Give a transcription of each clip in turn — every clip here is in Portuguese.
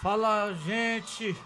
Fala, gente!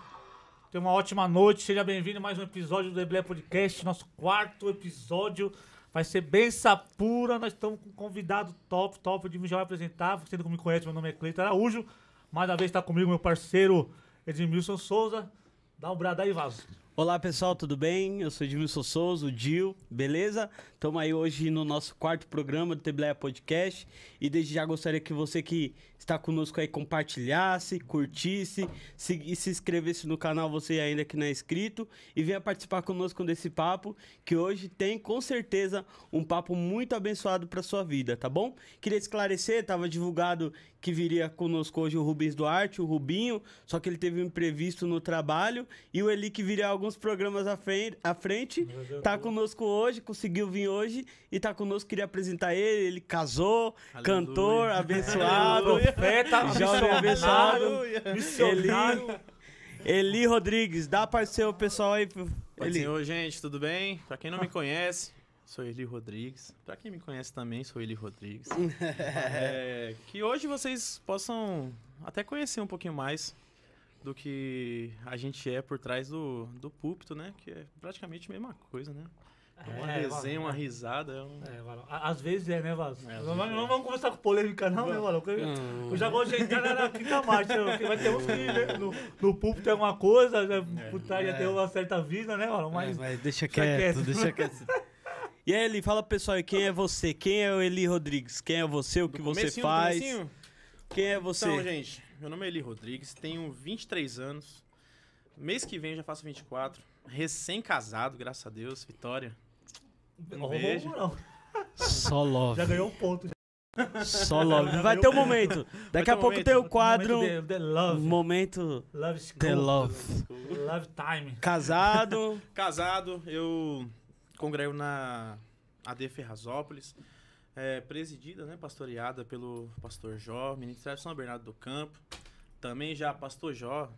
Tenha uma ótima noite, seja bem-vindo a mais um episódio do Eblé Podcast, nosso quarto episódio. Vai ser bem sapura, nós estamos com um convidado top, top, o Edmil já vai apresentar, você não me conhece, meu nome é Cleiton Araújo. Mais uma vez está comigo meu parceiro Edmilson Souza. Dá um brado aí, Vaso. Olá pessoal, tudo bem? Eu sou Edmilson Souza, o Dil, beleza? Estamos aí hoje no nosso quarto programa do Tebleia Podcast e desde já gostaria que você que está conosco aí compartilhasse, curtisse se, e se inscrevesse no canal, você ainda que não é inscrito e venha participar conosco desse papo que hoje tem com certeza um papo muito abençoado para sua vida, tá bom? Queria esclarecer, estava divulgado que viria conosco hoje o Rubens Duarte, o Rubinho, só que ele teve um imprevisto no trabalho e o Eli que viria alguns programas à frente, à frente tá conosco hoje, conseguiu vir hoje e tá conosco, queria apresentar ele, ele casou, Aleluia. cantor, abençoado, Profeta, jovem abençoado, missionário. Eli Rodrigues, dá para ser o pessoal aí, Eli. Senhor, gente, tudo bem? Pra quem não me conhece, sou Eli Rodrigues. Pra quem me conhece também, sou Eli Rodrigues. É, que hoje vocês possam até conhecer um pouquinho mais do que a gente é por trás do, do púlpito, né? Que é praticamente a mesma coisa, né? Uma É, resenha, uma é. risada. É um... É, Às vezes é, né, Vaso? É, às não, vezes não é. vamos começar com polêmica, não, né, Varão? Porque Eu já gosto de entrar na quinta marcha. né? Vai ter uns que né, no, no púlpito tem alguma coisa, né, por trás já tem uma certa vida, né, Varão? Mas. É, mas deixa quieto, quieto, deixa quieto. E aí, Eli, fala pro pessoal aí, quem é você? Quem é o Eli Rodrigues? Quem é você? O que Do você faz? Quem é você? Então, gente, meu nome é Eli Rodrigues, tenho 23 anos. Mês que vem eu já faço 24. Recém-casado, graças a Deus, Vitória. Um beijo. não. Só love. Já ganhou um ponto. já. Só love. Vai ter um momento. Daqui a um pouco momento. tem o quadro Momento The, the Love. Momento Love The School. Love. Love Time. Casado. Casado, eu congrego na AD Ferrazópolis, é, presidida, né, pastoreada pelo pastor Jó, Ministério de São Bernardo do Campo. Também já pastor Jó,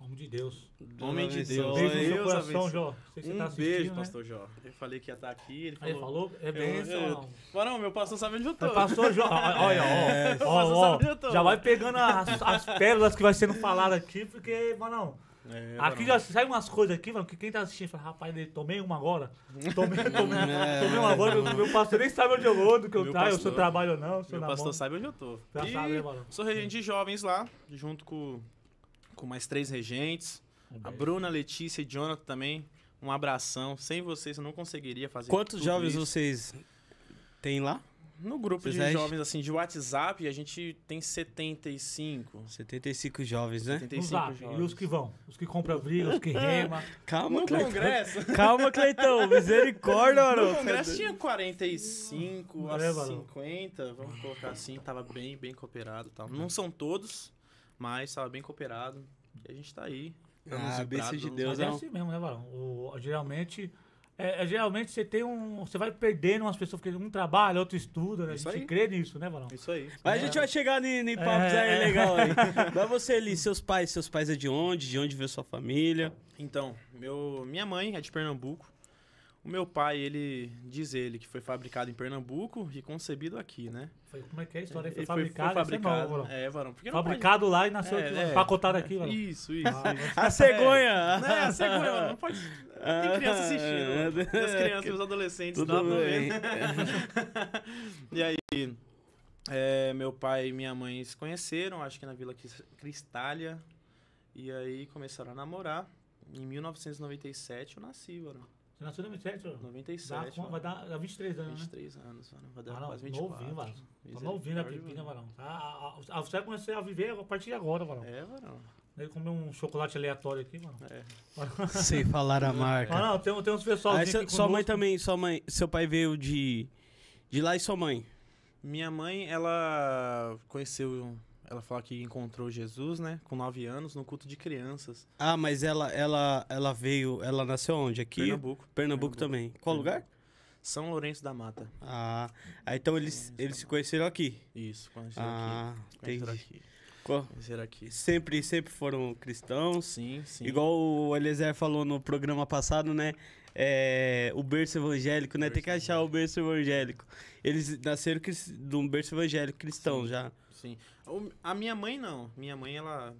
Homem de Deus. homem de. Deus. Beijo no seu Deus coração, abençoe. Jó. Sei que você Um tá assistindo, beijo, né? pastor Jó. Eu falei que ia estar aqui, ele falou... ele falou, é bênção. eu- não. Varão, meu pastor sabe onde eu tô. Mas Pastor Jó, olha, É. ó, ó, Pastor ó, sabe onde eu tô. já vai pegando as, as pérolas que vai sendo faladas aqui, porque, mano, É, aqui já sai umas coisas aqui, mano, que quem tá assistindo fala, rapaz, tomei uma agora, tomei, tomei, É. tomei uma agora, meu, meu pastor nem sabe onde eu vou, do que eu Meu traio, se eu trabalho ou não, se Meu pastor sabe onde eu tô. Já E sabe, né, mano? sou regente de jovens lá, junto com, com mais três regentes. Um A. Bruna, Letícia e Jonathan também. Um abração. Sem vocês eu não conseguiria fazer Quantos tudo jovens isso. vocês têm lá? No grupo Vocês de acham? jovens, assim, de WhatsApp, a gente tem 75. 75 jovens, né? No 75 zap, jovens. e os que vão? Os que compram briga, os que rema. Calma, No Cleitão. congresso, Calma, Cleitão. Misericórdia, no mano. congresso tinha 45 É, a mano. 50, vamos colocar assim, tava bem, bem cooperado e tal. Não são todos, mas tava bem cooperado. E a gente tá aí. Ah, vibrar, bênção de Deus, Mas é é assim mesmo, né, Varão? O- geralmente, é, é, geralmente você tem um. Você vai perdendo umas pessoas, porque um trabalha, outro estuda, né? A Isso gente aí. crê nisso, né, Varão? Isso aí. Mas a gente vai chegar em, em papos É, aí é. legal aí. Mas você ali, seus pais, seus pais é de onde? De onde veio sua família? Então, meu, minha mãe é de Pernambuco. O meu pai, ele diz ele que foi fabricado em Pernambuco e concebido aqui, né? Foi, como é que é a história? Foi fabricado, foi é fabricado. novo, Varão. É, Varão. Fabricado lá e nasceu É, aqui, é. empacotado aqui, Varão. Isso, isso. A cegonha! Não, é, a cegonha, não pode. Tem criança assistindo. Tem as crianças e os adolescentes Tudo não bem. e aí, é, meu pai e minha mãe se conheceram, acho que na Vila Cris- Cristália. E aí começaram a namorar. Em 1997 eu nasci, mano. Você nasceu em 2007, Varão? 97. Dá, vai dar, dá 23 anos, né? 23 anos, mano. Vai dar Ah, não, quase 24. novinho, Varão. Tá novinho na pepinha, Varão. Ah, ah, ah, você vai começar a viver a partir de agora, Varão. É, Varão. Ele comeu um chocolate aleatório aqui, mano. É. Sem falar a marca. Ah, não, tem, tem uns pessoal Aí sua mãe também, sua mãe, seu pai veio de, de lá e sua mãe? Minha mãe, ela conheceu. Ela fala que encontrou Jesus, né? Com 9 anos, no culto de crianças. Ah, mas ela, ela, ela veio, ela nasceu onde? Aqui? Pernambuco. Pernambuco também. Qual lugar? São Lourenço da Mata. Ah, aí então eles, eles se conheceram aqui. Isso, conheceram Ah, aqui. Conheceram entendi. aqui. Conheceram aqui. Sempre, sempre foram cristãos. Sim, sim. Igual o Eliezer falou no programa passado, né? É, o berço evangélico, né? Tem que achar o berço evangélico. Eles nasceram de um berço evangélico cristão Sim. já. Sim. A minha mãe não. Minha mãe, ela.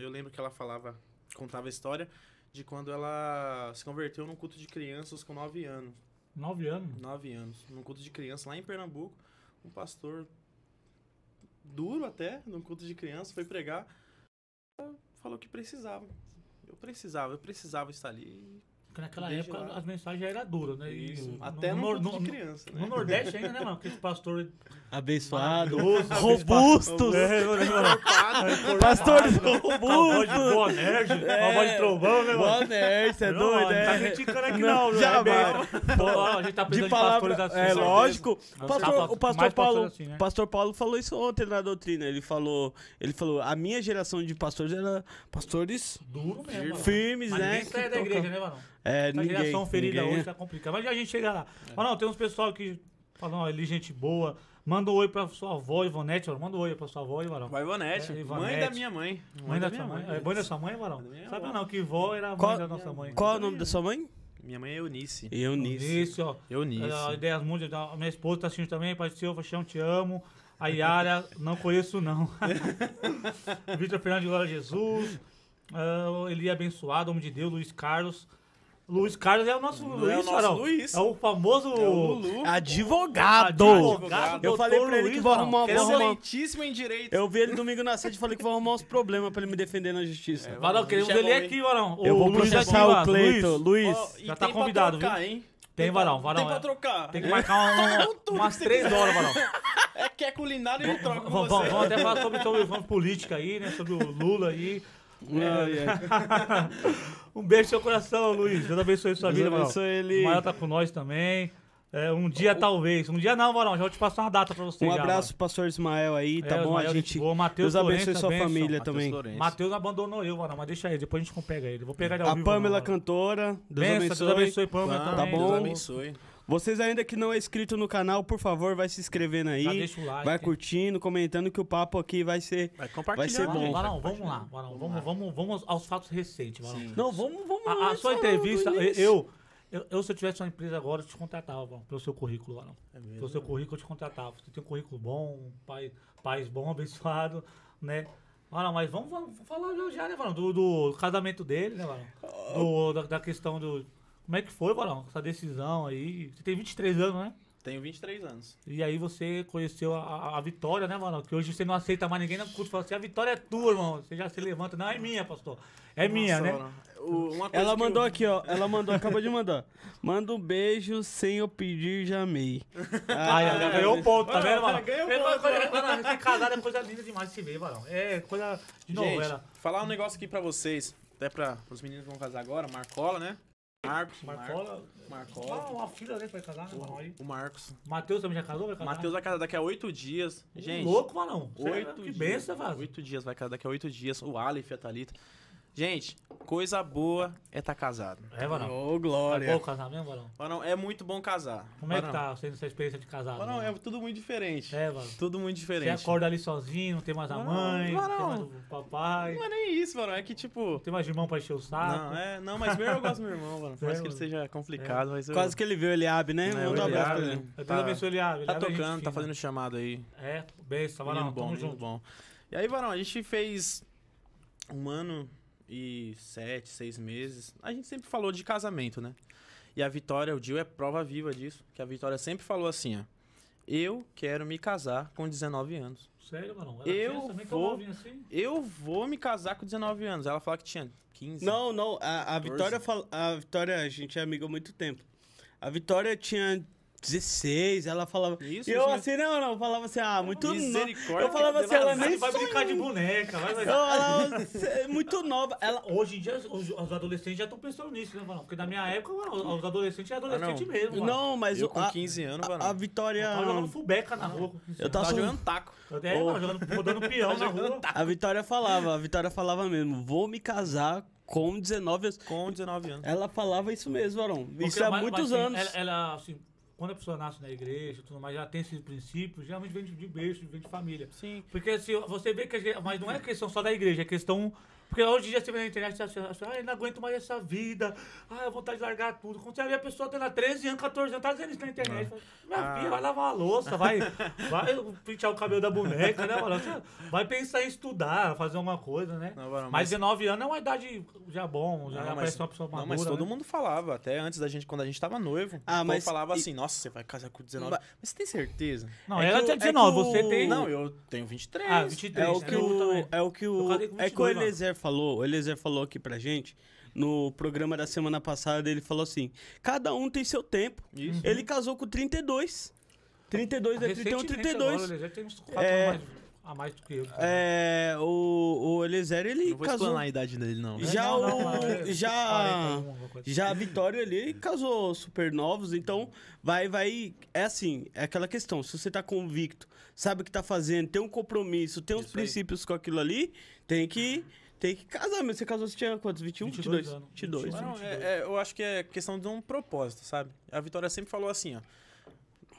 Eu lembro que ela falava, contava a história de quando ela se converteu num culto de crianças com 9 anos. Nove anos. 9 anos. Num culto de criança lá em Pernambuco. Um pastor duro até, num culto de criança, foi pregar. Falou que precisava. Eu precisava, eu precisava estar ali. Porque naquela Desde época lá. as mensagens já eram duras, né? E Isso. no- Até no, no, no- de criança, né? no Nordeste ainda, né, mano? Aqueles pastores Abençoado. Robustos. É, né, mano? Pastores Cowboy de robustos. boa nerd, É. cowboy de trovão, né, mano? Boa nerd, você é Não, doido, Não tá é? criticando aqui Não, não, jamais. É bem- Pô, a gente tá De precisando de, palavra, pastores assim. é lógico. Pastor- tava- o pastor Paulo, assim, né? pastor Paulo falou isso ontem na doutrina. Ele falou, ele falou, a minha geração de pastores era pastores Duro mesmo, mano. firmes, Mas né? ninguém sai que da igreja, né, mano? É, Essa ninguém. geração ferida ninguém. hoje tá complicado. Mas a gente chega lá. Mas não, tem uns pessoal que falam, ó, ele gente boa. Manda um oi pra sua avó, Ivonete, mano. Manda um oi pra sua avó, Ivarão. Vai Ivonete, É, mãe Ivonete. da minha mãe. Mãe da sua mãe. É mãe da sua mãe, Ivarão? Da minha Sabe avó. não, que vó era a mãe da nossa mãe. Qual é o nome da sua mãe? Minha mãe é Eunice. Eunice. Isso, ó. Eunice. A Ideias Mundiais, a minha esposa tá assistindo também, Pai do Senhor, Paixão, te amo. A Yara, não conheço não. Vitor Fernandes de Glória a Jesus. Ah, Eli abençoado, homem de Deus, Luiz Carlos. Luiz Carlos é o nosso Não Luiz, é o nosso. Luiz. É o famoso... É o Lulu. Advogado. Advogado, Eu falei pra ele que vou arrumar, é arrumar. Excelentíssimo em direito. Eu vi ele domingo na sede e falei que vou arrumar uns problemas pra ele me defender na justiça. É, Varão, queremos é ele hein? aqui, Varão. eu vou processar o Luiz. Cleito. Luiz. Já tá convidado, trocar, viu? hein? Tem, Varão, Varão, Tem pra é. trocar. Tem que marcar um- Tudo umas três quiser. horas, Varão. É que é culinária e eu troco com Vamos, você. vamos, até falar sobre, sobre, sobre política aí, né? Sobre o Lula aí. Ai, ai. um beijo no seu coração, Luiz. Deus abençoe sua Deus vida, Varão. abençoe ele. O Mael tá com nós também. É, um dia talvez. Um dia não, Varão. Já vou te passar uma data pra você. Um já, abraço, pastor Ismael aí, tá É, bom? Ismael, A gente. boa. Matheus Deus abençoe Lourenço, sua bênção. família Matheus também. Lourenço. Matheus abandonou eu, Varão. Mas deixa aí, depois a gente pega ele. Vou pegar ele ao A vivo. Pamela Varão. cantora. Deus Benção, abençoe. Deus abençoe Pamela Vamos, também. bom. Deus abençoe. Vocês ainda que não é inscrito no canal, por favor, vai se inscrevendo Já aí. deixa o like. Vai curtindo, comentando que o papo aqui vai ser. Vai compartilhar. Vai ser bom. Varão, vamos lá. Varão, vamos, vamos, vamos aos fatos recentes, Varão. Sim. Não, vamos, vamos. A, a sua do entrevista, eu, eu, eu, se eu tivesse uma empresa agora, eu te contratava, Varão, pelo seu currículo, Varão. É Pelo seu currículo eu te contratava. Você tem um currículo bom, um pai, pais bom, abençoado, né? Mas vamos, vamos falar já, já, né, Varão? Do, do casamento dele, né, Varão? Do, da, da questão do. Como é que foi, Varão? Essa decisão aí. Você tem 23 anos, né? Tenho 23 anos. E aí você conheceu a, a- Vitória, né, Varão? Que hoje você não aceita mais ninguém no culto. Fala assim, a Vitória é tua, irmão. Você já se levanta. Não, é minha, pastor. É minha, Nossa, né? o- uma coisa Ela que mandou eu- aqui, ó. Ela mandou, acabou de mandar. Manda um beijo sem eu pedir, já amei. Ah, já, já ganhou um ponto, tá vendo, mano? ganhou É, ponto, Ser casado é coisa linda demais de se ver, Varão. É coisa de Gente, novela. falar um negócio aqui pra vocês. Até pra os meninos que vão casar agora. Marcola, né? Marcos. Marcola. Marcola. Uma, uma filha, que vai casar, né, Varão? Aí. O Marcos. Matheus também já casou, vai casar? Matheus vai casar daqui a oito dias. Gente, Louco, Varão. Cê é- oito Que dias. benção, Varão. Oito dias, vai casar daqui a oito dias. O Aleph e a Thalita. Gente, coisa boa é estar casado. É, Varão. Ô, Tá glória. bom casar mesmo, Varão? Varão, é muito bom casar. Como é que Varão, tá sendo essa experiência de casado? Varão, é Varão? tudo muito diferente. É, Varão. Tudo muito Você diferente. acorda ali sozinho, não tem mais a Varão, mãe, não tem Varão. mais o papai, Não é nem isso, Varão. É que tipo. não tem mais irmão pra encher o saco. Não, é, não, mas meu eu gosto do meu irmão, Varão. Por mais É, que ele mano. seja complicado, mas eu. Quase que ele viu o Eliabe, né? É, Manda um abraço pra Eliabe, ele. né? Eu Tá- Deus abençoe ele, ele Tá é gente tocando, tá fazendo chamado aí. É, Menino Varão, bom, tamo junto. bom. E aí, Varão, a gente fez um ano e sete, seis meses. A gente sempre falou de casamento, né? E a Vitória, o Dil é prova viva disso. Que a Vitória sempre falou assim, ó. Eu quero me casar com 19 anos. Sério, Varão? Ela Eu pensa também tão vou- novinha assim? Eu vou me casar com 19 anos. Ela falou que tinha 15. Não, não. A, a Vitória fala- a Vitória, a gente é amigo há muito tempo. A Vitória tinha 16, ela falava. Isso, e eu isso assim, não, não, falava assim, ah, muito nova. Eu falava assim, ela nem vai brincar de boneca, vai, vai. Eu falava, "Cê é muito nova. Ela. Hoje em dia, os, os adolescentes já estão pensando nisso, né, Varão? Porque na minha época, os adolescentes é adolescente Ah, não. mesmo, Varão. Não, mas Eu com a, 15 anos, a, a. Vitória. Eu tava jogando fubeca na rua. com 15 Eu tava Tava só- jogando taco. É, mano, jogando, rodando peão na rua. A Vitória falava, a Vitória falava mesmo, vou me casar com 19 anos. Com 19 anos. Ela falava isso mesmo, Varão. Porque, Isso há muitos mas, assim, anos. Ela, ela, assim, quando a pessoa nasce na igreja tudo mais, já tem esses princípios, geralmente vem de, de berço, vem de família. Sim. Porque assim, você vê que, a gente- mas não é questão só da igreja, é questão Porque hoje em dia você vê na internet, você acha, ah, eu não aguento mais essa vida, ah, eu vontade de largar tudo. Quando você vê a pessoa tendo 13 anos, 14 anos, tá dizendo isso na internet. Fala, Minha Ah. filha, vai lavar uma louça, vai, vai pentear o cabelo da boneca, né, mano? Você Vai pensar em estudar, fazer alguma coisa, né? Não, Varão, mas 19 anos é uma idade já bom, já Não, mas- parece uma pessoa madura. Não, mas todo né? mundo falava, até antes da gente, quando a gente tava noivo. Ah, Ah, mas falava e- assim, nossa, você vai casar com 19. Ba- Mas você tem certeza? Não, É ela tem o- é 19, que você o- tem... Não, eu tenho 23. Ah, 23. É o né? que Eu o, é o que o, Eu casei com é que o 22, Eliezer falou. O Eliezer falou aqui pra gente no programa da semana passada. Ele falou assim: cada um tem seu tempo. Isso. Ele casou com 32. 32 é 31, Recentemente 32. Agora, já tem uns 4 É. anos mais, a mais do que eu. É, o, o Eliezer, ele Não vou casou. explanar a idade dele, não. Já Não, não, o- já- 41, alguma coisa. Já a Vitória ali casou super novos, então vai, vai. É assim, é aquela questão. Se você tá convicto, sabe o que tá fazendo, tem um compromisso, tem uns Isso aí. princípios com aquilo ali, tem que. Tem que casar, mas você casou, você tinha quantos? 21? 22 22? anos. 22. 22. Não, 22. é- é, eu acho que é questão de um propósito, sabe? A Vitória sempre falou assim, ó.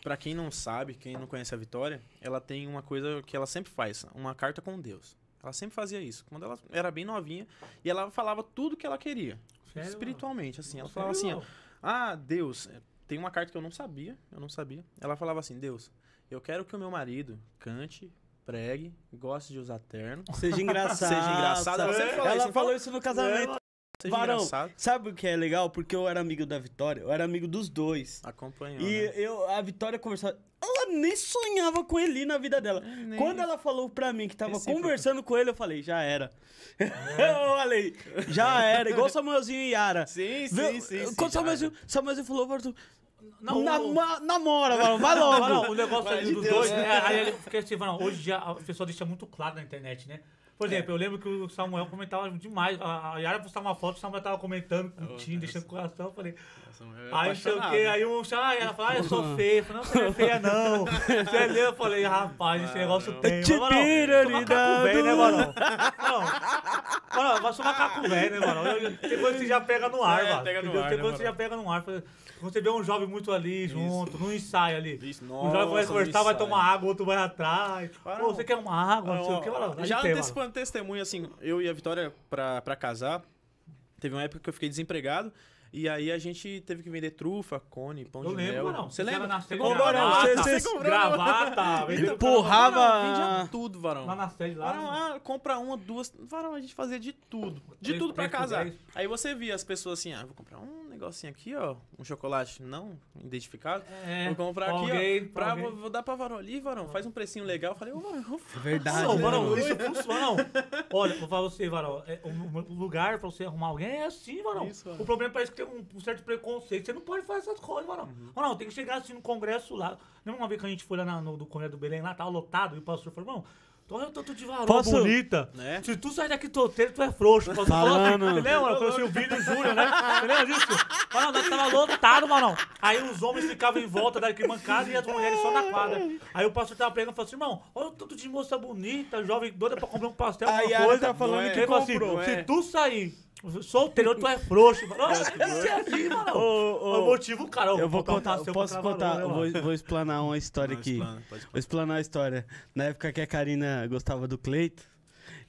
Pra quem não sabe, quem não conhece a Vitória, ela tem uma coisa que ela sempre faz, uma carta com Deus. Ela sempre fazia isso. Quando ela era bem novinha, e ela falava tudo que ela queria. Sério, espiritualmente, assim. Ela Sério, falava assim, ó. Ah, Deus, é, tem uma carta que eu não sabia, eu não sabia. Ela falava assim, Deus, eu quero que o meu marido cante, pregue, goste de usar terno, Seja engraçado. Seja engraçado. Ela sempre fala Ela falou fala? isso no casamento. seja Varão, engraçado. sabe o que é legal? Porque eu era amigo da Vitória, eu era amigo dos dois. Acompanhou, E né? eu, a Vitória conversava. Ela nem sonhava com ele na vida dela. nem- Quando ela falou pra mim que tava conversando com ele, eu falei, já era. eu falei, já era. Igual Samuelzinho e Yara. Sim, Viu? sim, sim. sim, Quando já Samuelzinho, Samuelzinho falou, Não, o- namora, mano, vai Não, logo. não, o negócio ali de dos Deus. dois, né? Aí ele fica assim, não, hoje já a pessoa deixa muito claro na internet, né? Por exemplo, eu lembro que o Samuel comentava demais. A, Yara postava uma foto, o Samuel tava comentando, curtindo, deixando o coração. Eu falei, aí não sei o quê, aí um chama, aí ela fala, ah, eu sou feia. Eu falei, não, você não é feia, não. Você é. Eu falei, rapaz, esse negócio tem. Te Mas, Varão, tira sou ali macaco da velho, né, Varão? Não, Varão, mas sou macaco velho, né, eu- Tem coisa que você já pega no ar, É, Varão. pega no entendeu? ar, Tem né, coisa que você já pega no ar. Quando você vê um jovem muito ali, junto, num ensaio ali. Isso, Um jovem vai conversar, vai tomar água, o outro vai atrás. Pô, você quer uma água, não sei o que, mano. Aí Já mano. antecipando testemunho, assim, eu e a Vitória pra, pra casar, teve uma época que eu fiquei desempregado. E aí a gente teve que vender trufa, cone, pão Eu de lembro, mel. não. Você lembra? Na Você comprou, Varão, gravata, você- você- gravata, Empurrava- Varão, vendia tudo, Varão. lá na sede, lá. Varão, ah, compra uma, duas. Varão, a gente fazia de tudo. De tudo pra casar. Aí você via as pessoas assim, ah, vou comprar um negocinho aqui, ó. Um chocolate não identificado. É, vou comprar pra aqui, alguém, ó. pra vou, vou dar pra Varão ali, Varão. Faz um precinho legal. Eu falei, ô, Varão, eu É verdade, Não, Varão, isso funciona, não. Olha, vou falar pra você, Varão. é, um, um lugar pra você arrumar alguém é assim, Varão. O problema parece que tem um, certo preconceito. Você não pode fazer essas coisas, Varão. Uhum. Varão, tem que chegar assim no congresso lá. Lembra uma vez que a gente foi lá na- no do Congresso do Belém, lá tava lotado, e o pastor falou, irmão, tu olha o tanto de varão Posso- bonita. Né? Se tu sair daqui toteiro, tu é frouxo. O pastor falou assim, Falando. Você lembra? Foi o Júnior, né? Você lembra disso? Mano, nós tava lotado, mano. Aí os homens ficavam em volta da arquibancada e as mulheres só na quadra. Aí o pastor tava pregando e falou assim, irmão, olha o tanto de moça bonita, jovem doida pra comprar um pastel, alguma Yara coisa. tá falando Não é. que Ele falou assim, comprou. se é. tu sair solteiro, tu é frouxo. Mano, é assim, mano. Ô, ô, Eu motivo o cara. Eu vou contar, pastel posso contar, eu né, vou, vou explanar uma história Não, aqui. explana, pode Vou explanar a história. Na época que a Karina gostava do Cleito,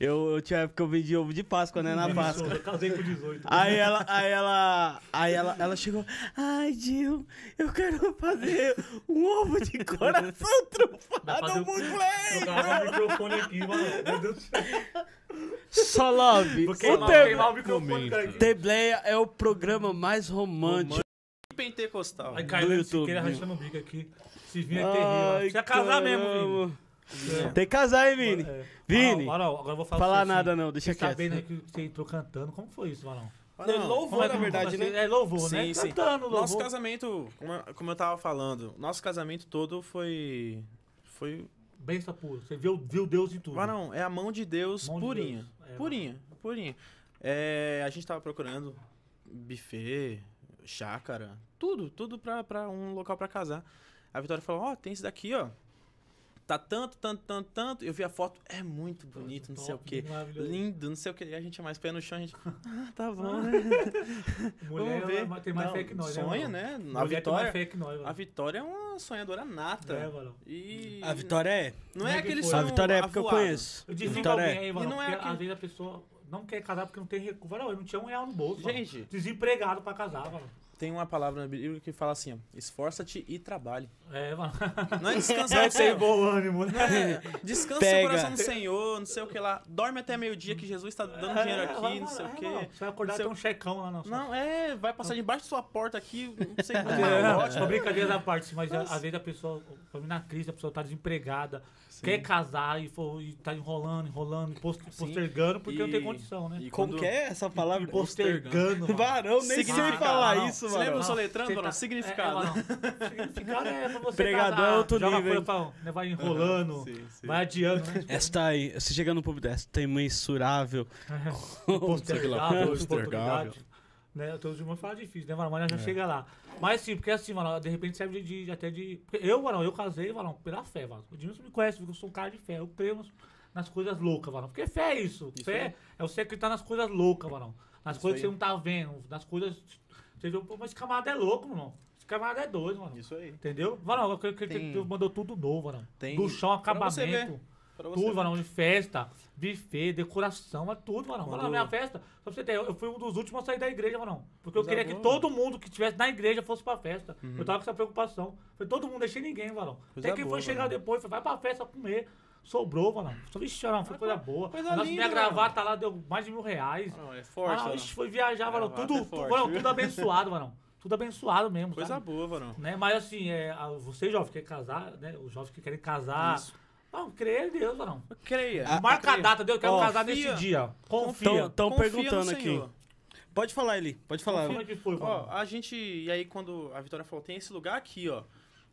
eu, eu tinha época que eu vendi ovo de Páscoa, né? Na Páscoa. Eu casei com 18. Aí ela, aí ela, aí ela, ela chegou, ai, Gil, eu quero fazer um ovo de coração trufado o- com Eu o microfone aqui, mano. Meu Deus do céu. Só love. Vou O queimar, o microfone. Tebleia é o programa mais romântico. Pentecostal. Aí do caiu YouTube. Siqueira rachando o bico aqui. Se vinha é terrível. Ai, Precisa casar mesmo, caramba. Vini. Tem que casar, hein, Vini? É. Vini, Varão, agora eu vou falar falar você, nada assim, não, deixa você quieto. sabendo aí que você entrou cantando, como foi isso, Varão? Ele louvou, Como na que- verdade, assim? né? É louvor, Sim, né? sim. Cantando, louvor. Nosso casamento, como eu, como eu tava falando, nosso casamento todo foi. Foi. Benção pura. Você viu, viu Deus em tudo. Varão, é a mão de Deus Mão de purinha. Deus. É, purinha, purinha. É, a gente tava procurando buffet, chácara, tudo, tudo pra, pra um local pra casar. A Vitória falou: Ó, tem esse daqui, ó. Tá tanto, tanto, tanto, tanto. Eu vi a foto, é muito bonito, não sei o Top, quê. Lindo, não sei o que. E a gente é mais pé no chão, a gente. Ah, tá bom, né? Mulher Vamos ver. tem mais Não, fé que nós, sonha, né? né? Mulher A tem mais Vitória, fé que nós, a mano. Vitória é uma sonhadora nata. É, mano. E. A Vitória é? Não é é que aquele sonho A Vitória é porque eu conheço. Eu Vitória alguém é. aí, mano, não é aquele- às vezes a pessoa não quer casar porque não tem recurso. Mano, eu não tinha um real no bolso. mano. Gente. Desempregado pra casar, mano. Tem uma palavra na Bíblia que fala assim, ó. Esforça-te e trabalhe. É, mano. Não é descansar o Tem Senhor. bom ânimo, né? Descansa Pega. o coração do Senhor, não sei o que lá. Dorme até meio-dia que Jesus tá dando dinheiro É, aqui, vai, não sei o é, quê. mano. Você vai acordar tem um checão lá, não. Não, é, vai passar debaixo da sua porta aqui, não sei como É, é, ótimo. brincadeira da parte, mas Nossa. às vezes a pessoa, na crise, a pessoa tá desempregada, quer casar e, for, e tá enrolando, enrolando, e poster- Sim. postergando porque não tem E- condição, né? e Como que é essa palavra? E postergando. mano. Varão, nem sei falar não. isso, Você lembra mano. o soletrando, Você mano? tá- Significado. É, é, mano. Significado é pra você Pregador casar, é outro joga nível, pra, né, vai enrolando, Sim, sim. vai adiando, né? Esta aí, você chega no público, esta é imensurável. Postergável, Postergável. oportunidade. Né? Todos os irmãos falam difícil, né, mano? Mas já chega lá. Mas sim, porque assim, mano, de repente serve de, de- até de. porque Eu, mano, eu casei, mano, pela fé, mano. O Edmilson me conhece, porque eu sou um cara de fé. Eu creio nas coisas loucas, mano. Porque fé é isso. Isso fé aí. é você acreditar nas coisas loucas, mano. Nas Isso coisas que aí. você não tá vendo, nas coisas. Você viu, pô, mas esse camarada é louco, mano. Esse camarada é doido, mano. Isso aí. Entendeu? Mano, eu creio que ele mandou tudo novo, mano. Tem- Do chão, acabamento. Tudo, ver. mano, de festa, buffet, decoração, mas tudo, mano. Mano, Quando- na minha festa, só pra você ter, eu fui um dos últimos a sair da igreja, mano. Porque eu queria que todo mundo que estivesse na igreja fosse pra festa. Uhum. Eu tava com essa preocupação. Foi todo mundo, deixei ninguém, mano. Coisa Até quem foi chegar mano. depois, foi, vai pra festa comer. Sobrou, mano. Só vixe, não, foi coisa boa. coisa A nossa, linda, minha mano. gravata lá deu mais de mil reais. Não, é forte, Ah, mano. foi viajar, mano. Tudo, é tu- forte, mano, viu? tudo abençoado, mano. Tudo abençoado mesmo. Coisa sabe? boa, varão. Né? Mas assim, é, você jovem que quer casar, né? Os jovens que querem casar. Isso. Não, creia em Deus, mano. Creia. Ah, Marca a creia. data, Deus, eu quero casar nesse dia. Confia. Estão perguntando aqui. Pode falar, Eli. Pode falar. Confia que foi, Ó, a gente. E aí, quando a Vitória falou, tem esse lugar aqui, ó.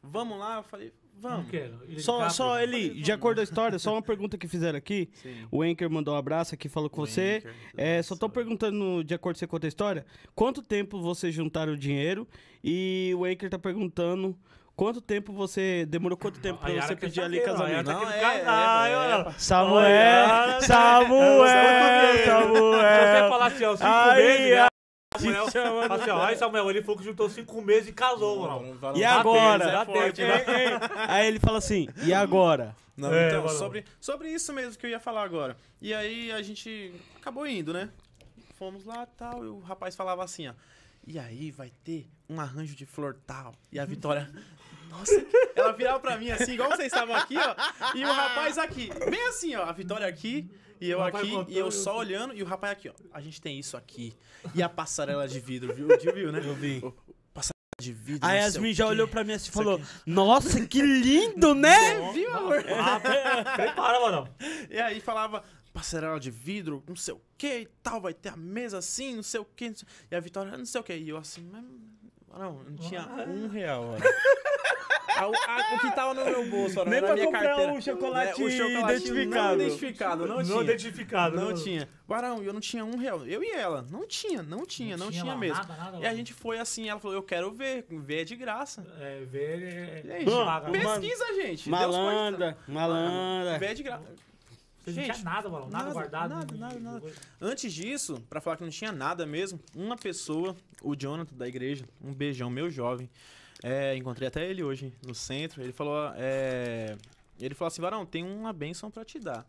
Vamos lá, eu falei, Não vamos. quero. Ele Só, capra, só mano. Eli, de acordo com a história, só uma pergunta que fizeram aqui. Sim. O Anker mandou um abraço aqui, falou com O você. Anchor, É, só tô perguntando, de acordo com você conta a história, quanto tempo vocês juntaram o dinheiro? E o Anker tá perguntando quanto tempo você. Demorou quanto tempo pra você pedir ali casamento? tá Não, é, é, é, olha lá. Samuel! Olha, Samuel! Se você Samuel! falar assim, ó, cinco meses, né? Samuel, assim, ó, aí Samuel, ele falou que juntou cinco meses e casou, mano. E dá agora? tempo, é Dá forte, tempo, né? Aí ele fala assim, e agora? Não, É, então, sobre, sobre isso mesmo que eu ia falar agora. E aí a gente acabou indo, né? Fomos lá e tal, e o rapaz falava assim, ó. E aí vai ter um arranjo de flor tal. E a Vitória. Nossa, ela virava pra mim assim, igual vocês estavam aqui, ó. E o rapaz aqui. Bem assim, ó. A Vitória aqui, e eu aqui, e eu só sei. olhando, e o rapaz aqui, ó. A gente tem isso aqui. E a passarela de vidro, viu? O viu, né? Eu vi. O- de vidro. A Yasmin já olhou pra mim assim e falou. Nossa, que lindo, né? Viu, amor? Ah, prepara, mano. E aí falava, passarela de vidro, não sei o que e tal, vai ter a mesa assim, não sei o que. E a Vitória, não sei o que. E eu assim, mas. Não, não tinha um real, olha. A- a- o que tava no meu bolso, olha, Nem na pra minha comprar carteira. um chocolate É, o chocolate identificado. Não identificado, não, Não tinha. identificado. Não né, tinha. Barão, eu não tinha um real. Eu e ela. Não tinha, não tinha, não, tinha, mano, mesmo. Nada, nada, E a mano. gente foi assim, ela falou, eu quero ver. Ver é de graça. É, ver é... Gente, mano. pesquisa, gente. Malandra, malandra. Ver é de graça. Você não tinha Gente, nada, mano. Nada, nada, guardado. nada, nada, nada. Antes disso, pra falar que não tinha nada mesmo, uma pessoa, o Jonathan da igreja, um beijão, meu jovem, é, encontrei até ele hoje no centro, ele falou, é, ele falou assim, Varão, tem uma bênção pra te dar.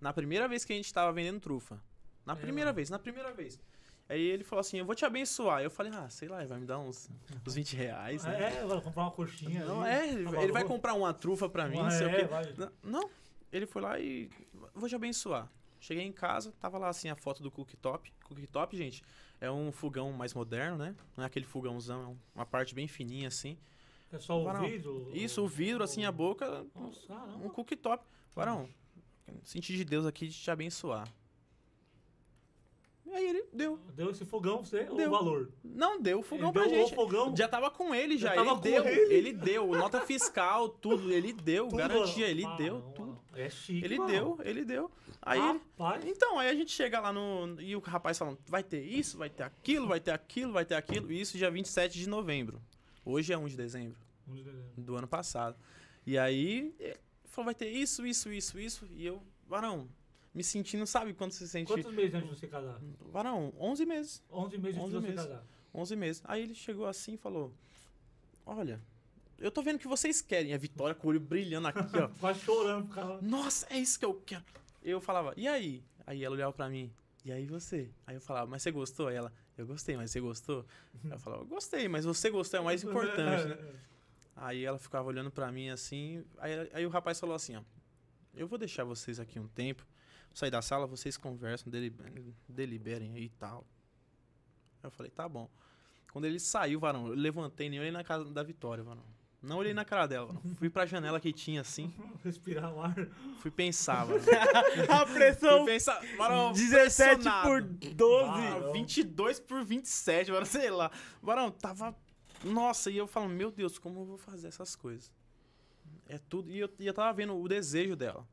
Na primeira vez que a gente tava vendendo trufa. Na É, primeira mano. vez, na primeira vez. Aí ele falou assim, eu vou te abençoar. Eu falei, ah, sei lá, ele vai me dar uns, uns 20 reais, né? É, vai comprar uma coxinha. Não, ali, é, ele, tá ele vai comprar uma trufa pra mim, Ah, sei o é, quê. vai. Não, ele foi lá e vou te abençoar. Cheguei em casa, tava lá assim a foto do cooktop. Cooktop, gente, é um fogão mais moderno, né? Não é aquele fogãozão, é um- uma parte bem fininha assim. É só o Varão, vidro? Isso, o vidro assim, a boca, Nossa, um cooktop. Varão, senti de Deus aqui de te abençoar. E aí ele deu. Deu esse fogão pra você, Deu. o valor. Não, deu o fogão Ele pra gente. o fogão. Já tava com ele já, Já tava ele com deu, ele. ele deu, nota fiscal, tudo, ele deu, Tudo, garantia, ele mano. deu Mano, tudo. É chique, Ele mano. deu, ele deu. Aí ele, Rapaz. Então, aí a gente chega lá no. E o rapaz falando: vai ter isso, vai ter aquilo, vai ter aquilo, vai ter aquilo. E isso dia 27 de novembro. Hoje é 1 de dezembro do ano passado. E aí ele falou: vai ter isso, isso, isso, isso. E eu, varão, me sentindo, sabe quando você se sente. Quantos meses antes de você casar? Varão, 11 meses. 11 meses antes 11 de você meses. casar. 11 meses. Aí ele chegou assim e falou: olha, eu tô vendo que vocês querem. A Vitória com o olho brilhando aqui, ó. Quase chorando, cara. Nossa, é isso que eu quero. Eu falava, e aí? Aí ela olhava pra mim, e aí você? Aí eu falava, mas você gostou? Aí ela, eu gostei, mas você gostou? Aí eu falava, eu gostei, mas você gostou é o mais importante, né? Aí ela ficava olhando pra mim assim. Aí, aí o rapaz falou assim: ó, eu vou deixar vocês aqui um tempo. Sair da sala, vocês conversam, deliberem, deliberem aí e tal. Aí eu falei: tá bom. Quando ele saiu, varão, eu levantei, nem olhei na casa da Vitória, varão. Não olhei na cara dela. Fui pra janela que tinha assim. Respirar o ar. Fui pensar, varão. A pressão Fui pensar, varão, 17 pressionado. por 12. Ah, 22 por 27, varão, sei lá. Varão, tava. Nossa, e eu falo, meu Deus, como eu vou fazer essas coisas? É tudo. E eu, e eu tava vendo o desejo dela.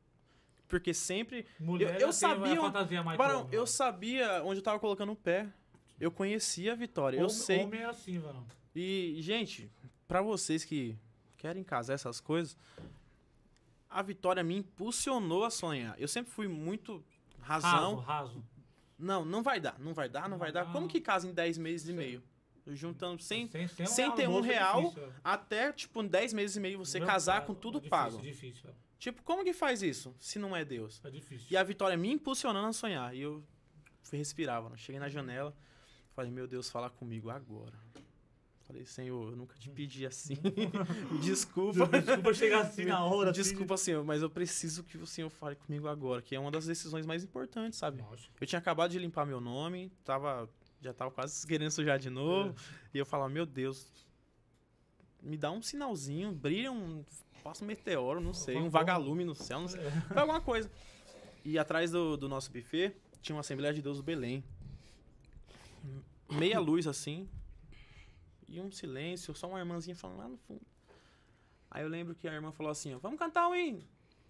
Porque sempre. Mulher eu tem sabia fantasia mais Varão, pro homem, eu né? sabia onde eu tava colocando o pé. Eu conhecia a Vitória, eu Homem- sei. Homem é assim, varão. E, gente, pra vocês que querem casar essas coisas, a Vitória me impulsionou a sonhar. Eu sempre fui muito Raso, razão. raso. Não, não vai dar, não vai dar, não vai dar. Como que casa em 10 meses e Sei. meio? Juntando sem, sem, sem, sem ter um almoço é real, velho. até, tipo, 10 meses e meio você Não, casar é- com tudo é difícil, pago. É difícil, velho. Tipo, como que faz isso, se não é Deus? É difícil. E a Vitória me impulsionando a sonhar. E eu fui respirar, mano. Cheguei na janela, falei, meu Deus, fala comigo agora. Falei, Senhor, eu nunca te pedi assim. Desculpa. Desculpa chegar assim na hora. assim. Desculpa, Senhor, mas eu preciso que o Senhor fale comigo agora, que é uma das decisões mais importantes, sabe? Lógico. Eu tinha acabado de limpar meu nome, tava, já tava quase querendo sujar de novo. E eu falava, meu Deus, me dá um sinalzinho, brilha um. Passa um meteoro, não sei, um vagalume no céu, não sei. Foi alguma coisa. E atrás do, do nosso buffet tinha uma Assembleia de Deus do Belém. Meia luz assim. E um silêncio, só uma irmãzinha falando lá no fundo. Aí eu lembro que a irmã falou assim, ó, vamos cantar um hino.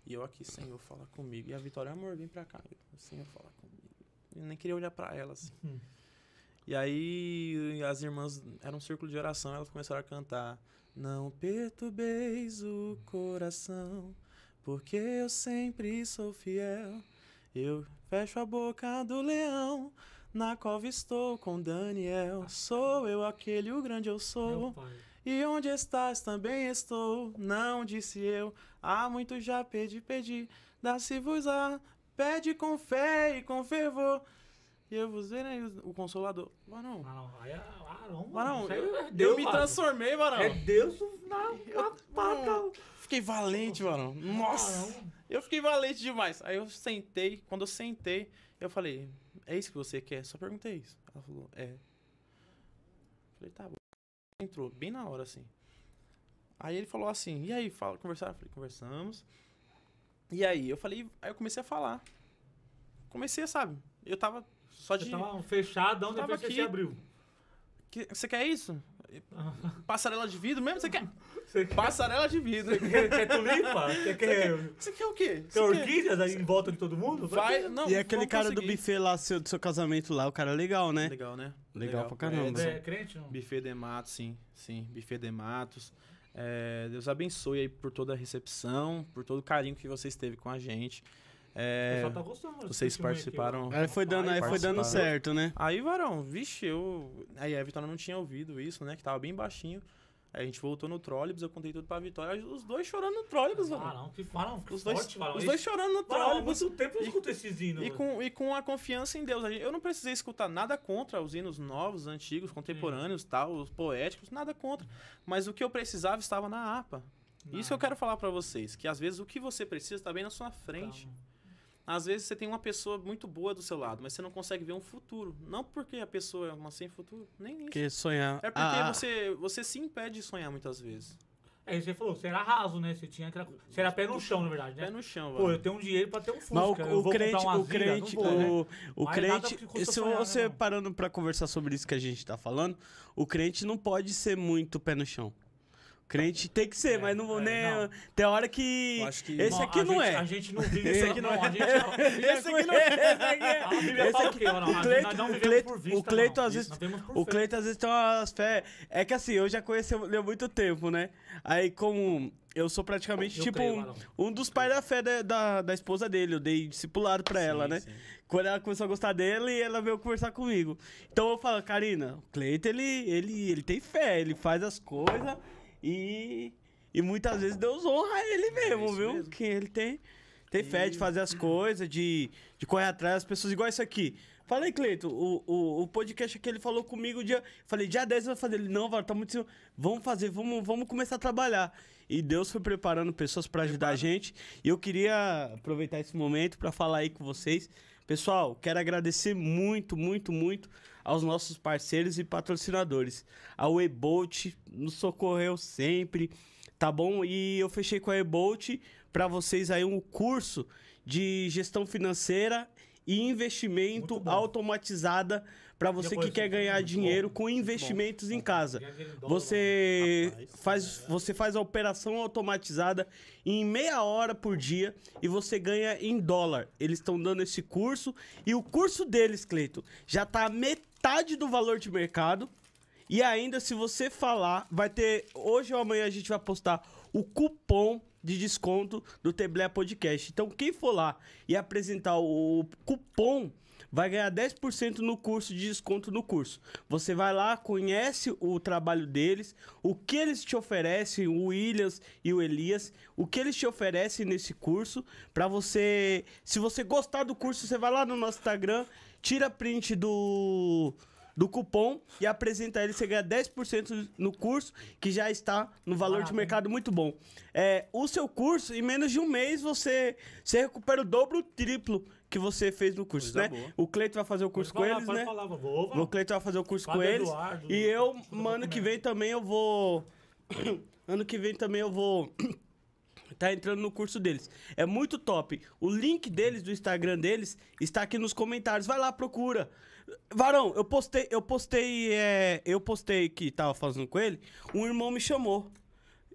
E eu aqui, Senhor, fala comigo. E a Vitória, amor, vem pra cá. Eu, Senhor, fala comigo. Eu nem queria olhar pra ela, assim. Hum. E aí as irmãs, era um círculo de oração, elas começaram a cantar. Não perturbeis o coração, porque eu sempre sou fiel. Eu fecho a boca do leão, na cova estou com Daniel. Sou eu aquele, o grande eu sou. E onde estás também estou, não disse eu. Há muito já pedi, pedi, dá-se-vos a. Pede com fé e com fervor. E eu vos verei o consolador. Varão, Ah, varão, eu, é eu Deus, me mano. transformei, varão. É Deus na, Eu- na pata. Fiquei valente, varão. Nossa, eu fiquei valente demais. Aí eu sentei, quando eu sentei, eu falei, é isso que você quer? Só perguntei isso. Ela falou, é. Falei, tá bom. Entrou bem na hora, assim. Aí ele falou assim, e aí, fala, conversaram? Eu falei, conversamos. E aí, eu falei, aí eu comecei a falar. Comecei, sabe? Eu tava só de. Você tava fechadão, Eu tava depois você aqui. se abriu. Que- Você quer isso? Passarela de vidro mesmo? Você quer? Você Passarela de vidro. quer, quer tulipa? Você quer, Você quer o quê? quer Você orquídeas aí em volta de todo mundo? Vai, não, E aquele vamos cara do conseguir. buffet lá, seu, do seu casamento lá, o cara é legal, né? Legal, né? Legal pra caramba. Edson. É crente não? Buffet de Matos, sim. Sim, Buffet de Matos. É, Deus abençoe aí por toda a recepção, por todo o carinho que vocês teve com a gente. O É, pessoal tá gostando. vocês participaram. Aí foi dando, aí foi dando certo, né? Aí, varão, vixe, eu. Aí a Vitória não tinha ouvido isso, né? Que tava bem baixinho. Aí a gente voltou no trólebus, eu contei tudo pra Vitória. Os dois chorando no trólebus, Ah, varão. não, que falam, que Os dois, forte, os dois chorando no trólebus. muito tempo eu E- escuto esses hinos. E com, e com a confiança em Deus. Eu não precisei escutar nada contra os hinos novos, antigos, contemporâneos, tal, os poéticos, nada contra. Mas o que eu precisava estava na APA. Isso que eu quero falar pra vocês, que às vezes o que você precisa está bem na sua frente. Às vezes você tem uma pessoa muito boa do seu lado, mas você não consegue ver um futuro. Não porque a pessoa é uma sem futuro, nem isso. Porque sonhar. É porque Ah, você, você se impede de sonhar muitas vezes. É, você falou, você era raso, né? Você tinha aquela... Você era pé no chão, na verdade, né? Pé no chão, Pô, eu velho. tenho um dinheiro pra ter um Fusca. Mas o, vou o crente, o crente, não vou, né? o, o Mas nada crente, se sonhar, né, você não? parando pra conversar sobre isso que a gente tá falando, o crente não pode ser muito pé no chão. O crente tem que ser, É, mas não vou é, nem. não. Tem hora que. Que- Esse Não, aqui não gente- é. A gente não vive... Esse aqui não é. Esse aqui não é. Esse aqui é. A Bíblia Esse fala aqui- o? Não, o a gente- Cleito- não o Cleito- por vista, o Cleito, não. às vezes- O fé. Cleiton às vezes tem umas fé. É que assim, eu já conheci ele há muito tempo, né? Aí, como eu sou praticamente, Eu tipo, creio, um, um dos pais da fé da, da, da esposa dele. Eu dei discipulado pra ela, Sim, né? sim. Quando ela começou a gostar dele, ela veio conversar comigo. Então eu falo, Karina, o Cleiton, ele, ele, ele tem fé, ele faz as coisas e E muitas vezes Deus honra ele mesmo, isso viu? mesmo. Que ele tem, tem fé de fazer as coisas, de, de correr atrás das pessoas, igual isso aqui. Falei, Cleito, o, o, o podcast que ele falou comigo, dia, falei, dia 10 vai fazer. Ele, não, Val, tá muito. Vamos fazer, vamos, vamos começar a trabalhar. E Deus foi preparando pessoas pra ajudar a gente. E eu queria aproveitar esse momento pra falar aí com vocês. Pessoal, quero agradecer muito, muito, muito aos nossos parceiros e patrocinadores. A Webolt nos socorreu sempre, tá bom? E eu fechei com a Webolt para vocês aí um curso de gestão financeira e investimento automatizada para você que quer ganhar dinheiro com investimentos em casa. Você faz, você faz a operação automatizada em meia hora por dia e você ganha em dólar. Eles estão dando esse curso e o curso deles, Cleito, já tá metade do valor de mercado. E ainda, se você falar, vai ter. Hoje ou amanhã a gente vai postar o cupom de desconto do Teblé Podcast. Então, quem for lá e apresentar o cupom vai ganhar 10% no curso de desconto no curso. Você vai lá, conhece o trabalho deles, o que eles te oferecem, o Williams e o Elias, o que eles te oferecem nesse curso, para você, se você gostar do curso, você vai lá no nosso Instagram, tira print do do cupom e apresenta ele, você ganha 10% no curso, que já está no valor de mercado muito bom. É, o seu curso, em menos de um mês, você, você recupera o dobro, o triplo que você fez no curso, Coisa né? boa. O Cleiton vai fazer o curso Pode com falar, eles, né? falar, vou, O Cleiton vai fazer o curso com eles. Eduardo, e eu, tudo ano que vem também eu vou. ano que vem também eu vou. Tá entrando no curso deles. É muito top. O link deles, do Instagram deles, está aqui nos comentários. Vai lá, procura. Varão, eu postei, eu postei, é, eu postei que tava fazendo com ele. Um irmão me chamou.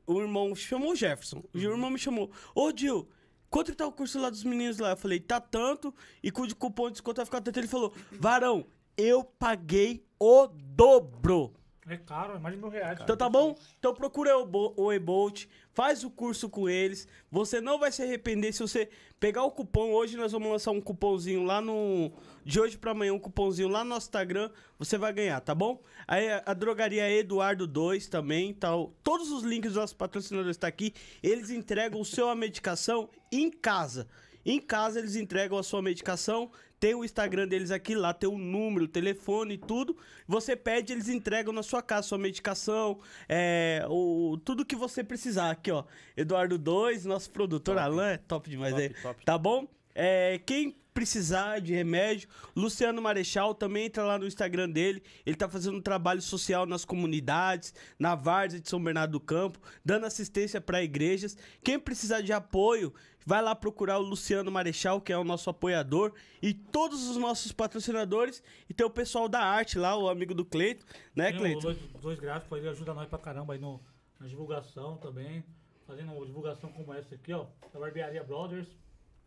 O irmão chamou o Jefferson. O irmão me chamou. Ô, Dil, quanto que tá o curso lá dos meninos lá? Eu falei, tá tanto. E com o cupom de desconto vai ficar tanto. Ele falou, Varão, eu paguei o dobro. É caro, é mais de mil reais. Então tá bom? Então procura o, Bo- o Ebolt, faz o curso com eles. Você não vai se arrepender se você pegar o cupom. Hoje nós vamos lançar um cupomzinho lá no. De hoje pra amanhã, um cupomzinho lá no nosso Instagram. Você vai ganhar, tá bom? Aí a, drogaria Eduardo 2 também, tal. Todos os links dos nossos patrocinadores estão aqui. Eles entregam o seu a medicação em casa. Em casa eles entregam a sua medicação. Tem o Instagram deles aqui, lá tem o número, o telefone e tudo. Você pede, eles entregam na sua casa sua medicação, é, o, tudo que você precisar. Aqui, ó. Eduardo 2, nosso produtor Top. Alan, é top demais Top, aí. top. Tá bom? É, quem precisar de remédio, Luciano Marechal também entra lá no Instagram dele. Ele tá fazendo um trabalho social nas comunidades, na Várzea de São Bernardo do Campo, dando assistência para igrejas. Quem precisar de apoio, vai lá procurar o Luciano Marechal, que é o nosso apoiador, e todos os nossos patrocinadores. E tem o pessoal da arte lá, o amigo do Cleito, né, Tem Cleito? dois, dois gráficos aí, ajuda nós pra caramba aí no, na divulgação também. Fazendo uma divulgação como essa aqui, ó. Da Barbearia Brothers,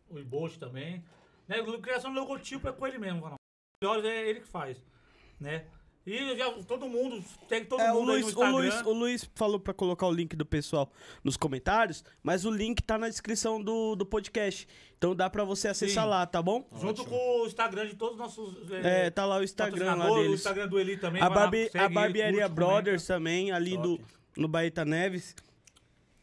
o Ibote também. Né? Criação do logotipo é com ele mesmo, mano. Melhores é ele que faz, né? E já, todo mundo, segue todo É, o, mundo aí no Luiz, o, Instagram. Luiz, o Luiz falou pra colocar o link do pessoal nos comentários, mas o link tá na descrição do, do podcast. Então dá pra você acessar Sim. lá, tá bom? Junto Ótimo. com o Instagram de todos os nossos É, tá lá o Instagram lá patrocinadores, o deles. Instagram do Eli também. A, lá, barbe, segue a Barbearia curte, Brothers também, ali do, no Baeta Neves.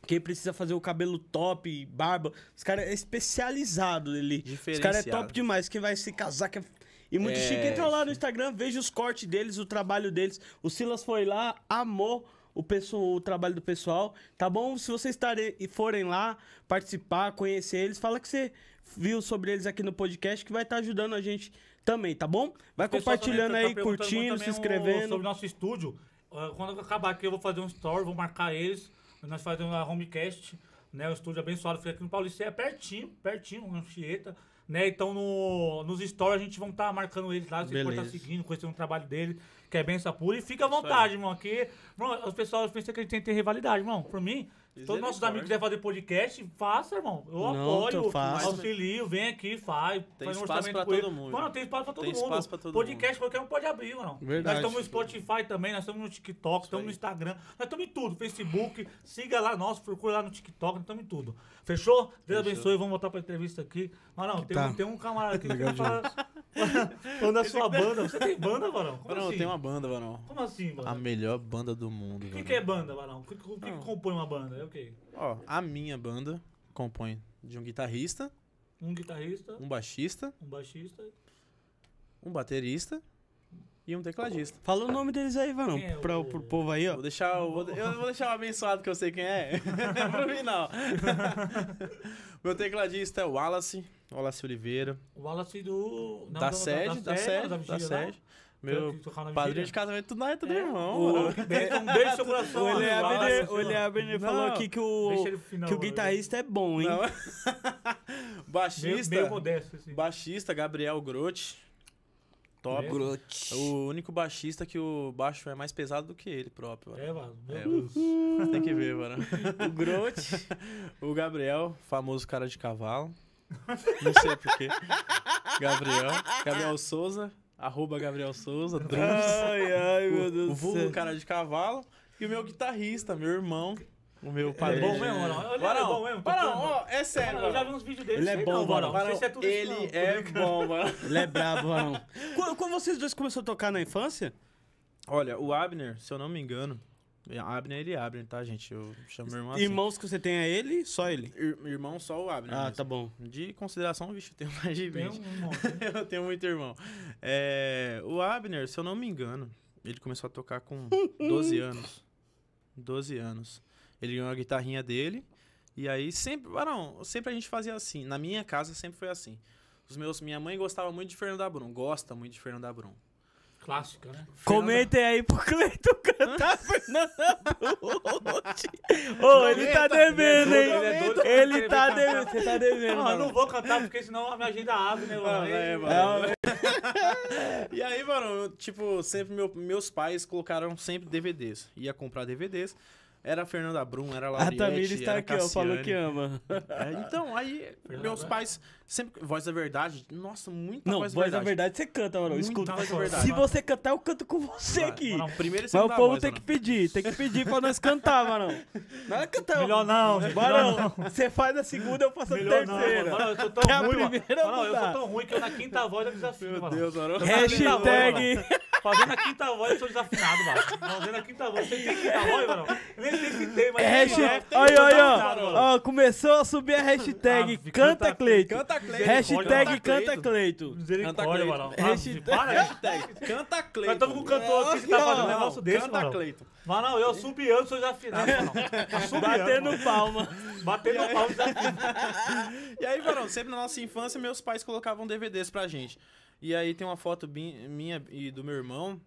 Quem precisa fazer o cabelo top, barba. Os caras é especializado ali. Os caras é top demais. Quem vai se casar. Que é... E muito É, chique. Entra lá no Instagram, veja os cortes deles, o trabalho deles. O Silas foi lá, amou o, pessoal, o trabalho do pessoal. Tá bom? Se vocês estarem, e forem lá participar, conhecer eles, fala que você viu sobre eles aqui no podcast, que vai estar ajudando a gente também, tá bom? Vai compartilhando tá aí, perguntando curtindo, se inscrevendo. Sobre o nosso estúdio. Ah, Quando acabar aqui, eu vou fazer um story, vou marcar eles. Nós fazemos uma homecast, né? O estúdio abençoado fica aqui no Paulista. É pertinho, pertinho, uma Anchieta. Né? Então no, nos stories a gente vai estar marcando eles lá. Vocês podem estar Beleza. seguindo, conhecendo o trabalho dele, que é benção pura. E fica à vontade, irmão. Aqui, irmão, os pessoal pensam que a gente tem que ter rivalidade, irmão. Por mim, todos os nossos amigos quiserem fazer podcast, faça, irmão. Eu Não, apoio, eu faço. auxilio, vem aqui, faz. Tem faz um espaço orçamento pra com ele. todo mundo. Mano, tem espaço pra todo Tem mundo. espaço pra todo podcast qualquer um pode abrir, mano. Verdade. Nós estamos no Spotify também, nós estamos no TikTok, estamos no. Instagram, nós estamos em tudo. Facebook, siga lá nós, procura lá no TikTok, nós estamos em tudo. Fechou? Deus Fechou. abençoe, vamos voltar pra entrevista aqui. Mas não, tem, tá. um, tem um camarada aqui que falar falando da sua banda. Você tem banda, Varão? Como Varão, assim? tem uma banda, Varão. Como assim, A Varão? melhor banda do mundo, O que, que é banda, Varão? O que, o que, que compõe uma banda? É o quê? Ó, a minha banda compõe de um guitarrista, Um guitarrista, um baixista, um baixista. um baterista e um tecladista. Fala o nome deles aí, Varão, Quem é pra, o- pro povo aí, ó. Vou deixar, o- vou, eu vou deixar o abençoado que eu sei quem é pro final. Meu tecladista é o Wallace, Wallace Oliveira, O Wallace do. não, da sede, da sede, da vigília lá. Meu padrinho de casamento, tudo nós é tudo É. irmão. O- mano. Um beijo, no seu coração. O Não. falou aqui que o, final, que o guitarrista é bom, hein? Não. Meio, Baixista, meio modesto, assim. baixista Gabriel Grotti. Top. Grote. O único baixista que o baixo é mais pesado do que ele próprio. mano. É, mano. É. Tem que ver, mano. O Grote. O Gabriel, famoso cara de cavalo. Não sei porquê. Gabriel. Gabriel Souza. Arroba Gabriel Souza. Drums. ai, ai, meu o, Deus o do vulgo céu. cara de cavalo. E o meu guitarrista, meu irmão. O meu É padrinho. bom mesmo, mano. Ele é bom mesmo. Ó, é sério, Eu já vi uns vídeos dele. Ele é bom, Varão. Não sei é tudo isso, ele não. é bom, mano. Ele é brabo, Varão. Quando, quando vocês dois começaram a tocar na infância? Olha, o Abner, se eu não me engano. Abner, ele é Abner, tá, gente? Eu chamo meu irmão assim. Irmãos que você tem é ele? Só ele? Ir- Irmão só o Abner. Ah, mesmo. tá bom. De consideração, vixe, eu tenho mais de Tem 20. um monte. eu tenho muito irmão. É, o Abner, se eu não me engano, ele começou a tocar com 12 anos. 12 anos. Ele ganhou a guitarrinha dele. E aí sempre. Varão, sempre a gente fazia assim. Na minha casa sempre foi assim. Os meus, minha mãe gostava muito de Fernando Abrum. Gosta muito de Fernando Abrum. Clássica, né? Comentem aí pro Cleiton cantar Fernanda. Ô, ele tá Comenta, devendo, é hein? Ele tá devendo, você tá devendo, Não, eu não vou cantar porque senão a minha agenda abre, né, mano? É, mano. É, E aí, mano, tipo, sempre meu- meus pais colocaram sempre DVDs. Ia comprar DVDs. Era Fernanda Brum, era a Lauriette, Tamires está era aqui, ó, falou Cassiane. que ama. É, então, aí, Fernanda meus pais sempre... Voz da Verdade, nossa, muita Não, voz voz da da verdade. verdade você canta, mano. Escuta. voz da verdade. Se você cantar, eu canto com você Vai, aqui. mano, primeira e Mas o povo voz, tem mano. que pedir, tem que pedir pra nós cantar, mano. Não é cantar. Melhor não, não. Você faz a segunda, eu faço a Melhor não, terceira. mano. Mano, eu tô tão É a ruim, mano. primeira Mano, eu sou tão ruim que eu na quinta voz eu desafio, Meu mano. Deus, mano. Eu- Hashtag. Fazendo a quinta voz eu sou desafinado, mano. Fazendo a quinta voz. Você tem quinta voz, mano? Nem sei se tem, mas... Hashtag. É, tem, Olha, olha, ó. mano. Ó, Começou a subir a hashtag Ah, Canta canta- Cleito. Canta Cleito. Hashtag Canta Canta Cleito. Misericórdia, Canta mano. Cleito. Hashtag- Canta Cleito. Nós estamos com o cantor aqui que tá fazendo um negócio desse, Canta mano. Cleito. Mano, não, eu subiando, sou desafinado, mano. Batendo palma. Batendo pau, desafinado. E aí, varão, sempre na nossa infância, meus pais colocavam DVDs pra gente. E aí tem uma foto minha e do meu irmão,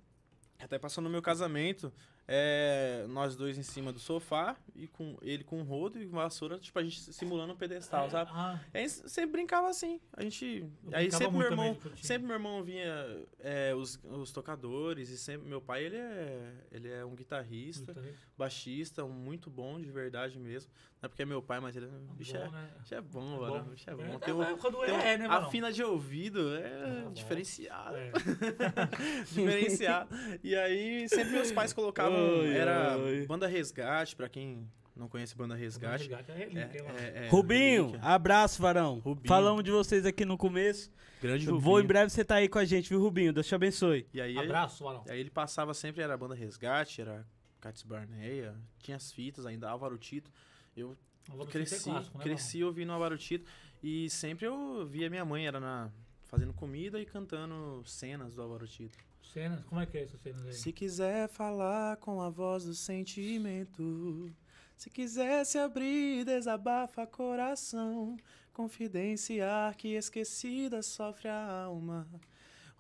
que até passou no meu casamento. É, nós dois em cima do sofá, e com ele com um rodo e vassoura, tipo, a gente simulando um pedestal, sabe? Ah, aí sempre brincava assim. A gente. Eu aí sempre meu irmão. Sempre meu irmão vinha é, os, os tocadores. E sempre. Meu pai, ele é. Ele é um guitarrista, baixista, um muito bom de verdade mesmo. Não é porque é meu pai, mas ele é. Bicho é, Bom, né? bicho é bom, É mano. bom. Bicho é É, bom. tá Tem um- quando tem um- é, né, a mano? fina de ouvido é bom. diferenciado. É. diferenciado. E aí, sempre meus pais colocavam. Ai, era ai. Banda Resgate, pra quem não conhece Banda Resgate. Resgate é relíquia, mano. é- é Rubinho, abraço, Varão. Rubinho. Falamos de vocês aqui no começo. Grande Vou Rubinho. em breve você tá aí com a gente, viu, Rubinho? Deus te abençoe. E aí, Abraço, Marão. E aí ele passava sempre, era a banda Resgate, era Cats Barneia, tinha as fitas ainda, Álvaro Tito. Eu Vou cresci, ser clássico, né, cresci ouvindo Álvaro Tito e sempre eu via minha mãe, era na, fazendo comida e cantando cenas do Álvaro Tito. Cenas, como é que é essa cena aí? Se quiser falar com a voz do sentimento, se quiser se abrir, desabafa coração, confidenciar que esquecida sofre a alma.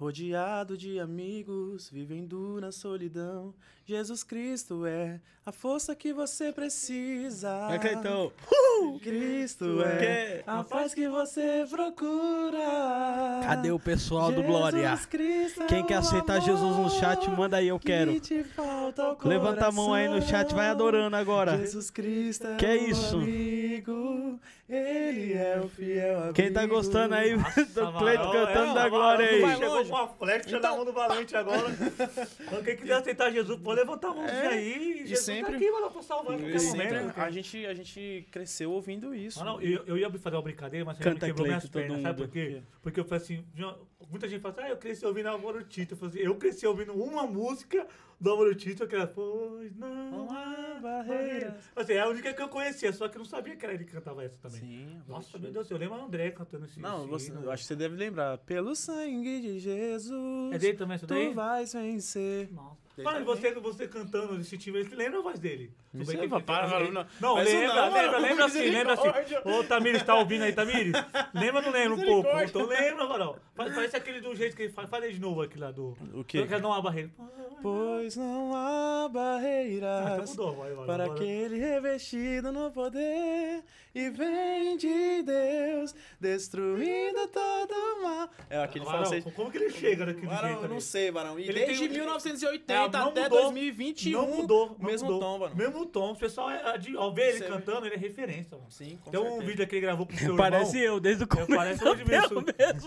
Rodeado de amigos, vivendo na solidão. Jesus Cristo é a força que você precisa. Vai, Cleitão. Cristo é Que- a paz que você procura. Cadê o pessoal do Glória? Cristo é Quem quer aceitar Jesus no chat, manda aí, eu que quero. te falta ao Levanta a mão aí no chat, vai adorando agora. Jesus Cristo é Que o isso? amigo, ele é o fiel amigo. Quem tá gostando aí Nossa, do Cleito cantando é, da glória aí. vai Chegou longe. com uma flecha na Então- mão do valente agora. Então, quem quiser aceitar Jesus, pode levantar a mãozinha É, aí. e Jesus sempre- tá aqui, mano, pra salvar a qualquer sempre momento. a gente, a gente cresceu ouvindo isso. Ah, não, eu, eu ia fazer uma brincadeira, mas você Canta me quebrou Cleito, minhas pernas, sabe por quê? Porque eu falei assim, muita gente fala assim, ah, eu cresci ouvindo Álvaro Tito. Eu, assim, eu cresci ouvindo uma música do Álvaro Tito, que era Pois não há barreiras. Assim, é a única que eu conhecia, só que eu não sabia que era ele que cantava essa também. Sim. Nossa, meu Deus, eu lembro a André cantando esse Não, você, eu acho que você deve lembrar. Pelo sangue de Jesus, É dele também daí? tu vais vencer. Nossa. Mano, você, você cantando esse time, você lembra a voz dele? Para, não. Não, lembra, não, lembra, mano, lembra assim, lembra assim. Ô, Tamires, tá ouvindo aí, Tamires? Lembra ou não lembra um pouco? Então lembra, Varão. Parece aquele do jeito que ele faz. De novo aquele lá do... O quê? Eu quero dar uma barreira. Pois não há Ah, então barreiras mudou, vai, vai. para vai. aquele revestido no poder e vem de Deus destruindo todo o mal. É aquele Varão, francês. como que ele chega daquele Barão, jeito eu não sei, Barão. E Ele desde tem um- 1980 É, não até mudou, 2021, Não mudou. o não mesmo mudou. tom, Barão. Mesmo tom. O pessoal, é, de, ó, vê ele Você cantando, ele é referência, mano. Sim, com Tem um certeza. vídeo que ele gravou com o seu Parece irmão. eu, desde o É, começo. Parece o Edmilson.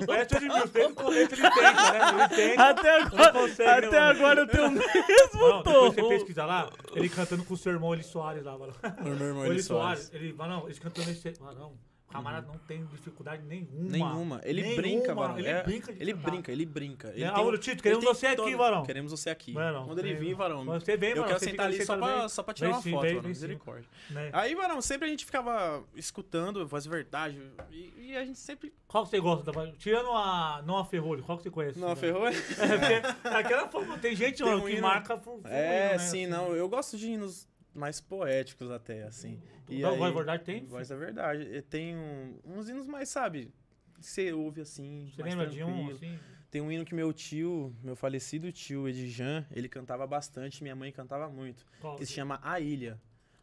Parece o Edmilson. Desde o começo ele tenta, né? Ele tenta. Até agora, consegue, né, até agora eu tenho o mesmo Não, depois você tom. pesquisa lá, ele cantando com o seu irmão Eli Soares lá, mano. O meu irmão Eli Soares, Soares. ele, mano, eles cantando esse. Mano, o camarada não tem dificuldade nenhuma. Nenhuma. Ele Nenhuma. brinca, Barão. Ele É, brinca de Ele brinca, ele brinca. Ele Né? tem Álvaro um- Tito, ele queremos você aqui, Varão. Queremos você aqui. Varão, Quando ele vir, Varão. Você vem, eu Varão, quero sentar ali só pra, só pra tirar Vem uma sim, foto, Varão. Misericórdia. Né? Aí, Varão, sempre a gente ficava escutando Voz Verdade. E, e a gente sempre. Qual que você gosta da Tirando a Não a Ferrolho, qual que você conhece? Não, né? ferrou? É, aquela forma, tem gente Tem um que marca. É, sim, assim. não. Eu gosto de hinos mais poéticos até, assim. E aí- Voz Verdade tem? Voz da Verdade. Tem um- uns hinos mais, sabe? Você ouve assim. Você mais lembra de um, tranquilo. assim? Tem um hino que meu tio, meu falecido tio Edjan, ele cantava bastante, minha mãe cantava muito. Qual? que se chama A Ilha.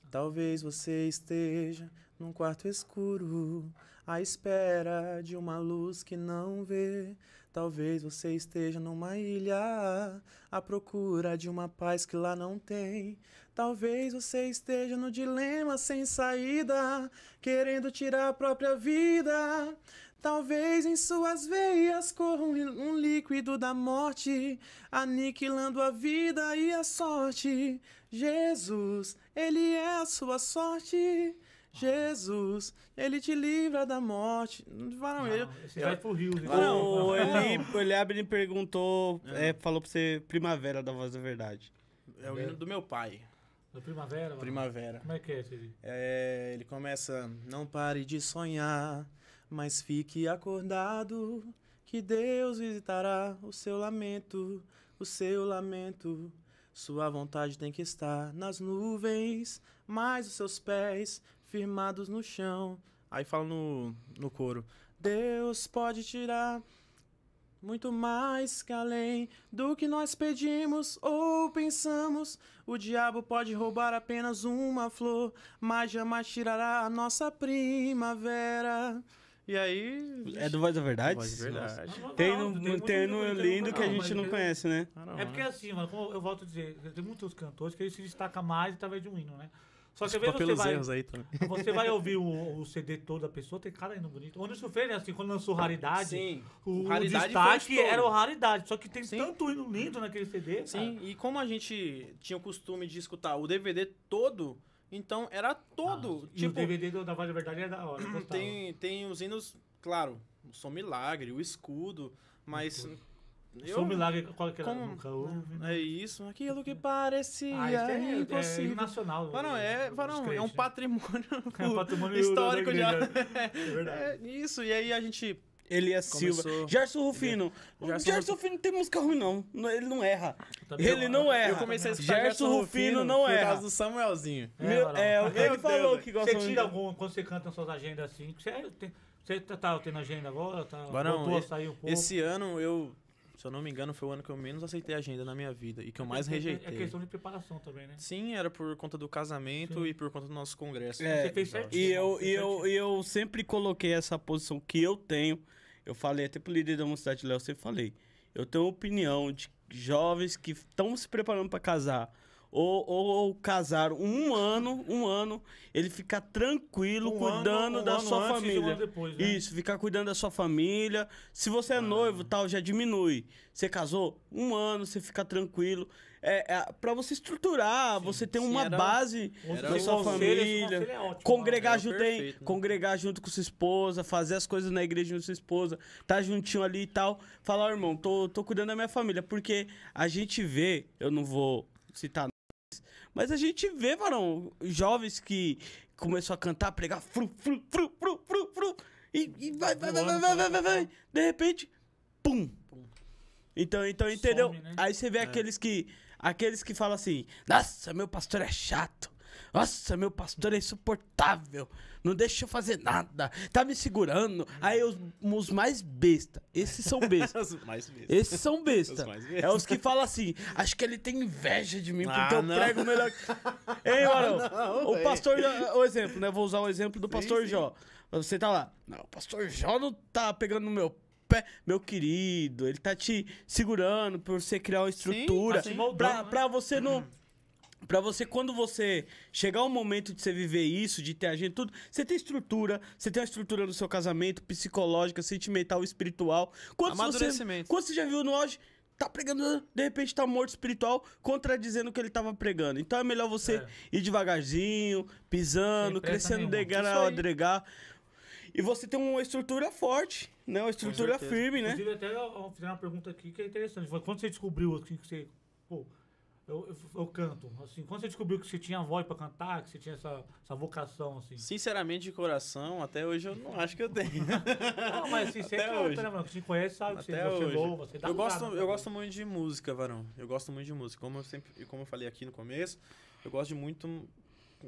Talvez você esteja num quarto escuro, à espera de uma luz que não vê. Talvez você esteja numa ilha, à procura de uma paz que lá não tem. Talvez você esteja no dilema sem saída, querendo tirar a própria vida. Talvez em suas veias corra um, líquido da morte, aniquilando a vida e a sorte. Jesus, Ele é a sua sorte. Jesus, Ele te livra da morte. Não, ele, Não, esse vai pro Rio. né? Não, O não. Eli, o me perguntou, é, falou pra você Primavera da Voz da Verdade. é o hino do meu pai, Da Primavera? mano? Primavera. Como é que é esse? É, ele começa: Não pare de sonhar, mas fique acordado, que Deus visitará o seu lamento, o seu lamento. Sua vontade tem que estar nas nuvens, mas os seus pés firmados no chão. Aí fala no, no coro: Deus pode tirar muito mais que além do que nós pedimos ou pensamos. O diabo pode roubar apenas uma flor, mas jamais tirará a nossa primavera. E aí. É do Voz da Verdade? Voz de verdade. Tem no, muito tem no muito lindo que a gente não conhece, né? Ah, não, É porque assim, mano, como eu volto a dizer, tem muitos cantores que eles se destacam mais através de um hino, né? Só que Desculpa você pelos vai, erros aí também. você vai ouvir o, o CD todo da pessoa, tem cada hino bonito. O Anderson Freire, assim, quando lançou Raridade, Sim. o, o Raridade destaque um estouro. era o Raridade. Só que tem Sim. tanto hino lindo naquele CD, Sim, e como a gente tinha o costume de escutar o DVD todo, então era todo. cara. E o tipo, DVD do- da Voz da Verdade é da hora. tem, tem os hinos, claro, o Som Milagre, o Escudo, mas. Eu, Sou um milagre, qual que era? como, Nunca houve, né? É isso, aquilo que parecia Ah, é, é impossível. hino nacional. Varão, é, varão, é um né? patrimônio, É um patrimônio histórico igreja. É verdade. É isso, e aí a gente Elias Silva. Começou- Gerson Rufino. Gerson Gerson Rufino não tem música ruim, não. Ele não erra. Ele não erra. Eu comecei a escutar Gerson Gerson Rufino não por erra. causa do Samuelzinho. É, Meu- é, ele falou Deus, que gosta Você muito. tira algum, quando você canta nas suas agendas assim, você, tem, você tá, tá tendo agenda agora? Tá, Varão, voltou a sair um pouco? Esse ano eu, se eu não me engano, foi o ano que eu menos aceitei agenda na minha vida e que eu mais É- É rejeitei. questão de preparação também, né? Sim, era por conta do casamento Sim. e por conta do nosso congresso. É, Você fez certinho. E eu, e, eu, e eu sempre coloquei essa posição que eu tenho. Eu falei até pro líder da Mocidade Léo, eu sempre falei. Eu tenho opinião de jovens que estão se preparando para casar ou, ou, ou casaram um ano, um ano, ele fica tranquilo Um cuidando ano- um da sua família. depois, né? Isso, ficar cuidando da sua família. Se você é noivo, tal, já diminui. Você casou, um ano, você fica tranquilo. É, é para você estruturar, você ter sim, uma era- base Era da sua esse família. conselho é ótimo, Congregar Era junto, perfeito, né? Congregar junto com sua esposa, fazer as coisas na igreja junto com sua esposa, tá juntinho ali e tal. Falar, ó, irmão, tô, tô cuidando da minha família. Porque a gente vê, eu não vou citar mas a gente vê, varão, jovens que começou a cantar, pregar, fru, fru, fru, fru, fru, fru, e, e vai, vai, vai, vai, vai, vai, vai, vai. De repente, pum. Então, então entendeu? Some, né? Aí você vê aqueles que aqueles que falam assim: "Nossa, meu pastor é chato. Nossa, meu pastor é insuportável. Não deixa eu fazer nada. Tá me segurando". Aí os, os mais besta, esses são bestas. Mais mesmo. Esses são besta. Os mais É os que falam assim: "Acho que ele tem inveja de mim porque Ah, eu não. prego melhor". Ei, Marão. não, o pastor, o exemplo, né? Vou usar o exemplo do Sim, pastor sim. Jó. Você tá lá. Não, o pastor Jó não tá pegando no meu pé, meu querido. Ele tá te segurando por você criar uma estrutura. tá te moldando, pra, né? pra você não. Pra você, quando você chegar o momento de você viver isso, de ter agenda, tudo, você tem estrutura, você tem uma estrutura no seu casamento, psicológica, sentimental, espiritual. Quando você, Amadurecimento. quando você já viu no auge, tá pregando, de repente tá morto espiritual, contradizendo o que ele tava pregando. Então é melhor você É. ir devagarzinho, pisando, crescendo degrau a degrau. E você tem uma estrutura forte, né? Uma estrutura firme, né? Inclusive, até eu- eu fiz uma pergunta aqui que é interessante. Quando você descobriu assim, que você. Pô, eu, eu, eu canto. Assim, quando você descobriu que você tinha voz pra cantar, que você tinha essa, essa vocação, assim. Sinceramente, de coração, até hoje eu não acho que eu tenho. Não, mas assim, você Até canta, hoje. né, mano? Quem conhece sabe que você, Até você hoje. louva, você dá eu, gosto, eu gosto muito de música, varão. Eu gosto muito de música. Como eu sempre, e como eu falei aqui no começo, eu gosto de muito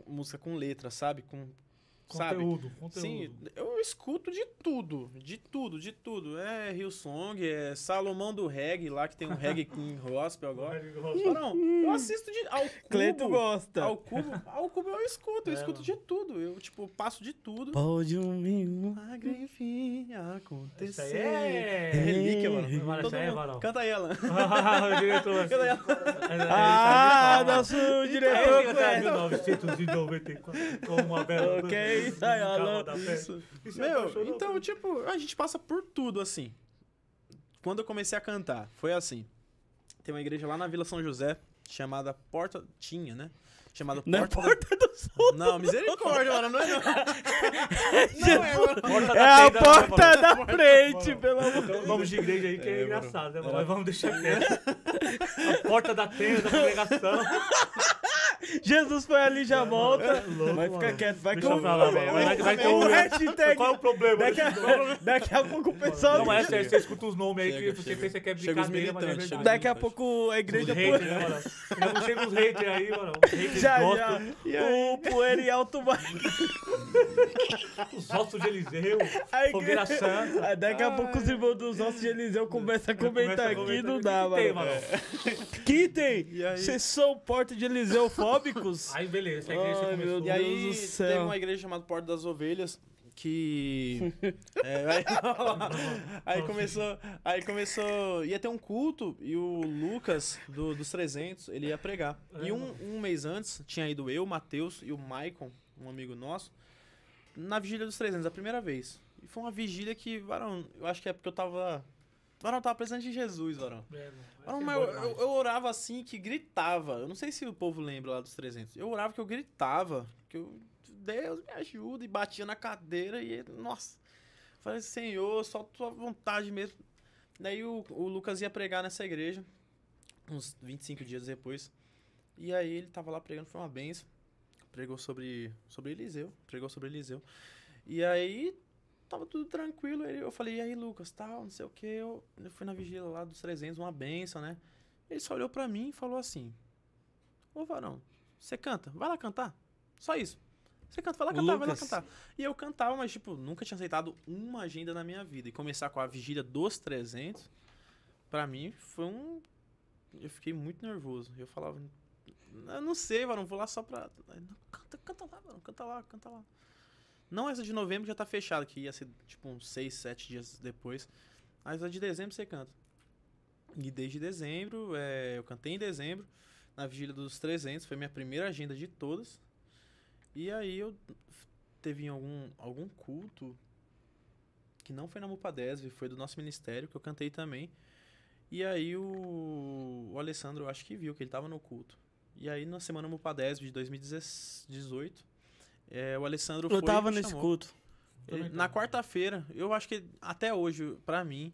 música com letra, sabe? Com sabe? Conteúdo, conteúdo. Sim, eu escuto de tudo, de tudo, de tudo. É Hillsong, é Salomão do Reggae, lá que tem um Reggae King Gospel agora. Varão, eu assisto de ao cubo. gosta. Ao cubo, ao cubo eu escuto, eu É, escuto mano. de tudo. Eu, tipo, passo de tudo. Pode um mimo. Magre, enfim, Isso acontecer. aí é. Relíquia, mano. Mano, Todo isso aí é mundo-. Canta ela. o diretor. Canta ela. Ah, nosso É, diretor ele tá em Cleto. 1994, com uma bela. Ok, isso aí, Alan. fé. Isso. Isso Meu, então, tipo, a gente passa por tudo, assim. Quando eu comecei a cantar, foi assim. Tem uma igreja lá na Vila São José, chamada Porta... Tinha, né? Chamada Não é Porta... porta do sul. Não, misericórdia, mano, não é não. Não é, mano. Porta É a né, porta da frente, pelo amor Então, vamos de igreja aí que é, É, engraçado, né, mano? Mas vamos deixar quieto. A porta da tenda, da congregação. Jesus foi ali já volta. É louco, Vai ficar mano. quieto, vai que eu falar, mano. Vai, vai ter um... hashtag. Qual é o problema? Daqui a, daqui a pouco o pessoal. Não, é sério, você escuta os nomes aí Chega, que você chega. pensa que é Chega os brincadeira, mas é verdade. Daqui a pouco a Os igreja. haters, né, mano? Chega- os haters aí, mano. Os haters Já, já. O poeira e alto vai. Os ossos de Eliseu. A Fogueira igreja- Santa. Aí Daqui a pouco os irmãos dos ossos de Eliseu começam a comentar Começa a aqui, comentar não aqui. dá, Que tem, mano. mano? Que tem? E aí? Vocês são porta Eliseufóbicos? Aí, beleza. Essa igreja Ai, começou. meu E aí, Deus do céu. teve uma igreja chamada Porta das Ovelhas que é, aí, aí começou, aí começou, ia ter um culto e o Lucas do- dos 300, ele ia pregar. É, E um, um mês antes tinha ido eu, o Matheus e o Maicon, um amigo nosso, na vigília dos 300, a primeira vez. E foi uma vigília que, varão, eu acho que é porque eu tava Varão, tava precisando de Jesus, Varão. É, Varão, eu, eu- eu orava assim que gritava. Eu não sei se o povo lembra lá dos 300. Eu orava que eu gritava. Que eu, Deus me ajuda. E batia na cadeira e, nossa. Falei, Senhor, só tua vontade mesmo. Daí o, o Lucas ia pregar nessa igreja. Uns 25 dias depois. E aí ele tava lá pregando, foi uma benção. Pregou sobre, sobre Eliseu. Pregou sobre Eliseu. E aí tava tudo tranquilo. Ele, eu falei, e aí, Lucas, tal, não sei o que. Eu, eu fui na vigília lá dos 300, uma benção, né? Ele só olhou pra mim e falou assim: Ô varão, você canta? Vai lá cantar. Só isso. Você canta, vai lá cantar, vai lá Lucas. cantar. E eu cantava, mas, tipo, nunca tinha aceitado uma agenda na minha vida. E começar com a vigília dos 300, pra mim, foi um. Eu fiquei muito nervoso. Eu falava, eu não sei, varão, vou lá só pra. Aí, "Não, Canta, canta lá, varão, canta lá, canta lá. Não essa de novembro já tá fechada, que ia ser tipo uns 6, 7 dias depois. Mas a de dezembro você canta. E desde dezembro, é, eu cantei em dezembro. na vigília dos 300, foi minha primeira agenda de todas. E aí eu teve algum, algum culto que não foi na Mupadesv, foi do nosso ministério, que eu cantei também. E aí o, o Alessandro, eu acho que viu que ele tava no culto. E aí na semana Mupadesv de 2018, é, o Alessandro foi Eu tava e me nesse chamou. culto. Ele- na tava. quarta-feira, eu acho que até hoje, pra mim,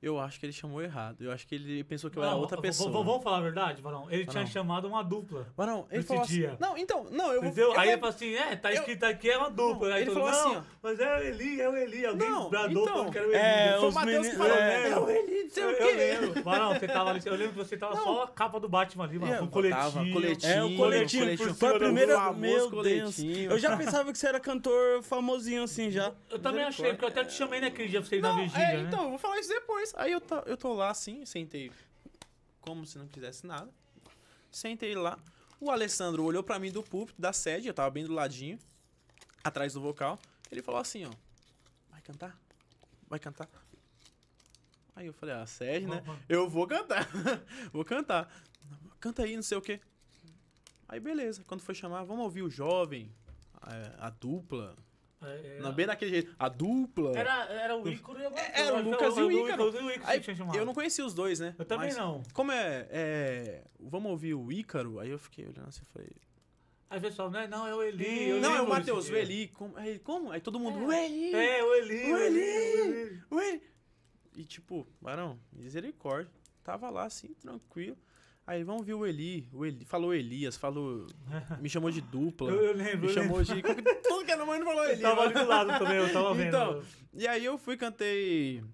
eu acho que ele chamou errado. Eu acho que ele pensou que eu era Não, outra v- pessoa. Vamos falar a verdade, Varão? Ele tinha Varão. chamado uma dupla. Varão, ele falou assim, dia. Não, então, não, eu vou. Entendeu? eu Aí vou- ele falou assim: é, tá eu- escrito aqui, é uma dupla. Não, Aí ele falou não, assim, ó. Mas é o Eli, é o Eli. Alguém Não, bradou então, falando que era o Eli. é, Foi o os Matheus que falou, é. é, o Eli, não sei eu, o eu quê. lembro. Varão, você tava ali. Eu lembro que você tava Não. só a capa do Batman ali, mano. É, Com eu coletinho. tava, coletinho. É, o coletinho. coletinho. Foi a primeira. Meu Deus. coletinho. Eu já pensava que você era cantor famosinho assim já. Eu também achei, porque eu até te chamei naquele dia pra você ir na Não, vigília, é, né? então, eu vou falar isso depois. Aí eu, tá, eu tô lá assim, sentei como se não quisesse nada. Sentei lá. O Alessandro olhou pra mim do púlpito, da sede, eu tava bem do ladinho, atrás do vocal. Ele falou assim, ó. Vai cantar? Vai cantar? Aí eu falei, ah, sede, né? Eu vou cantar. vou cantar. Canta aí, não sei o quê. Aí beleza, quando foi chamar, vamos ouvir o jovem, a, a dupla. É, Não, bem daquele jeito. A dupla. Era, era o Ícaro e a Era o Lucas e o Ícaro. e o Ícaro Aí, eu não conhecia os dois, né? Eu também Mas não. Como é, é, Vamos ouvir o Ícaro? Aí eu fiquei olhando assim e falei. Aí o pessoal, né? Não, é o Eli. não, é o Matheus, o. Eli. Como? Aí, como? Aí todo mundo. É. O Eli! É, o Eli. O o Eli! o Eli. O Eli! E tipo, Barão, misericórdia. Tava lá assim, tranquilo. Aí vamos ver o Eli. O Eli falou Elias, falou. Me chamou de dupla. Eu, eu lembro. me chamou lembro. de. Tudo que era mãe falou Eu Eli. tava ali do lado também, eu tava vendo. Então, E aí eu fui, cantei.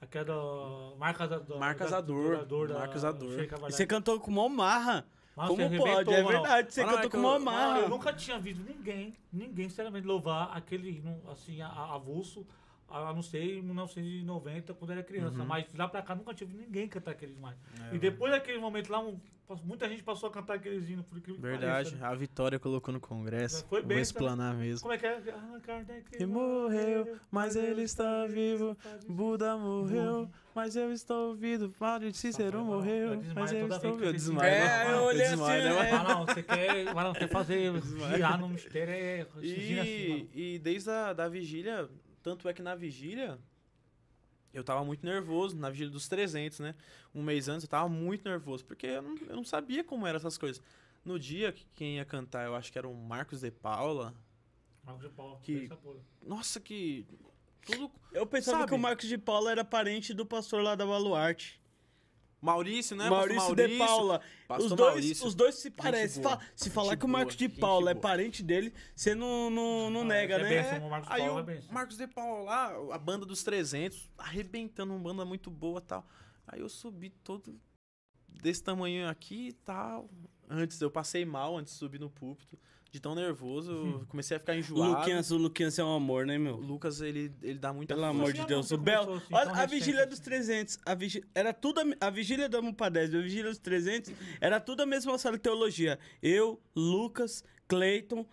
Aquela do Marcas Ador. Marcas Ador, Marcas Ador. E você cantou com uma marra. Como pode? É verdade, você cantou é com uma marra. eu nunca tinha visto ninguém, ninguém, sinceramente, louvar aquele assim, avulso, a, não ser em 1990, quando eu era criança. Uhum. Mas lá pra cá nunca tive ninguém cantar aqueles mais. É, e depois daquele momento lá, um- muita gente passou a cantar aqueles hinos, por incrível que Verdade, pareça, né? a Vitória colocou no Congresso. Foi Vou bem, explanar mesmo. Como é que é? Ah, Kardec Ele morreu, mas ele está vivo. Buda morreu, mas eu estou vivo. Padre Cícero Eu morreu, desmaio mas eu estou que eu Eu vejo desmaio, né? É, eu olhei desmaio, assim, né? é. Mas não, você quer, mas não, quer fazer, girar no mistério, é... assim. E, e desde a da vigília, tanto é que na vigília, eu tava muito nervoso, na vigília dos 300, né? Um mês antes eu tava muito nervoso, porque eu não, eu não sabia como eram essas coisas. No dia que quem ia cantar, eu acho que era o Marcos de Paula. Marcos de Paulo, Que-. Nossa, que. Tudo. Eu pensava Sabe? que o Marcos de Paula era parente do pastor lá da Baluarte. Maurício, né? Maurício, Pastor de Paula. Pastor Os dois, Maurício. os dois se parecem. Fa- Se falar Gente que o Marcos boa, de Paula é boa. parente dele, você não, não, não Ah, nega, é né? benção. o Marcos de Aí Paula o é benção. Marcos de Paula lá, a banda dos 300, arrebentando, uma banda muito boa e tal. Aí eu subi todo desse tamanho aqui e tal. Antes, eu passei mal antes de subir no púlpito. De tão nervoso, eu comecei a ficar O enjoado. Luquinhas, o Luquinhas é um amor, né, O meu? Lucas, ele, ele dá muita Pelo força. amor de Deus. O Bel. assim, Olha, a recente vigília assim. dos 300. A vigi... Era tudo. A, a vigília da Mupadés, a vigília dos 300. Era tudo a mesma sala de teologia. Eu, Lucas, Cleiton,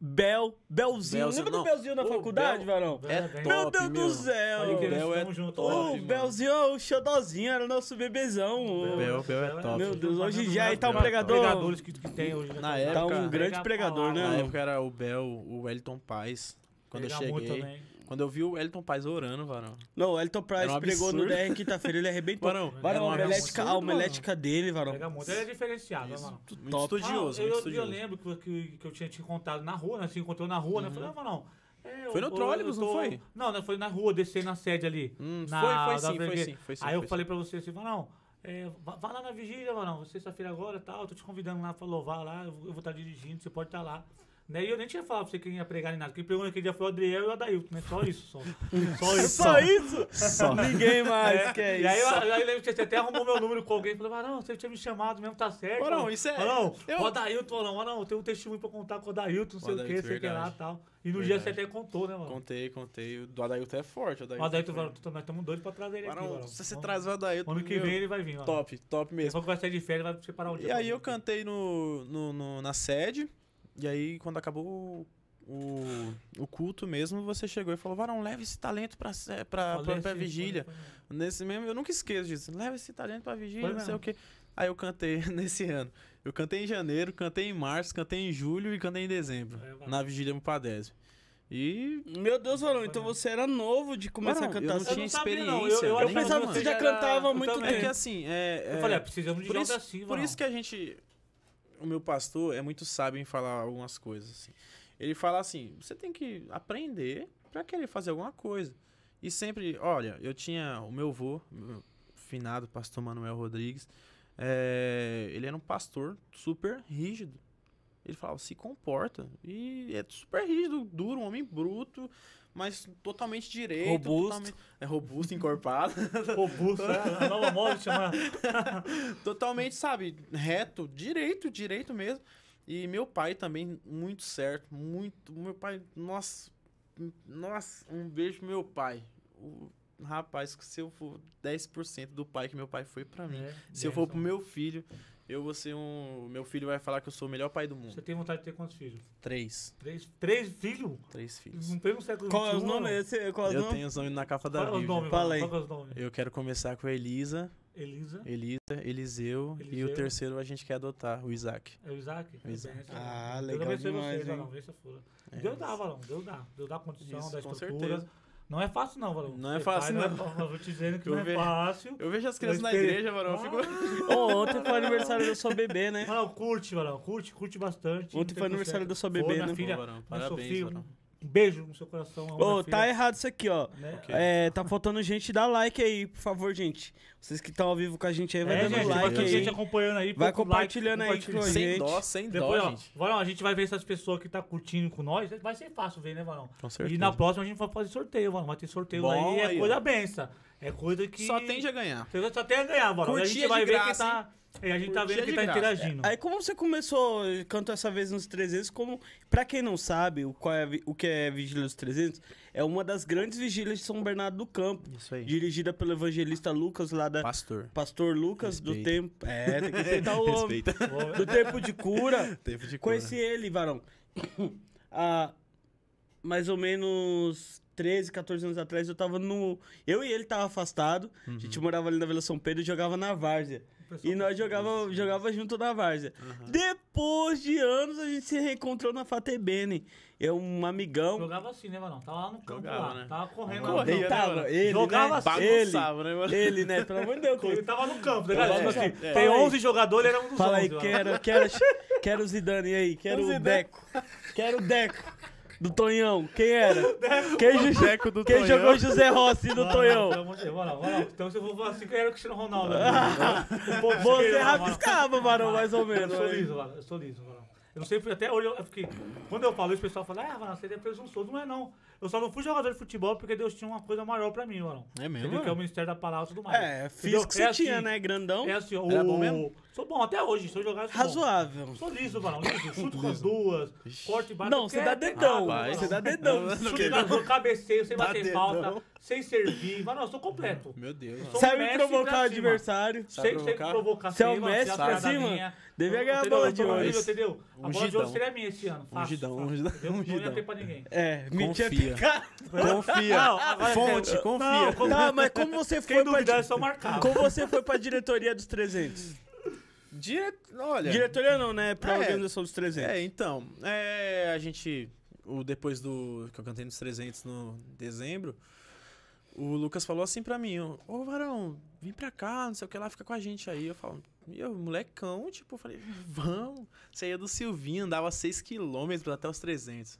Bel. Belzinho. Belzinho, Lembra do. Belzinho na faculdade, Bel- varão? É Bem, Meu top, Deus meu. do céu. Crer, Bel é junto, top, o. Belzinho, o xodózinho, era nosso bebezão. ô. Bel, Bel é top. Meu Deus, hoje já aí tá um pregador. pregadores que, que tem hoje. Na Tá época- Tá um grande pregador, né? Na época era o Bel, o Wellington Paz. Quando eu cheguei. Quando eu vi o Wellington Paz orando, varão. Não, o Elton Era um pregou no. DR quinta-feira, ele arrebentou. Varão, Varão, a homilética, absurdo, a homilética dele, varão. Ele é diferenciado, Isso. mano. Muito Top. estudioso, Ah, muito eu, eu estudioso. lembro que, que, que eu tinha te encontrado na rua, né? Você encontrou na rua, né? Eu falei, ah, mas não. é, Foi eu- no eu- trólebus, eu não foi? Não, não, foi na rua, descer na sede ali. Hum, na- foi, da foi sim, foi sim, foi sim. Aí eu falei pra você assim, não, é, vá, lá na vigília, mano, sexta-feira agora e tal, eu tô te convidando lá pra louvar lá, eu vou, eu vou estar dirigindo, você pode estar lá. Né? E eu nem tinha falado pra você que ia pregar nem nada. Quem pregou naquele dia foi o Adriel e o Adailton, né? Só isso, só. Só isso. Só isso? Só. Ninguém mais É, quer e aí eu, isso. aí eu lembro que você até arrumou meu número com alguém e falou, Varão, você tinha me chamado mesmo, tá certo. Varão, isso é- Varão, eu- o Adailton, Varão, Varão, tem um testemunho pra contar com o Adailton, não sei o que, Adailton, sei o que lá e verdade. tal. E no dia você Verdade. até contou, né, mano? Contei, contei. O Adailton é forte. O O Adailton, Adailton, é Varão, tô- nós estamos doidos pra trazer ele aqui, Varão, Varão. se você traz o Adailton. Ano que vem ele vai vir, mano. Top, top mesmo. Só que vai sair de férias, vai separar um dia. E aí eu cantei no, no, no- na sede. E aí, quando acabou o, o, culto mesmo, você chegou e falou: Varão, leva esse talento pra, pra, Falei pra, pra assim, vigília. foi- foi- Nesse mesmo, eu nunca esqueço disso. Leva esse talento pra vigília, Foi não sei o quê. Aí eu cantei nesse ano. Eu cantei em janeiro, cantei em março, cantei em julho e cantei em dezembro. É, na Vigília Mupadesp. E. Meu Deus, Varão, então você era novo de começar Mano, a cantar eu não assim. Eu tinha não sabia, experiência. não. Eu- eu Eu pensava que você já era- cantava há eu muito tempo. É que assim, é. Eu é- falei, ah, precisamos de por isso, assim, por isso que a gente. O meu pastor é muito sábio em falar algumas coisas. Assim. Ele fala assim: você tem que aprender pra querer fazer alguma coisa. E sempre, olha, eu tinha o meu avô, meu finado pastor Manuel Rodrigues, é, ele era um pastor super rígido. Ele falava, se comporta. E é super rígido, duro, um homem bruto, mas totalmente direito. Robusto. totalmente- é robusto, encorpado. Robusto, é nova moda de chamar. totalmente, sabe, reto, direito, direito mesmo. E meu pai também, muito certo, muito. Meu pai, nossa, nossa, um beijo meu pai. O, rapaz, se eu for 10% do pai que meu pai foi pra mim. É, Se eu for pro meu filho, eu vou ser um. Meu filho vai falar que eu sou o melhor pai do Você mundo. tem vontade de ter quantos filhos? Três. Três, três filhos? Três filhos. Não tem um século Qual é os nomes? Esse, qual é Eu nomes? tenho os nomes na capa da os Bíblia. nomes, Fala mano. aí. Qual é os nomes? Eu quero começar com a Elisa, Elisa, Elisa, Eliseu, e Eliseu. o terceiro a gente quer adotar, o Isaac. é o Isaac? O Isaac. É bem, Ah, Deus legal abençoe demais, vocês, hein? Varão, vê se fura. É Deus isso. dá, Varão, Deus dá. Deus dá a condição, Isso, da com estrutura. certeza. Não é fácil não, Varão. Não é Ser fácil, pai não. é- eu vou te dizendo que Eu não é ve- fácil. Eu vejo as crianças na igreja, varão, fico... Ô, ontem foi aniversário da sua bebê, né? Varão, curte, Varão, curte, curte bastante. Ontem foi aniversário da sua bebê, minha né? filha, Pô, Varão, parabéns, Sofia, Varão. Um beijo no seu coração. Ô, minha tá errado isso aqui, ó. né? Ok. É, tá faltando gente dar like aí, por favor, gente. Vocês que estão ao vivo com a gente aí, vai É, dando gente, like aí. gente acompanhando aí. Vai compartilhando aí compartilha. com a Sem gente. dó, sem Depois, dó, ó, gente. Varão, a gente vai ver essas pessoas que tá curtindo com nós. Vai ser fácil ver, né, Varão? Com certeza. E na próxima a gente vai fazer sorteio, mano. Vai ter sorteio Bom, aí. É aí, coisa ó. benção. É coisa que. Só tende a ganhar. Você só tem a ganhar. E a gente é vai ver quem graça, tá. E a gente tá vendo é de tá graça. interagindo. Aí como você começou, cantou essa vez nos 300, como, pra quem não sabe o, qual é, a o que é Vigília dos 300, é uma das grandes vigílias de São Bernardo do Campo, Isso aí. dirigida pelo evangelista Lucas, lá da Pastor. Pastor Lucas, do tempo... É, tem que respeitar o homem. Do tempo de cura. Tempo de Conheci ele, varão, há mais ou menos 13, 14 anos atrás, eu tava no... Eu e ele tava afastado, a Uhum. gente morava ali na Vila São Pedro e jogava na Várzea. E nós jogava, jogava junto na Várzea. Depois de anos, a gente se reencontrou na Fatebene. É um amigão. Jogava assim, né, Varão? Tava lá no campo Jogava, lá. né? Tava correndo Corria, lá. né, tava, ele, Jogava né? assim. Ele, né, mano? ele, né? Pelo amor de Deus. Ele tava no campo, né, galera? Tipo assim, É. tem Fala aí. 11 jogadores, ele era um dos Fala aí, 11. quero, quero, quero o Zidane aí, quero O o. Deco. Quero o Deco. Do Tonhão. Quem era? Quem, Deco do quem Tonhão. jogou José Rossi do Tonhão? pelo amor de Deus. Então se eu for falar assim, que era o Cristiano Ronaldo. Você Varão. rabiscava, varão, mais ou Eu menos. sou aí. liso, Varão. Eu sou liso, Varão. Eu não sei, até hoje eu fiquei. Quando eu falo isso, o pessoal fala, ah, Varão, você é presunçoso. Não é, não. Eu só não fui jogador de futebol porque Deus tinha uma coisa maior pra mim, Varão. É mesmo? Entendeu? Que é o Ministério da Palavra e tudo mais. É, Entendeu? físico você É assim, tinha, né? Grandão. É assim, Era o... bom mesmo? Sou bom até hoje, se sou bom. Razoável. Sou liso, Varão, liso. Chuto com as duas, corte e bate. Não, você dá dedão. Rapaz. Você dá dedão. Chute na rua, cabeceio, sem bater falta, sem servir. Varão, eu sou completo. Meu Deus, mano. Sabe provocar o adversário. Sabe Sem, sem provocar? Você é o Messi pra cima? Devia ganhar a Entendeu? bola de hoje. Entendeu? A bola de hoje seria minha esse ano. Ungidão, ungidão? Não ia ter pra ninguém. É, mentira. Confia. ficar- Confia. Não, agora é Fonte, confia. Não, como- Tá, mas como você Quem foi pra... duvidar é só marcar. Como você foi pra diretoria dos 300? Dire... Olha. Diretoria não, né? Pra É. organização dos 300. É, então, é, a gente, o, depois do que eu cantei nos 300 no dezembro, o Lucas falou assim pra mim, ô Varão, vem pra cá, não sei o que lá, fica com a gente aí. Eu falo, e eu, molecão, tipo, eu falei, vamos. Saía do Silvinho, andava 6km até os 300.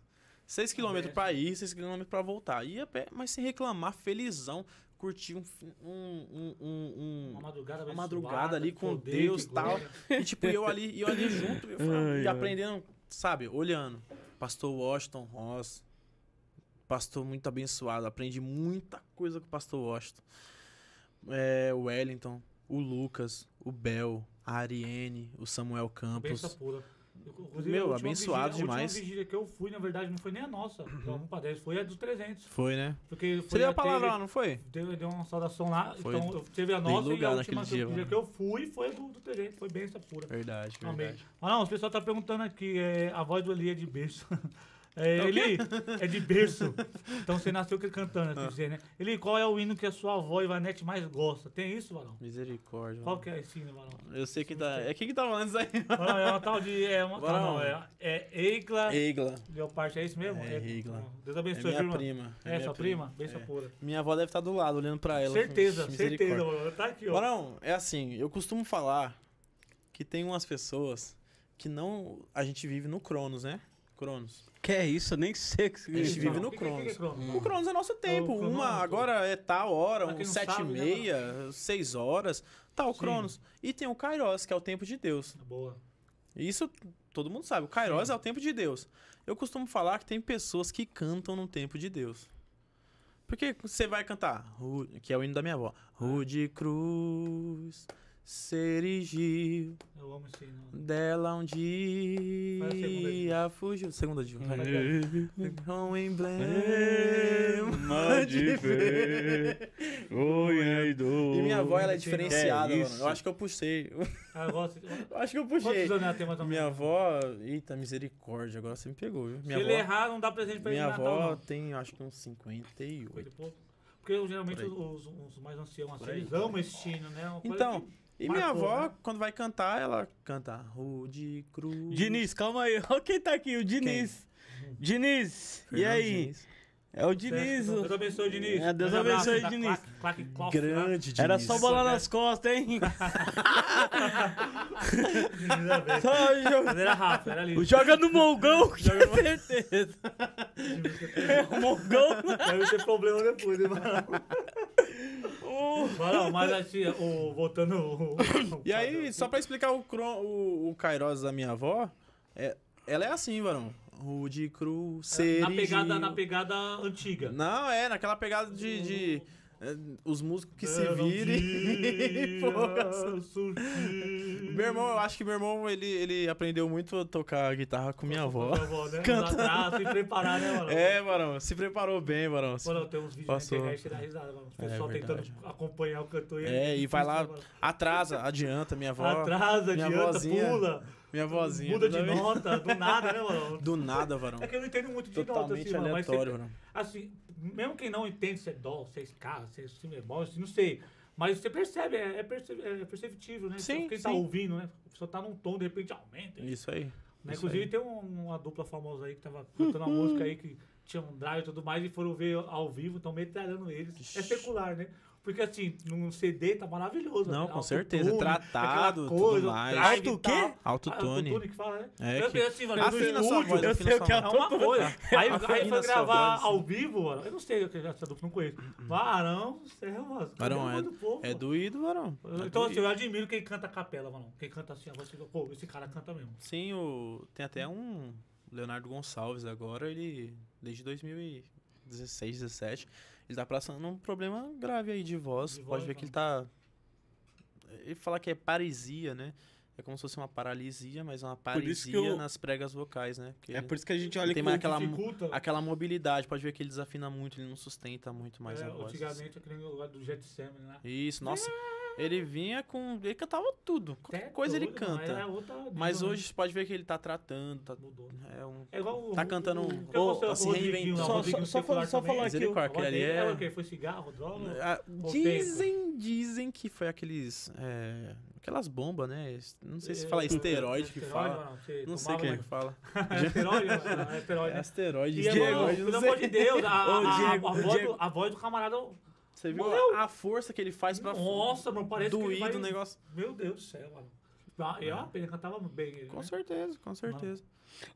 6km pra ir, 6km pra voltar. Ia a pé, mas sem reclamar, felizão, curtir um, um, um, um, um- Uma madrugada, Uma madrugada ali com poder, Deus e tal. E tipo, eu ali, eu ali junto, eu falava, e ai. aprendendo, sabe, olhando. Pastor Washington Ross, pastor muito abençoado, aprendi muita coisa com o pastor Washington. É, o Wellington, o Lucas, o Bel, a Ariene, o Samuel Benção Campos. pura. Inclusive, Meu, a abençoado vigília- demais. A vigília que eu fui, na verdade, não foi nem a nossa, da 1 pra 10, foi a dos 300. Foi, né? Porque Você foi deu a palavra lá, não foi? Deu, deu uma saudação lá, Foi então eu teve a nossa e a última dia, que, mano. que eu fui foi a do, do 300, foi benção pura. Verdade, Amém. verdade. Mas não, o pessoal tá perguntando aqui, é, a voz do Eli é de beijo. É, ele é de berço. Então você nasceu cantando, quer dizer, né? Ele, qual é o hino que a sua avó Ivanete mais gosta? Tem isso, Varão? Misericórdia. Qual que é esse hino, Varão? Eu sei que tá. É quem que tá falando isso aí? Varão, é uma tal de. É uma tal, Varão. não, é, é Eigla Eigla. Leopard, é isso mesmo? É, Eigla. Deus É abençoe, minha viu, irmão? prima. É, minha sua prima? Benção É. pura. Minha avó deve estar do lado, olhando pra ela. Certeza, Misericórdia. certeza, mano. Tá aqui, ó. Barão, é assim, eu costumo falar que tem umas pessoas que não. A gente vive no Cronos, né? Cronos. Que é isso? Eu nem sei o que A gente significa. vive no O que que é Cronos. Cronos? O Cronos é nosso tempo. o cronômetro. Uma agora é tal hora, não sete sabe, e né, meia, seis horas. Tá, o Sim. Cronos. E tem o Kairos, que é o tempo de Deus. Boa. Isso todo mundo sabe. O Kairos é o tempo de Deus. Eu costumo falar que tem pessoas que cantam no tempo de Deus. Porque você vai cantar, que é o hino da minha avó. Rude cruz se erigiu, Eu amo esse hino. dela um dia fugiu. Segunda de. Um Emblema emblema de fé. E minha avó, ela é diferenciada, É mano. Eu acho que eu puxei. Ah, eu gosto. Eu acho que eu puxei. Minha avó... Eita, misericórdia. Agora você me pegou, viu? Se Minha ele avó... errar, não dá presente pra ele Minha no Natal, avó não. tem, acho que uns Coisa 58. de pouco. Porque eu, geralmente Por os, os mais anciãos assim, eles amam esse hino, né? Então, que- e minha avó, né? quando vai cantar, ela canta Rude Cruz. Diniz, calma aí. Olha quem tá aqui, o Diniz. Diniz, e Fernando aí? Diniz. É o Diniz. Deus abençoe, Diniz. É, Deus abraço abençoe, da Diniz. Claque- Claque Grande Diniz. Era só bola nas costas, hein? né? Diniz é velho. Só joga, Mas era Rafa, era ali. joga no Mongão, com certeza. É o Mongão. Deve ter problema depois, né, mano? Uh, Mas, mas assim, o, voltando. o- E aí, só pra explicar o, cron- o, o Kairos da minha avó, é, ela é assim, varão. Rude Cruz, se na, pegada, na pegada antiga. Não, é, naquela pegada de... de, é, os músicos que se virem. Meu irmão, eu acho que meu irmão, ele, ele aprendeu muito a tocar guitarra com minha avó. Minha avó, né? Se preparar, né, mano? É, varão, se preparou bem, varão. Mano, tem uns vídeos Passou. na internet dá risada, mano. O É pessoal tentando verdade. acompanhar o cantor. e É, e vai lá, né, mano? atrasa, adianta, minha avó. Atrasa, minha adianta, vozinha, pula. Minha vozinha. Muda de nota, do nada, né, mano? Do nada, varão. É que eu não entendo muito de nota, Totalmente assim, mano. Mas aleatório, você, varão. assim, mesmo quem não entende se é dó, se é escala, se é bemol, assim, não sei. Mas você percebe, é, é, perce- é perceptível, né? Sim, Quem tá sim. ouvindo, né? A pessoa tá num tom, de repente aumenta. Isso aí. Né? Isso Inclusive aí. tem um- uma dupla famosa aí que tava cantando uma música aí que tinha um drive e tudo mais e foram ver ao vivo, estão metralhando eles. É secular, né? Porque assim, num CD tá maravilhoso. Não, né? com certeza, tratado, tudo mais. e o quê? Autotune. Autotune que fala, né? É eu que- pensei assim, mano, no Afina sua estúdio, voz, eu sei o que é é uma coisa. Aí, foi gravar ao vivo, mano. Eu não sei o que essa dupla, não conheço. Varão, céu, mano. Varão, Cadê a é, voz do povo, é mano? doído, varão. É Então, assim, eu admiro quem canta a capela, mano. Quem canta assim, a voz fica, pô, esse cara canta mesmo. Sim, o... tem até um Leonardo Gonçalves agora, ele, desde 2016, 17, ele tá passando um problema grave aí de voz. De Pode voz, ver que ele tá... Ele fala que é paralisia, né? É como se fosse uma paralisia, mas uma que paralisia eu- nas pregas vocais, né? Porque É por isso que a gente olha Tem com... mais aquela- Dificulta. Aquela mobilidade, pode ver que ele desafina muito, ele não sustenta muito mais é, a voz. Antigamente, aquele lugar do Jet Semen, né? Isso, nossa. Ele vinha com. Ele cantava tudo. Qualquer Até coisa ele doido, mano, canta. é Mas nível, né? hoje você pode ver que ele tá tratando. Tá, Mudou. é um. É igual o- Tá cantando um- o que Ô, aconteceu tá se reinventando. o Só- só- só secular fa- só falar aqui, aquele ali dele é- o quê? Foi cigarro, droga? Ah, Ou dizem, dizem que foi aqueles. é, aquelas bombas, né? Não sei se É, fala é, esteroide que esteroide, fala. você Não sei quem é que fala. É esteroide, é esteroide. É né? asteroide, E, eu pelo amor de Deus, a voz do camarada. Você viu Morreu. a, força que ele faz pra Nossa, mano, parece que ele doído vai... o negócio. Meu Deus do céu, mano. Ah, E ó, ele cantava bem. Ele, Com né? certeza, com certeza.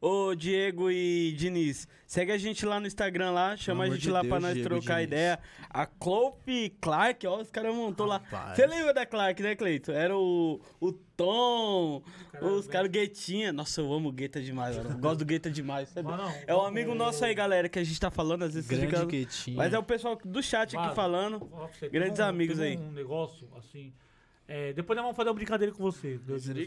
Ô, Diego e Diniz, segue a gente lá no Instagram lá, chama a gente de lá Deus, pra nós Diego trocar ideia. A Clope Clark, ó, os caras montou lá. Você lembra da Clark, né, Cleito? Era o, o Tom, Cara, os caras Guetinha. Nossa, eu amo Gueta demais, mano. Eu gosto do Gueta demais. sabe? Não, É um amigo nosso aí, galera, que a gente tá falando, às vezes Grande fica... Mas é o pessoal do chat aqui falando. Você, Grandes um- amigos aí. um negócio, assim. É, depois nós vamos fazer uma brincadeira com você.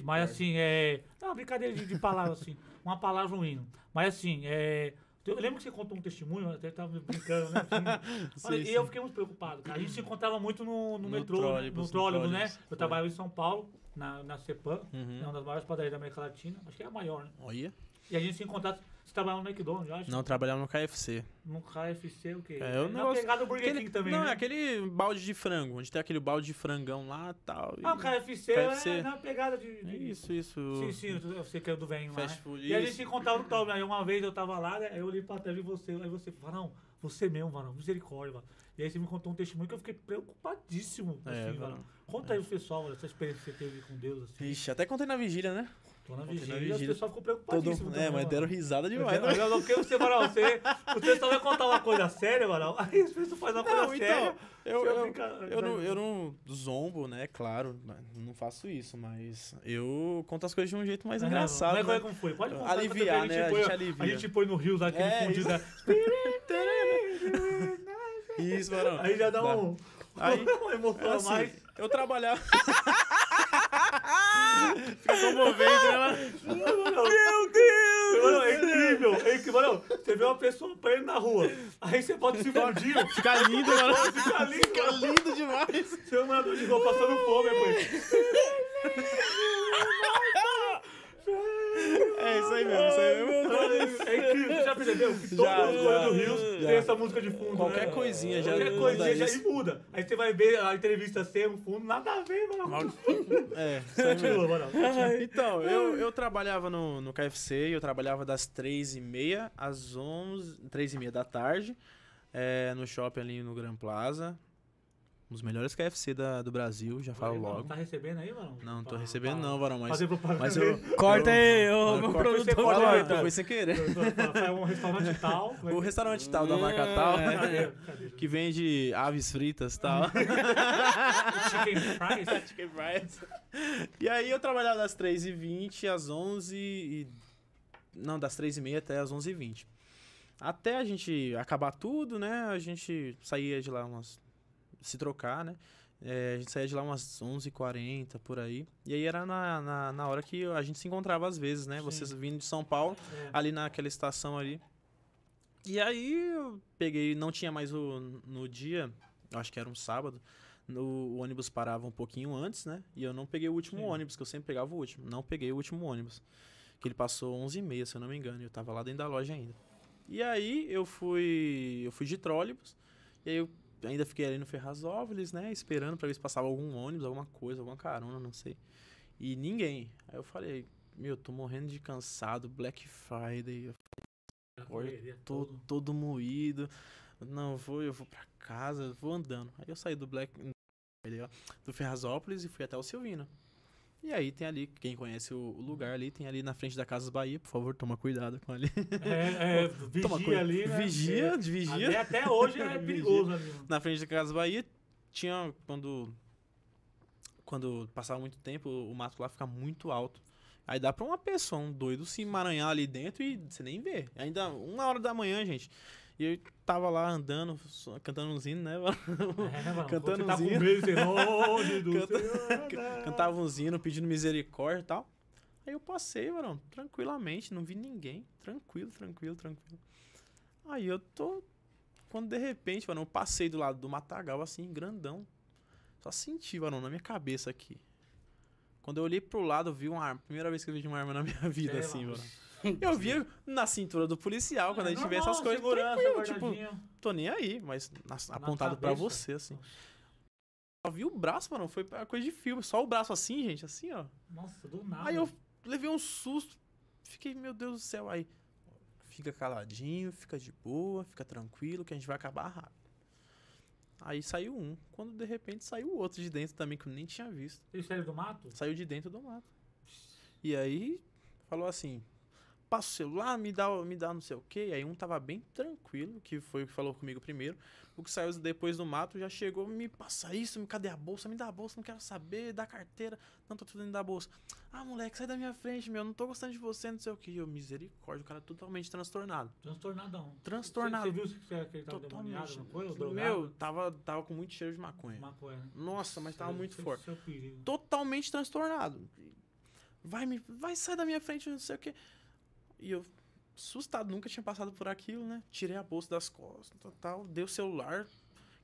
Mas assim, é. Não, uma brincadeira de, de palavras, assim. Uma palavra, um hino. Mas assim, é. Eu lembro que você contou um testemunho, até tava brincando, né? Sim, Olha, e sim. eu fiquei muito preocupado, cara. A gente se encontrava muito no, no, No metrô, no trólebus, no trólebus, né? Eu trabalhava em São Paulo. na, na CEPAM, Uhum. é uma das maiores padarias da América Latina, acho que é a maior, né? Olha. E a gente se encontrava, você trabalhava no McDonald's, eu acho? Não, trabalhava no KFC. No KFC, o quê? É, o na negócio- pegada do Burger Aquele- King também, não, né? é aquele balde de frango, onde tem aquele balde de frangão lá e tal. e- Ah, o KFC, KFC. é na pegada de... É de- isso, isso. Sim, sim, eu eu sei que é do velho lá, Fast né? food, E a gente encontrava no top, aí uma vez eu tava lá, né? Aí eu olhei pra trás e você, aí você falou, não, você mesmo, mano, misericórdia, mano. E aí você me contou um testemunho que eu fiquei preocupadíssimo, É, assim, mano. mano. Conta aí pro pessoal, mano, essa experiência que você teve com Deus, assim. Ixi, até contei na vigília, né? Tô na vigília, o vigília. pessoal ficou Todo... preocupadíssimo É, também, mas deram risada demais, Mas né? não, porque você, mano, você, você só vai contar uma coisa séria, mano. Aí as pessoas fazem uma coisa Não, séria. então, eu, você eu, fica- eu, não, eu não zombo, né? Claro, não faço isso, mas eu conto as coisas de um jeito mais É, engraçado. Mas né? como foi? Pode contar. Aliviar, né? A põe- gente alivia. A gente põe no Rios aquele É, fundido, isso. né? Isso, mano. Aí já dá Dá. um... Aí, uma emoção É a assim, mais. eu trabalhava. Fica comovente, né? mano? Meu Deus! Mano, é incrível, é incrível. Mano, você vê uma pessoa apanhando na rua, aí você bota esse fundinho, Fica lindo, mano. fica lindo, Fica mano. lindo demais. Você é mandador de passando fome, depois. É isso aí mesmo, isso aí mesmo. É incrível, você já percebeu? Que Já, coisas já, do Rios já. tem essa música de fundo. Qualquer né? coisinha já Qualquer muda coisinha já isso. e muda. Aí você vai ver a entrevista ser um fundo, nada a ver, mano. É, isso aí mesmo. Continua, mano. Então, eu, eu trabalhava no, no KFC, eu trabalhava das 3h30 às 11 3h30 da tarde, é, no shopping ali no Gran Plaza. Um dos melhores KFC da, do Brasil, já falo Aí, mano, logo. Tá recebendo aí, mano? Não, não tô Pra- recebendo pra não, Varão, mas, Fazer propaganda. mas eu... Corta aí, ô, eu meu produtor. você corta. Foi sem querer. É um restaurante tal. O restaurante tal, da marca tal, É, que vende aves fritas e tal. Chicken fries. Chicken fries. E aí eu trabalhava das 3h20 às 11 e... Não, das 3h30 até às 11h20. Até a gente acabar tudo, né? A gente saía de lá umas... Se trocar, né? É, a gente saía de lá umas 11h40, por aí. E aí era na, na, na hora que a gente se encontrava às vezes, né? Sim. Vocês vindo de São Paulo, É. ali naquela estação ali. E aí eu peguei, não tinha mais o no dia, acho que era um sábado, no, o ônibus parava um pouquinho antes, né? E eu não peguei o último Sim. ônibus, que eu sempre pegava o último. Não peguei o último ônibus. Que ele passou 11h30, se eu não me engano, e eu tava lá dentro da loja ainda. E aí eu fui, eu fui de trólebus, e aí eu ainda fiquei ali no Ferrazópolis, né, esperando pra ver se passava algum ônibus, alguma coisa, alguma carona, não sei. E ninguém. Aí eu falei, meu, tô morrendo de cansado, Black Friday, eu Correria tô todo moído. Não, vou, eu vou pra casa, vou andando. Aí eu saí do Black do Ferrazópolis e fui até o Silvino. E aí tem ali, quem conhece o, lugar ali, tem ali na frente da Casas Bahia, por favor, toma cuidado com ali. É, é, Toma vigia cuidado. ali, né? Vigia, É, de vigia. ali até hoje é perigoso ali. mano. Na frente da Casas Bahia tinha quando quando passava muito tempo, o mato lá fica muito alto. Aí dá pra uma pessoa, um doido, se emaranhar ali dentro e você nem vê. Ainda uma hora da manhã, gente. E eu tava lá andando, cantando uns hinos, né? É, mano, Cantando quando você tá Canta- Senhor. Cantava uns hinos pedindo misericórdia e tal. Aí eu passei, mano, tranquilamente, não vi ninguém. Tranquilo, tranquilo, tranquilo. Aí eu tô. Quando de repente, mano, eu passei do lado do matagal, assim, grandão. Só senti, mano, na minha cabeça aqui. Quando eu olhei pro lado, eu vi uma arma. Primeira vez que eu vi uma arma na minha vida, É, assim, mano. mano. Eu vi na cintura do policial, quando a gente vê essas coisas. tranquilo, tipo, tô nem aí, mas na- apontado pra cabeça. você, assim. Só vi o braço, mano, foi uma coisa de filme. Só o braço assim, gente, assim, ó. Nossa, do nada. Aí eu levei um susto. Fiquei, meu Deus do céu. Aí, fica caladinho, fica de boa, fica tranquilo, que a gente vai acabar rápido. Aí saiu um. Quando de repente saiu o outro de dentro também, que eu nem tinha visto. Ele saiu do mato? Saiu de dentro do mato. E aí, falou assim: passa o celular, me dá, me dá não sei o quê. Aí um tava bem tranquilo, que foi o que falou comigo primeiro. O que saiu depois do mato já chegou, me passa isso, me cadê a bolsa? Me dá a bolsa, não quero saber, dá a carteira. Não, tô tudo dentro da bolsa. Ah, moleque, sai da minha frente, meu, não tô gostando de você, não sei o quê. Eu, misericórdia, o cara totalmente transtornado. Transtornadão. Transtornado. Você, você viu que, que ele tava demoniado, não foi? Ou? Meu, tava, tava com muito cheiro de maconha. Maconha. né? Nossa, mas tava muito forte. é totalmente transtornado. Vai me, vai sair da minha frente, não sei o quê. E eu assustado, nunca tinha passado por aquilo, né? Tirei a bolsa das costas, tal, dei o celular,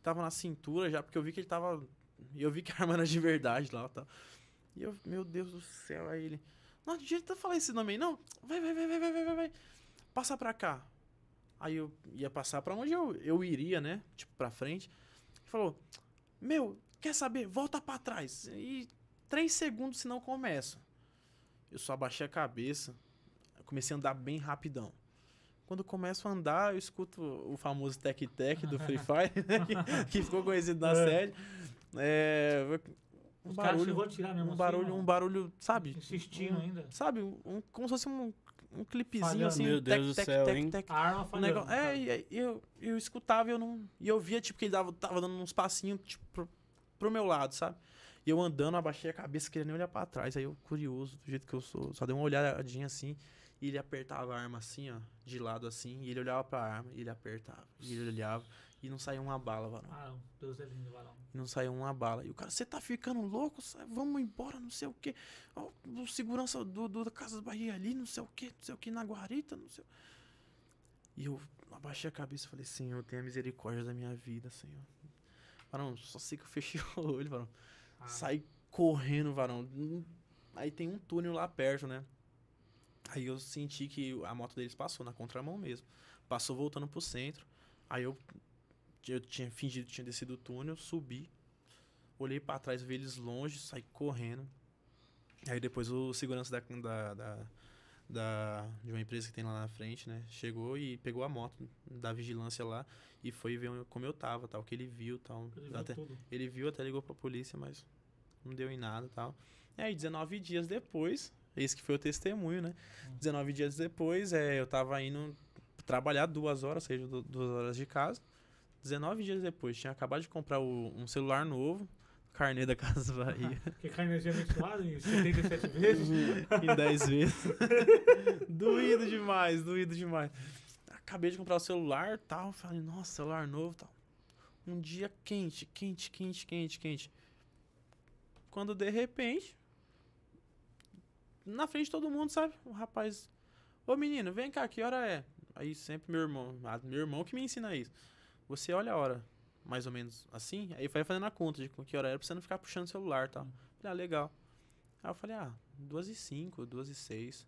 tava na cintura já, porque eu vi que ele tava, eu vi que a arma era de verdade lá, tal. E eu, meu Deus do céu, aí ele. Não adianta falar esse nome aí, não. Vai, vai, vai, vai, vai, vai, vai. Passa pra cá. Aí eu ia passar pra onde eu, eu iria, né? Tipo, pra frente. Ele falou: Meu, quer saber? Volta pra trás. E três segundos, senão começa. Eu só abaixei a cabeça. Comecei a andar bem rapidão. Quando eu começo a andar, eu escuto o famoso tec-tec do Free Fire, né, que, que ficou conhecido na É. série. É, um barulho, um assim, barulho, ó. um barulho, sabe? Insistindo um- ainda. Sabe, um, como se fosse um, um clipezinho Falhando. assim. Meu Deus do céu, hein? tec. A arma falhando. negócio, é, e aí eu, eu escutava e eu não. E eu via, tipo, que ele dava, tava dando uns passinhos, tipo, pro, pro meu lado, sabe? E eu andando, abaixei a cabeça, querendo nem olhar pra trás. Aí eu, curioso, do jeito que eu sou, só dei uma olhadinha assim. E ele apertava a arma assim, ó, de lado assim. E ele olhava pra arma, e ele apertava. E ele olhava. E não saía uma bala, varão. Ah, Deus é lindo, varão. E não saiu uma bala. E o cara, você tá ficando louco? Sai, Vamos embora, não sei o quê. Ó, o segurança do, do da Casa Bahia ali, não sei o quê, não sei o quê, na guarita, não sei o... E eu abaixei a cabeça e falei, Senhor, tenha misericórdia da minha vida, Senhor. Varão, só sei que eu fechei o olho, varão. Ah, Saí correndo, varão. Aí tem um túnel lá perto, né? Aí eu senti que a moto deles passou na contramão mesmo. Passou voltando pro centro. Aí eu, eu tinha fingido que tinha descido o túnel, subi. Olhei pra trás, vi eles longe, saí correndo. Aí depois o segurança da, da, da, da- de uma empresa que tem lá na frente, né? Chegou e pegou a moto da vigilância lá e foi ver como eu tava, tal, que ele viu, tal. ele viu Até, tudo. ele viu, até ligou pra polícia, mas não deu em nada tal. E aí, 19 dias depois, esse que foi o testemunho, né? 19 dias depois, é, eu tava indo trabalhar duas horas, ou seja, du- duas horas de casa. 19 dias depois, tinha acabado de comprar o- um celular novo, carnê da Casa Bahia, Porque cai energia menstruada em 77 vezes. em 10 vezes. doído demais, doído demais. Acabei de comprar o celular tal, falei, nossa, celular novo tal. Um dia quente, quente, quente, quente, quente. Quando de repente, na frente de todo mundo, sabe? O rapaz, ô menino, vem cá, que hora é? Aí sempre meu irmão, ah, meu irmão que me ensina isso. Você olha a hora, mais ou menos assim, aí vai fazendo a conta de que hora era pra você não ficar puxando o celular e tal. Falei, ah, legal. Aí eu falei, ah, duas e cinco, duas e seis.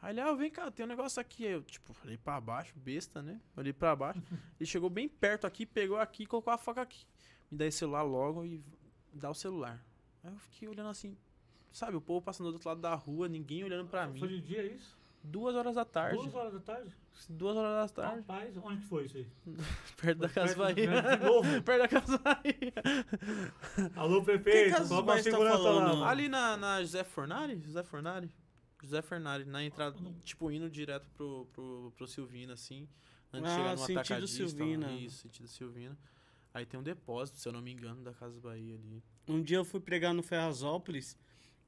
Aí ele, ah, vem cá, tem um negócio aqui. Aí eu, tipo, olhei pra baixo, besta, né? Olhei pra baixo. ele chegou bem perto aqui, pegou aqui e colocou a faca aqui. Me dá esse celular logo e dá o celular. Aí eu fiquei olhando assim, sabe, o povo passando do outro lado da rua, ninguém olhando pra Foi mim. de dia isso? Duas horas da tarde. Duas horas da tarde? Duas horas da tarde. Rapaz, onde que foi isso aí? perto da Casa de- Bahia. De novo. perto da Casa Bahia. Alô, prefeito. Casas Coloca a Bahia você tá segurança lá. Ali na, na José Fornari? José Fornari? José Fornari, na entrada, tipo, indo direto pro, pro, pro Silvina, assim. Antes de Ah, chegar no sentido atacadista. lá. Silvina. Isso, sentido Silvina. Aí tem um depósito, se eu não me engano, da Casa Bahia ali. Um dia eu fui pregar no Ferrazópolis.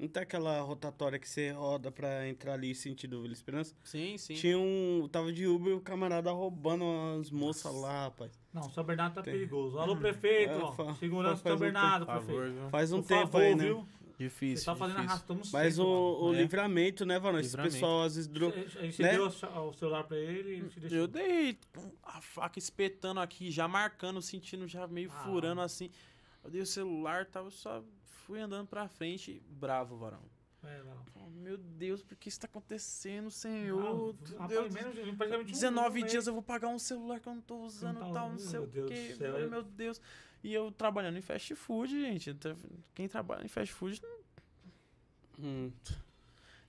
Não tem aquela rotatória que você roda pra entrar ali sentido Vila Esperança? Sim, sim. Tinha um. Tava de Uber e o camarada roubando umas moças lá, rapaz. Não, São Bernardo tá Tem. perigoso. Alô, prefeito. É, ó. fa- Segurança São um Bernardo, Por favor, prefeito. viu? Faz um Por tempo favor, aí, né? viu? Difícil. Você tá fazendo difícil. arrastando Mas o, o É. livramento, né, Varão? Esse pessoal às vezes. Dro... Você né? deu o- o celular pra ele e ele te deixou. Eu dei a faca espetando aqui, já marcando, sentindo já meio Ah. furando assim. Eu dei o celular, tava só fui andando pra frente, bravo, varão. É, não. Oh, meu Deus, por que isso tá acontecendo, Senhor? Ah, Deus, menos de- praticamente um- 19 um dias mês. eu vou pagar um celular que eu não tô usando tá e tal, não sei meu o Deus quê. Meu, é- meu Deus. E eu trabalhando em fast food, gente. tra- Quem trabalha em fast food Hum.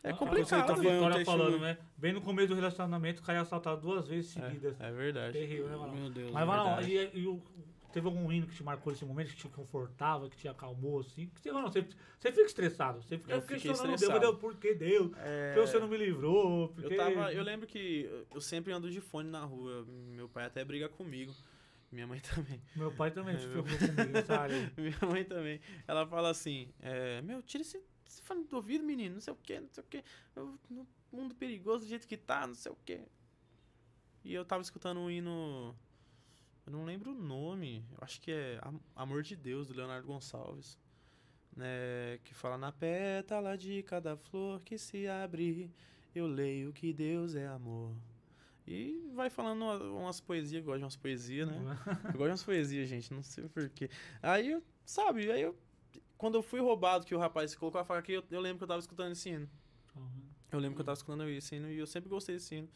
é complicado. A Vitória testemunho. falando, né? Bem no começo do relacionamento, o cara é assaltado duas vezes seguidas. É, é verdade. Terrível, né, Varão? Meu Deus. Mas, é Varão, verdade. e, e o- teve algum hino que te marcou nesse momento, que te confortava, que te acalmou, assim? Que, você, Varão, você, você fica estressado. Você fica Eu questionando Deus. Deus, por que Deus? É, Por que você não me livrou? Por Eu, tava, eu lembro que eu sempre ando de fone na rua. Meu pai até briga comigo. Minha mãe também. Meu pai também É, se meu- comigo nessa área aí. Minha mãe também. Ela fala assim: é, Meu, tira esse, esse fone do ouvido, menino. Não sei o que, não sei o que. No mundo perigoso do jeito que tá, não sei o que. E eu tava escutando um hino. Eu não lembro o nome. Eu acho que é Am- Amor de Deus, do Leonardo Gonçalves. Né, que fala na pétala de cada flor que se abre, eu leio que Deus é amor. E vai falando uma- umas poesias, eu gosto de umas poesias, né? Eu gosto de umas poesias, gente, não sei porquê. Aí eu, sabe, aí eu quando eu fui roubado, que o rapaz colocou a faca aqui, eu, eu lembro que eu tava escutando esse hino. Eu lembro que eu tava escutando esse hino e eu sempre gostei desse hino.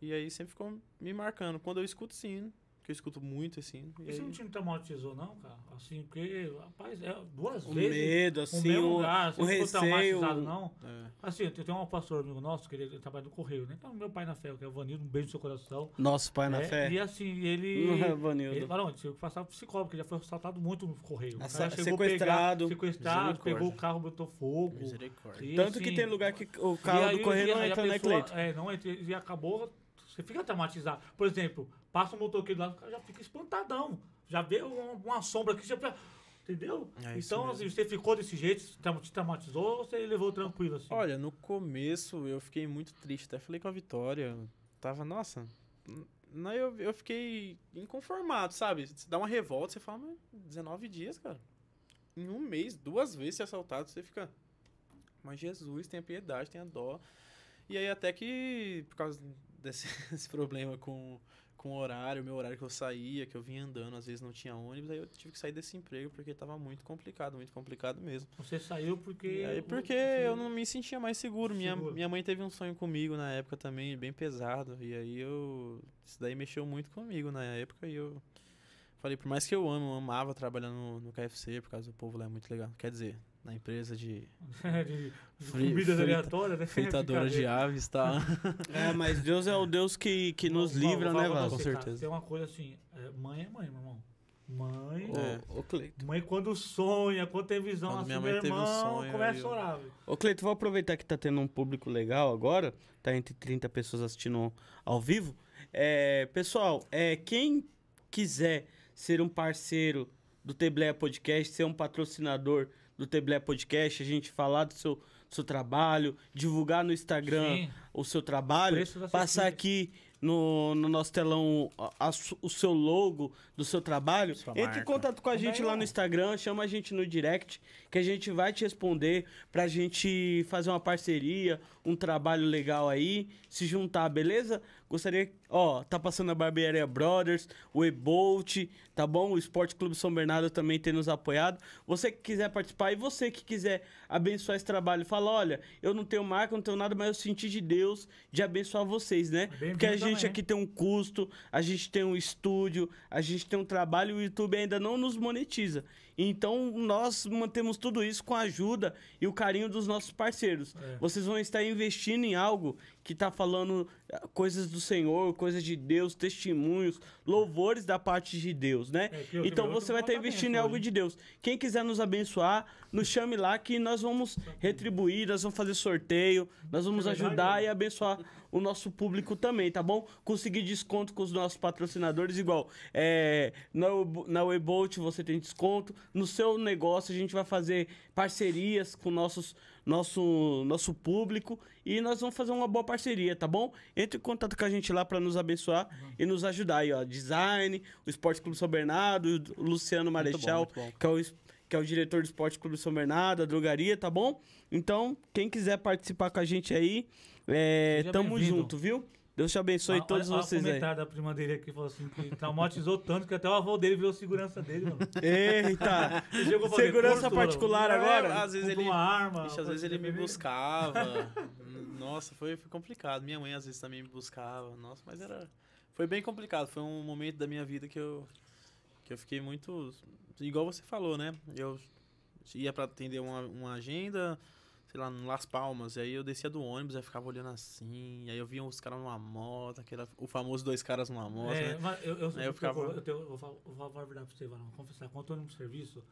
E aí sempre ficou me marcando. Quando eu escuto esse hino, que eu escuto muito hino. E Isso aí, não te traumatizou, não, cara? Assim, porque, rapaz, é duas O vezes. medo, o assim, mesmo o, lugar, você o não ficou receio. traumatizado, não? é. Assim, eu tenho um pastor amigo nosso, que ele, ele trabalha no Correio, né? Então, meu pai na fé, que é o Vanildo, um beijo no seu coração. Nosso pai na É, fé. E assim, ele. Não é, Ele Vanildo. falou? Tinha que passar pro psicólogo, porque já foi assaltado muito no correio. O Assa- cara chegou a sequestrado. Pegar, sequestrado, pegou o carro, botou fogo. Misericórdia. E, Tanto que assim, tem lugar que o carro aí- do correio não entra, né, Cleiton? É, não entra. E acabou, você fica traumatizado. Por exemplo, passa um motoqueiro lá, o cara já fica espantadão. Já vê uma, uma sombra aqui, já. Entendeu? É então, assim, você ficou desse jeito, te traumatizou ou você levou tranquilo assim? Olha, no começo eu fiquei muito triste. Até falei com a Vitória. Tava, nossa. Não, eu, eu fiquei inconformado, sabe? Você dá uma revolta, você fala, mas 19 dias, cara. Em um mês, duas vezes ser assaltado, você fica. Mas Jesus, tenha piedade, tenha dó. E aí até que, por causa desse problema com, com o horário, meu horário que eu saía, que eu vinha andando, às vezes não tinha ônibus, aí eu tive que sair desse emprego porque tava muito complicado, muito complicado mesmo. Você saiu porque. E aí, porque você- eu não me sentia mais seguro. Minha, Seguro. minha mãe teve um sonho comigo na época também, bem pesado. E aí eu. Isso daí mexeu muito comigo na época e eu. Falei, por mais que eu amo, eu amava trabalhar no, no KFC, por causa do povo lá é muito legal. Quer dizer, na empresa de de, de Fri- comidas frita- aleatórias, né? fritadora de aves, tá? É, mas Deus é o Deus que, que nos livra, né, Vasco? Com certeza. Tem uma coisa assim, é, mãe é mãe, meu irmão. Mãe. Ô, ô, Cleiton. Mãe, quando sonha, quando tem visão Quando assim, minha meu mãe teve um irmão, sonho, começa a velho. Ô, Cleiton, vou aproveitar que tá tendo um público legal agora. Tá entre 30 pessoas assistindo ao vivo. É, pessoal, é, quem quiser ser um parceiro do Tebleia Podcast, ser um patrocinador do Tebleia Podcast, a gente falar do seu, do seu trabalho, divulgar no Instagram Sim. o seu trabalho, passar aqui no, no nosso telão a- a o seu logo do seu trabalho, Sua entre em marca. contato com a gente lá no Instagram, chama a gente no direct, que a gente vai te responder pra gente fazer uma parceria, um trabalho legal aí, se juntar, beleza? Gostaria, ó, tá passando a Barbearia Brothers, o Ebolt, tá bom? O Esporte Clube São Bernardo também tem nos apoiado. Você que quiser participar e você que quiser abençoar esse trabalho, fala, olha, eu não tenho marca, não tenho nada, mas eu senti de Deus de abençoar vocês, né? Porque a gente também. aqui tem um custo, a gente tem um estúdio, a gente tem um trabalho e o YouTube ainda não nos monetiza. Então nós mantemos tudo isso com a ajuda e o carinho dos nossos parceiros. É. Vocês vão estar investindo em algo que está falando eh, coisas do Senhor, coisas de Deus, testemunhos, louvores da parte de Deus, né? É, eu- então eu você vai estar muita investindo em algo de Deus. Quem quiser nos abençoar, nos chame lá que nós vamos retribuir, nós vamos fazer sorteio, nós vamos ajudar e abençoar o nosso público também, tá bom? Conseguir desconto com os nossos patrocinadores, igual é, na, na Webolt você tem desconto, no seu negócio a gente vai fazer parcerias com nossos, nosso, nosso público e nós vamos fazer uma boa parceria, tá bom? Entre em contato com a gente lá para nos abençoar e nos ajudar aí, ó. Design, o Esporte Clube São Bernardo, o Luciano Marechal, muito bom. que é o que é o diretor do Esporte Clube São Bernardo, a drogaria, tá bom? Então, quem quiser participar com a gente aí, é, Seja tamo junto, viu? Deus te abençoe Olha- todos olha vocês o aí. comentário da prima dele aqui, falou assim, que traumatizou tanto que até o avô dele virou segurança dele, mano. Eita! Segurança curso, particular mano. agora? É, às vezes ele. uma arma. Ixi, às vezes ele me ele- buscava. Nossa, foi, foi complicado. Minha mãe às vezes também me buscava. Nossa, mas era. Foi bem complicado. Foi um momento da minha vida que eu. Que eu fiquei muito. Igual você falou, né? Eu ia pra atender uma, uma agenda, sei lá, no Las Palmas. E aí eu descia do ônibus, aí ficava olhando assim. Aí eu via os caras numa moto, aquele, o famoso dois caras numa moto, É, né? mas eu, eu, Aí eu ficava- eu, tenho- eu, falo- eu vou falar a verdade pra você, Varão. Vou confessar, quando eu tô no serviço,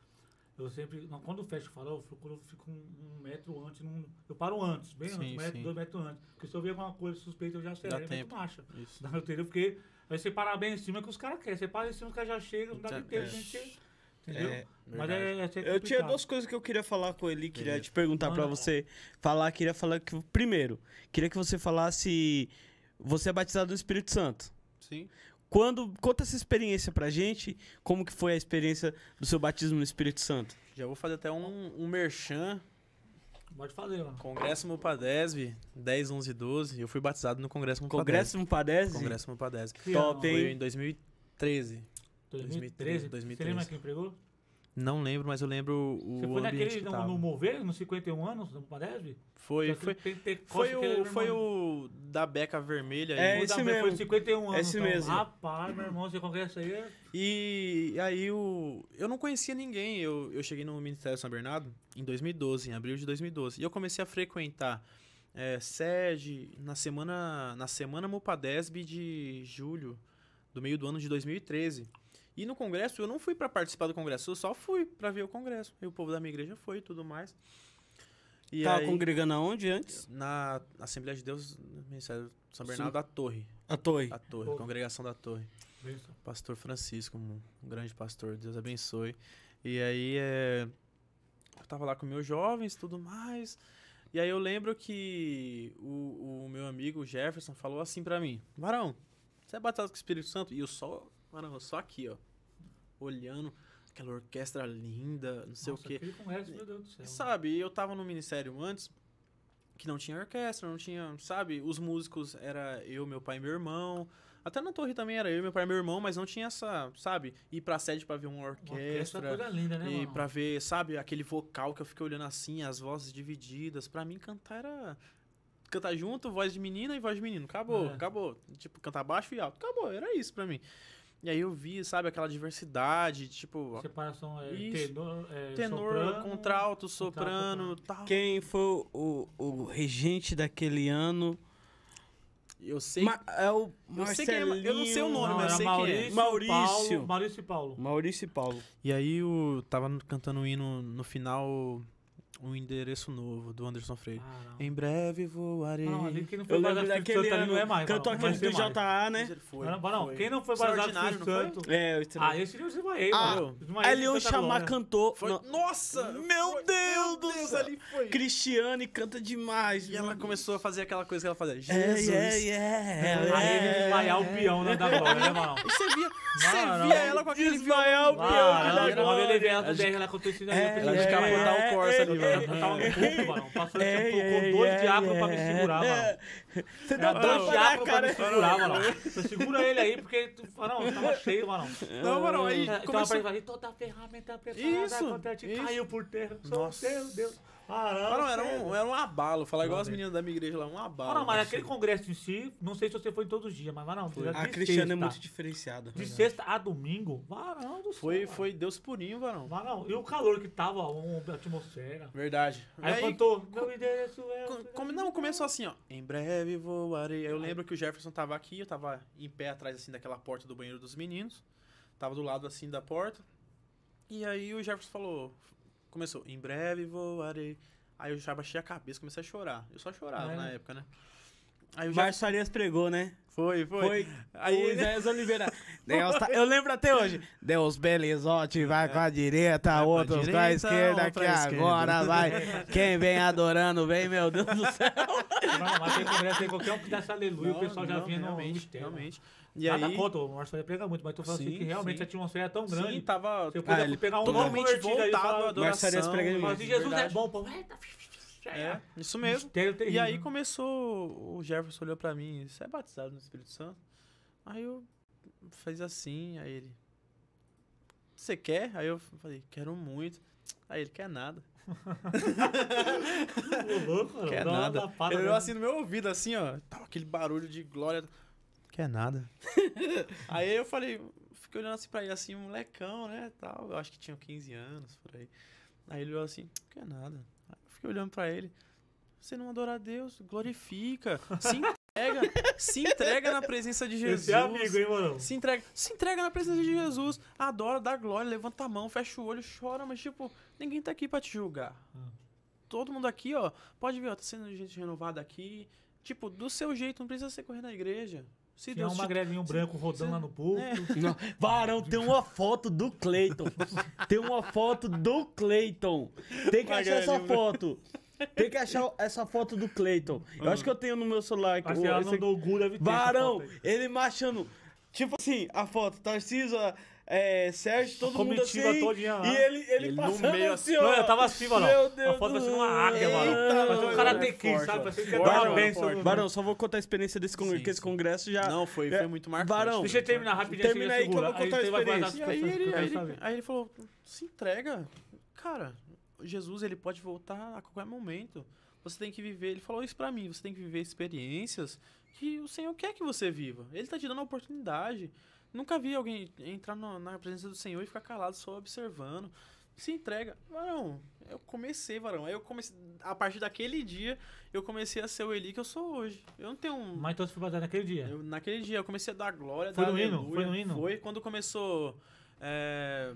eu sempre. Não, quando eu fecho o farol, eu fico, eu fico um, um metro antes. num- eu paro antes, bem Sim, antes, um metro, dois metros antes. Porque se eu ver alguma coisa suspeita, eu já acelero, eu meto tempo. marcha. Isso. Entendeu? Porque aí você parar bem em cima é que os caras querem. Você para em cima, os caras já chegam, não dá É. tempo, gente. Entendeu? É, Mas é, é Eu tinha duas coisas que eu queria falar com ele, queria Beleza. te perguntar pra Manda. você falar, queria falar que primeiro, queria que você falasse você é batizado no Espírito Santo. Sim. Quando conta essa experiência pra gente, como que foi a experiência do seu batismo no Espírito Santo? Já vou fazer até um, um merchan. Pode fazer, mano. Congresso Mupadesv, 10, 11 e 12. Eu fui batizado no Congresso Mupadesv. Congresso Mupadese? Congresso Mupadesv. Que Top, hein? Foi em 2013. 2013. 2013. Você lembra quem pregou? Não lembro, mas eu lembro o Você foi ambiente naquele, que no, tava. no Mover, nos 51 anos, no Padesb? Foi, foi, foi o, foi o da beca vermelha aí. É O esse da- mesmo. Foi 51 anos. Esse então. mesmo. Rapaz, meu irmão, você congressa aí. é- E aí o, eu não conhecia ninguém. Eu, eu cheguei no Ministério São Bernardo em 2012, em abril de 2012. E eu comecei a frequentar é, sede na semana, na semana Mupadesb de julho, do meio do ano de 2013. E no congresso, eu não fui para participar do congresso, eu só fui para ver o congresso. E o povo da minha igreja foi e tudo mais. E Tava aí, congregando aonde antes? na Assembleia de Deus, no Ministério São Bernardo da Torre. A torre. A Torre. Congregação da Torre Benção. pastor Francisco, um, grande pastor, Deus abençoe. E aí é, eu tava lá com meus jovens, tudo mais. E aí eu lembro que o, o meu amigo Jefferson falou assim pra mim: Varão, você é batizado com o Espírito Santo? E eu só, varão, eu só aqui, ó, olhando aquela orquestra linda, não sei Nossa, o quê. meu Deus do céu. Sabe, eu tava no ministério antes que não tinha orquestra, não tinha, sabe, os músicos era eu, meu pai e meu irmão. Até na torre também era eu, meu pai e meu irmão, mas não tinha essa, sabe, ir pra sede pra ver uma Uma orquestra é orquestra. coisa linda, né, E pra ver, sabe, aquele vocal que eu fiquei olhando assim, as vozes divididas. Pra mim, cantar era. Cantar junto, voz de menina e voz de menino. Acabou, É. acabou. Tipo, cantar baixo e alto. Acabou, era isso pra mim. E aí eu vi, sabe, aquela diversidade, tipo, Separação é Isso. tenor, é, tenor, soprano, contralto, soprano, soprano. tal. Quem foi o, o regente daquele ano? Eu sei. Ma- é o Eu sei quem é, Marcelinho. eu não sei o nome, Não, mas era sei quem é. Maurício, Maurício. Paulo, Maurício e Paulo. Maurício e Paulo. E aí eu tava cantando um hino no final, um endereço novo do Anderson Freire. Ah. Em breve voarei. Não, ali quem não foi Eu lembro o daquele ano. não é mais. Cantou mano, aquele do. JA, né? Foi, Não, não, foi. quem não foi o não foi? Santo... É, eu Ah, esse eu desmaiei, Ah, mano. Desmaiei Ali de o tanta chamar cantou. Foi- Nossa! Meu Foi- Deus do Deus, céu. ali foi. Cristiane canta demais. E ela mano. começou a fazer aquela coisa que ela fazia. É, Jesus. é, é, Aí ele é. desmaiar o peão né, da glória, né, mano? E você via, você Mano, via ela com aquele Desmaiar o peão Ah, da ele glória. veio ela com o DR lá acontecendo aí. É, Ela é, capotar é, o Corsa ali, é, mano. Eu tava no culto, mano. Pastor É, tipo, é, com dois é, diáconos pra me é, segurar, é. mano. Você deu dois tapa na diáconos pra me segurar, mano. Você segura ele aí, porque tu fala, não, tava cheio, mano. Não, mano, aí Então começou... falou, toda a ferramenta preparada Isso, contra ti isso. caiu por terra. Nossa. Deus, Deus. Ah, não, era um, era um abalo. Falar igual as meninas da minha igreja lá, um abalo. Não, não, mas assim. aquele congresso em si, não sei se você foi todos os dias, mas não, de A Cristiane é sexta- muito diferenciada. De sexta a domingo, varão do céu. Foi, foi Deus purinho, varão. Varão. E o calor que tava, ó, a atmosfera. Verdade. Aí, Aí, cantou, meu endereço é... Co- Como, não, começou assim, ó. Em breve voarei. Aí Eu lembro que o Jefferson tava aqui, eu tava em pé atrás, assim, daquela porta do banheiro dos meninos. Tava do lado, assim, da porta. E aí o Jefferson falou... Começou, em breve voarei. Aí eu já baixei a cabeça, comecei a chorar. Eu só chorava É. na época, né? Aí o Jefferson... Márcio Arias pregou, né? Foi, foi. Foi. Aí o Zé Oliveira. Deus tá- Eu lembro até hoje. Deus Belizote vai com a direita, Vai outros com a direita, esquerda, um que esquerda. agora vai. Quem vem adorando, vem, meu Deus do céu. Não, mas tem congresso aí, qualquer um que desse aleluia, o Não, pessoal já não, vinha no realmente, mistério. realmente. E Nada aí... contra, o Marcelo prega muito, mas tô falando assim Sim, que realmente sim. a atmosfera é tão grande. Sim, tava Você Ah, podia ele pegar um totalmente voltado à adoração. Marcelo prega Mas demais. Jesus é bom, pô. Eita, É, isso mesmo. Mistério E terrível. aí começou, o Jefferson olhou pra mim, você é batizado no Espírito Santo? Aí eu fiz assim, aí ele, você quer? Aí eu falei, quero muito. Aí ele, quer nada. Louco, mano, Quer uma nada. Ele olhou mesmo. assim no meu ouvido, assim, ó, tava aquele barulho de glória. Quer nada. aí eu falei, fiquei olhando assim pra ele, assim, um molecão, né, tal. Eu acho que tinha 15 anos, por aí. Aí ele olhou assim, quer nada. Fiquei olhando pra ele, você não adora a Deus, glorifica, se entrega, se entrega na presença de Jesus. Esse é amigo, hein, mano? Se entrega, se entrega na presença de Jesus. Adora, dá glória, levanta a mão, fecha o olho, chora, mas tipo, ninguém tá aqui pra te julgar. Hum. Todo mundo aqui, ó, pode ver, ó, tá sendo gente renovada aqui. Tipo, do seu jeito, não precisa ser correr na igreja. Se Tinha um Deus te- magrelinho branco rodando lá no púlpito. É. Não. Varão, tem uma foto do Cleiton. Tem uma foto do Cleiton. Tem que achar essa Magrelinho. foto. Tem que achar essa foto do Cleiton. Eu acho que eu tenho no meu celular aqui. Acho que ela esse não do deve ter. Varão, ele marchando. Tipo assim, a foto, Tarcísio, é, Sérgio, todo mundo Comitiva assim. todinha. E ele, ele, Ele no passando meio assim, assim. ó. Não, eu tava assim, mano. Meu Deus A foto parecendo uma águia, Eita, mano. Parecia um sabe? ó. Parecia que uma Barão, benção. no- Barão, só vou contar a experiência desse, con- Sim, que esse sim. congresso já. Não, foi, É, foi muito marcante. Varão, Deixa eu terminar rapidinho. Termina assim, aí que eu vou contar a experiência. aí ele, aí ele falou, se entrega. Cara, Jesus, ele pode voltar a qualquer momento. Você tem que viver, ele falou isso pra mim, você tem que viver experiências que o Senhor quer que você viva. Ele tá te dando a oportunidade. Nunca vi alguém entrar no- na presença do Senhor e ficar calado só observando. Se entrega. Varão, eu comecei, varão. Aí eu comecei, a partir daquele dia, eu comecei a ser o Eli que eu sou hoje. Eu não tenho um, Mas então você foi baseado naquele dia. eu- naquele dia eu comecei a dar glória, Foi dar no hino? aleluia. Foi no hino? Foi quando começou. é,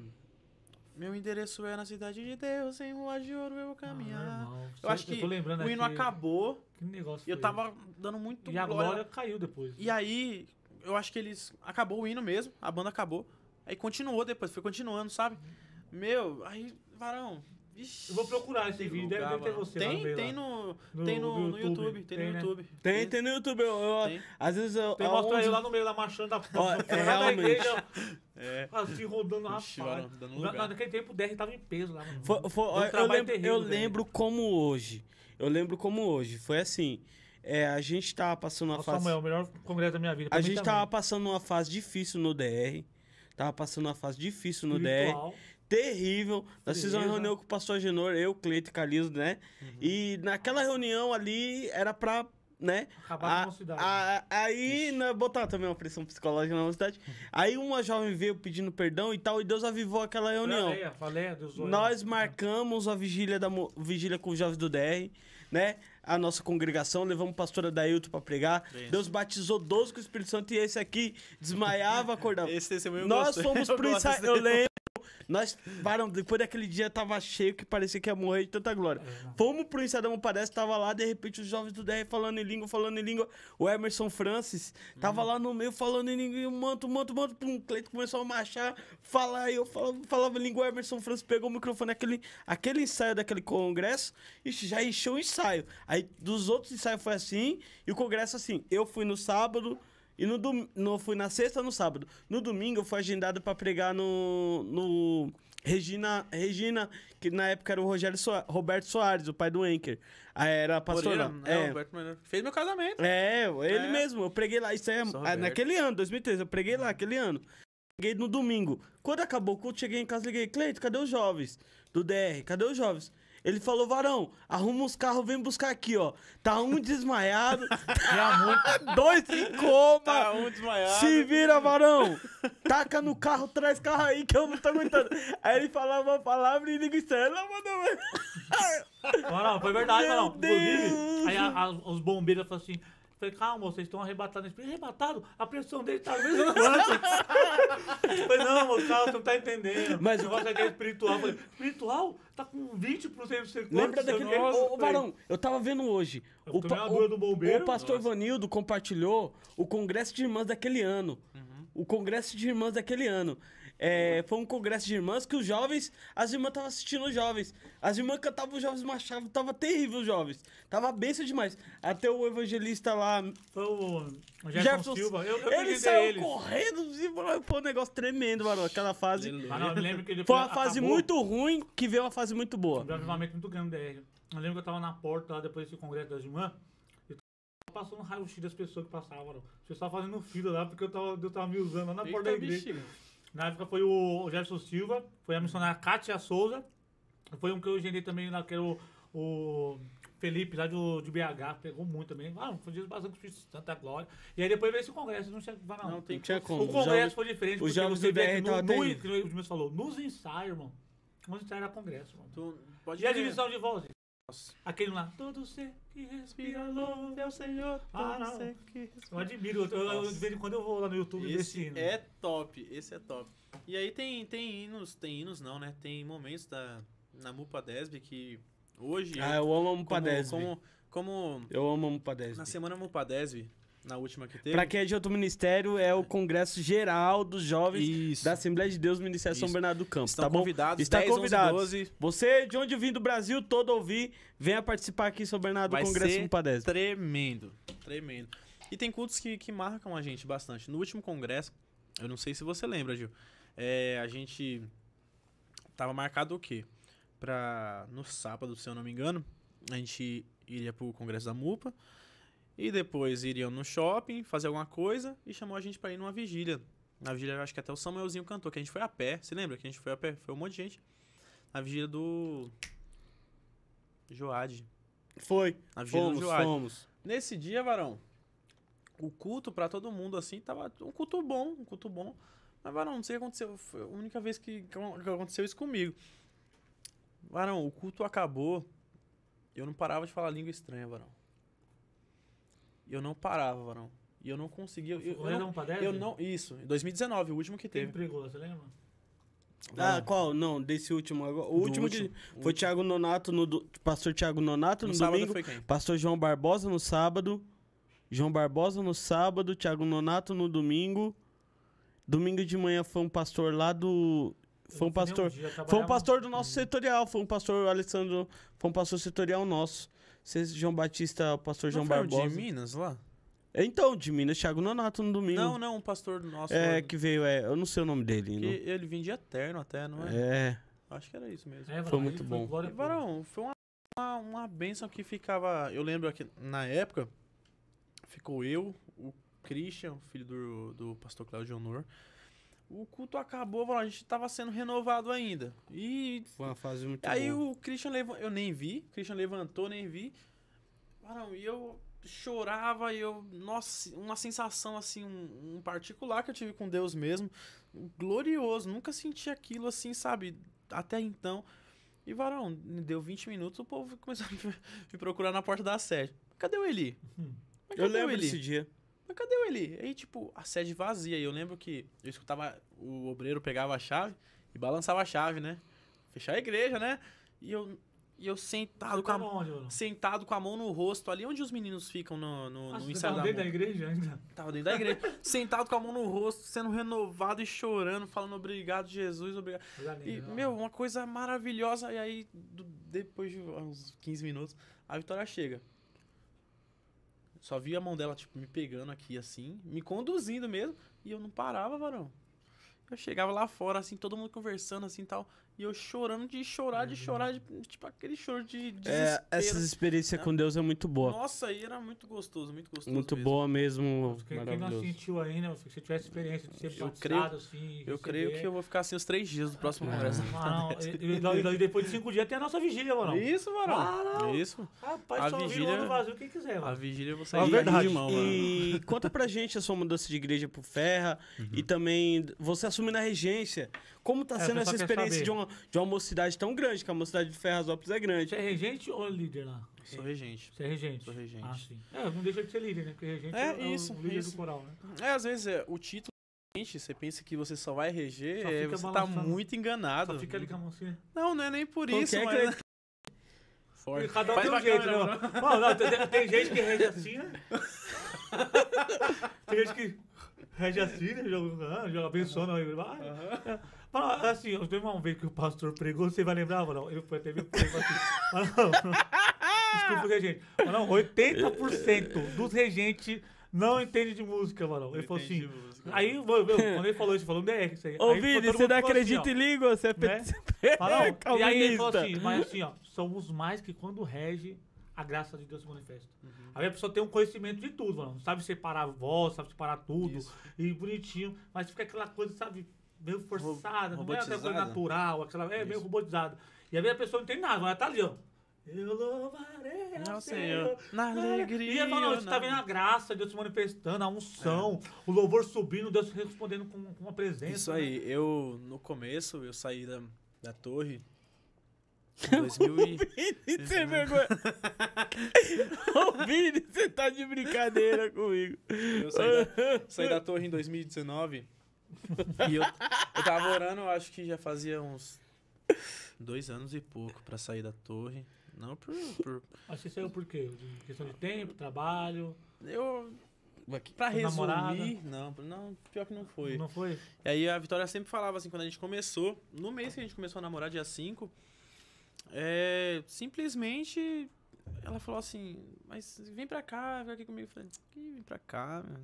Meu endereço é na cidade de Deus, em rua de ouro eu vou caminhar. Ah, eu acho eu que lembrando o hino aqui, acabou Que negócio e eu tava dando muito esse? E a glória. glória caiu depois. E aí, eu acho que eles. Acabou o hino mesmo, a banda acabou. Aí continuou depois, foi continuando, sabe? Meu, aí, varão. Vixi, Eu vou procurar esse vídeo, deve, lugar, deve ter você Tem, tem lá. no, No- tem no, no no YouTube. YouTube. Tem, Tem, no né? YouTube. Tem, tem no YouTube. Eu, eu- Tem. às vezes eu. Tem mostra lá no meio da marchando da Ó, da- é, da realmente. igreja, É. assim, rodando rapaz. Ixi, varão, dando Na- lugar. Naquele tempo o DR tava em peso lá, mano. Foi- foi- um eu lembro, terrível, eu lembro como hoje. Eu lembro como hoje. Foi assim. É, a gente tava passando uma Nossa, fase. Samuel, o melhor congresso da minha vida. A gente também. tava passando uma fase difícil no DR. Tava passando uma fase difícil no DR. Espiritual. Terrível. Nós fizemos uma reunião com o pastor Genor, eu, Cleito e Caliso, né? Uhum. E naquela reunião ali era pra, né? Acabar com a cidade. a- aí, né, botar também uma pressão psicológica na cidade. Aí uma jovem veio pedindo perdão e tal, e Deus avivou aquela reunião. Faleia, faleia, Deus. Nós marcamos a vigília, da, vigília com os jovens do DR, né? A nossa congregação, levamos o pastor Adailton pra pregar. Deus batizou 12 com o Espírito Santo e esse aqui desmaiava, acordava. Esse testemunho Nós gostei. fomos pro ensaio, eu lembro. Nós, varão, depois daquele dia tava cheio que parecia que ia morrer de tanta glória. É. Fomos pro Mão Parece, tava lá, de repente os jovens do DR falando em língua, falando em língua. O Emerson Francis tava Uhum. lá no meio falando em língua, e o manto, manto, manto, pum, Cleito começou a marchar, falar, e eu falava, falava em língua, o Emerson Francis pegou o microfone, aquele, aquele ensaio daquele congresso, ixi, já encheu o ensaio. Aí dos outros ensaios foi assim, e o congresso assim, eu fui no sábado, e no domingo, não fui na sexta no sábado. No domingo eu fui agendado pra pregar no, no Regina, Regina, que na época era o Rogério Soa- Roberto Soares, o pai do Anker. Aí era pastor Moreira, né, É. Roberto Moreira. Fez meu casamento. É, ele É. mesmo. Eu preguei lá. Isso é ah, naquele ano, 2013. Eu preguei lá, aquele ano. Preguei no domingo. Quando acabou o culto, cheguei em casa e liguei. Cleito, cadê os jovens? Do DR, cadê os jovens? Ele falou, varão, arruma os carros, vem buscar aqui, ó. Tá um desmaiado, muito. dois em coma. Tá um desmaiado. Se vira, varão! Taca no carro, traz carro aí que eu não tô aguentando. Aí ele falava uma palavra e liga isso aí. Ela mandou. Não, foi verdade, Meu não. Inclusive, aí a- a- os bombeiros falaram assim. Falei, calma, vocês estão arrebatando. Ele falou, Arrebatado? A pressão dele tá mesmo quanto. Falei, não, moço, calma, você não tá entendendo. Mas- o negócio aqui é espiritual. Falei, espiritual? Tá com 20% de segurança. Lembra daquele. Nossa, Ô, ô, varão, eu tava vendo hoje. Eu O, pa- o, bombeiro. o pastor Vanildo compartilhou o congresso de irmãs daquele ano. O congresso de irmãs daquele ano. É, foi um congresso de irmãs que os jovens, as irmãs estavam assistindo os jovens. As irmãs cantavam, os jovens marchavam, tava terrível os jovens. Tava benção demais. Até o evangelista lá, Foi o Jefferson, Silva. Eu, eu ele saiu correndo e falou, foi um negócio tremendo, mano, aquela fase. Ah, não, eu me lembro que ele Foi uma fase acabou. muito ruim que veio uma fase muito boa. Um avivamento muito grande da DR. Eu lembro que eu tava na porta lá depois desse congresso das irmãs. Eu tava passando raio-x das pessoas que passavam. Os pessoal fazendo fila lá porque eu tava, eu tava me usando lá na porta da Eita, igreja. bexiga. Na época foi o Jefferson Silva, foi a missionária Kátia Souza. Foi um que eu agendei também lá, que era o, o Felipe lá do, de BH. Pegou muito também. Ah, foi Jesus bastante com tanta glória. E aí depois veio esse congresso. Não tinha, vai não. Não, tem tinha como. O congresso jovens- foi diferente. os porque você vê no, no, que o Edmilson falou, nos ensaios, irmão. Nos ensaios era congresso, mano. Tu pode E a divisão de voz? Aquele lá. Todo ser que respira louve ao Senhor. Ah, Ah, não. sei que- Eu admiro. Eu, eu- eu- de vez em quando eu vou lá no YouTube esse Esse hino. é top, esse é top. E aí tem, tem hinos, tem hinos não, né? Tem momentos da, na Mupa Desb que hoje... Ah, eu amo a Mupa como, Desb. como, como Eu amo a Mupa Desb. na semana Mupa Desb, na última que teve... Pra quem é de outro ministério, é o Congresso Geral dos Jovens Isso. da Assembleia de Deus Ministério São Isso. Bernardo do Campo, Estão tá convidados, Está 10, 11, convidado. 12. Você, de onde vim do Brasil todo ouvir, venha participar aqui em São Bernardo do Congresso ser Mupa Desb. Tremendo, tremendo. E tem cultos que, que marcam a gente bastante. No último congresso, eu não sei se você lembra, Gil, É, a gente tava marcado o quê? Pra, no sábado, se eu não me engano, a gente iria pro congresso da MUPA e depois iriam no shopping fazer alguma coisa e chamou a gente pra ir numa vigília. Na vigília, acho que até o Samuelzinho cantou, que a gente foi a pé. Você lembra que a gente foi a pé? Foi um monte de gente. Na vigília do. Joade. Foi. Na vigília do Fomos, Joade. fomos. Nesse dia, Varão, o culto pra todo mundo, assim, tava um culto bom, um culto bom. Mas, Varão, não sei o que aconteceu. Foi a única vez que, que aconteceu isso comigo. Varão, o culto acabou. Eu não parava de falar língua estranha, Varão. Eu não parava, Varão. E eu não conseguia. Eu, eu, não, um pra eu não. Isso, em 2019, o último que Quem teve. pregou, você lembra? Ah, qual? Não, desse último agora. O Do último, que último, foi Thiago Nonato, no pastor Thiago Nonato no, No sábado domingo. foi quem? Pastor João Barbosa no sábado. João Barbosa no sábado. Thiago Nonato no domingo. Domingo de manhã foi um pastor lá do. Foi um pastor. Foi um pastor do nosso setorial. Foi um pastor Alessandro. Foi um pastor setorial nosso. Cê- João Batista, o pastor João foi Barbosa. de Minas lá? Então, de Minas, Thiago Nonato no domingo. Não, não, um pastor nosso. É, que veio, é. Eu não sei o nome dele. que não. ele vendia terno até, não é? É. Acho que era isso mesmo. É, Foi muito bom. E, Deus. Varão, foi uma, uma, uma benção que ficava. Eu lembro que na época ficou eu, o Christian, filho do, do pastor Claudio Honor. O culto acabou, a gente tava sendo renovado ainda. E Foi uma fase muito aí boa. o Christian levantou, eu nem vi, o Christian levantou, nem vi. Varão, e eu chorava e eu, nossa, uma sensação assim, um, um particular que eu tive com Deus mesmo, glorioso, nunca senti aquilo assim, sabe, até então. E varão, deu 20 minutos, o povo começou a me- procurar na porta da sede. Cadê o Eli? Hum. Eu cadê o lembro Eli? desse dia. Mas cadê o Eli? Aí, tipo, a sede vazia. E eu lembro que eu escutava o obreiro pegava a chave e balançava a chave, né? Fechar a igreja, né? E eu, e eu sentado, com a, onde, sentado com a mão no rosto, ali onde os meninos ficam no, no, Ah, no você ensaio tava da dentro da igreja ainda? Tava dentro da igreja. sentado com a mão no rosto, sendo renovado e chorando, falando obrigado, Jesus, obrigado. Linda, E, né? meu, uma coisa maravilhosa. E aí, do- depois de uns 15 minutos, a Vitória chega. Só vi a mão dela, tipo, me pegando aqui, assim, me conduzindo mesmo. E eu não parava, varão. Eu chegava lá fora, assim, todo mundo conversando, assim, tal. E eu chorando de chorar, de chorar, de, tipo, aquele choro de desespero. É, essas experiências com Deus é muito boa. Nossa, aí era muito gostoso, muito gostoso muito mesmo. boa mesmo. Quem, quem não sentiu ainda, se você tivesse experiência de ser Eu batizado, assim. Eu creio que eu vou ficar assim os três dias do próximo Ah. congresso. Não, e, depois de cinco dias tem a nossa vigília, mano. Isso, varão. Ah. Isso. Rapaz, A só vigília- vigília... no vazio quem quiser, A mano. vigília eu vou É sair verdade. de mão, mano. E conta pra gente a sua mudança de igreja pro Ferra e também você assumindo a regência. Como tá É, o sendo essa experiência de uma, de uma mocidade tão grande, que a mocidade de Ferrazópolis é grande. Você é regente ou líder lá? Sou regente. Você é regente? Sou regente. Ah, sim. É, não deixa de ser líder, né? Porque regente É, é, o isso, líder isso. do coral, né? É, às vezes é, o título, gente, você pensa que você só vai reger, Só é, você tá balançando. muito enganado. Só fica ali com a mãozinha. Não, não é nem por Qual isso, é mas... que Forte. Cada um Faz tem um jeito, né? Mano, não, tem, tem gente que rege assim, né? tem gente que rege assim, né? Joga, ah, joga abençoa, aí vai. É. Mano, assim, eu teve uma vez que o pastor pregou, você vai lembrar, mano? Ele foi até ver pregou assim. Mano, desculpa, regente. Mano, 80% dos regentes não entendem de música, mano. Ele falou assim. Aí, meu, meu, quando ele falou isso, falou um DR, isso aí. Ô, Aí Vini, você não ficou acredita assim, em língua, você é Né? Fala, não. E aí ele falou assim, mas assim, ó, somos mais que quando rege, a graça de Deus se manifesta. Uhum. Aí a pessoa tem um conhecimento de tudo, mano. Sabe separar a voz, sabe separar tudo. Isso. E bonitinho, mas fica aquela coisa, sabe, meio forçada, não é aquela coisa natural, aquela, é meio Isso. robotizada. E aí a pessoa não tem nada, mas ela tá ali, ó. Eu louvarei ao Senhor. Na alegria. E ele falou, você tá vendo a graça, Deus se manifestando, a unção, o louvor subindo, Deus respondendo com, com uma presença. Isso né? aí, eu, no começo, eu saí da, da torre em 2000 e... Vini, sem vergonha. Ô, Vini, você tá de brincadeira comigo. Eu saí da, saí da torre em 2019 e eu, eu tava orando, eu acho que já fazia uns dois anos e pouco pra sair da torre. Não por... por Mas você saiu por quê? De questão de tempo, trabalho? eu... Pra Sua namorada? resumir, não, não, pior que não foi. Não foi? E aí a Vitória sempre falava assim, quando a gente começou, no mês que a gente começou a namorar, dia 5, é, simplesmente ela falou assim, mas vem pra cá, vem aqui comigo. Eu falei, "Ih, vem pra cá, meu.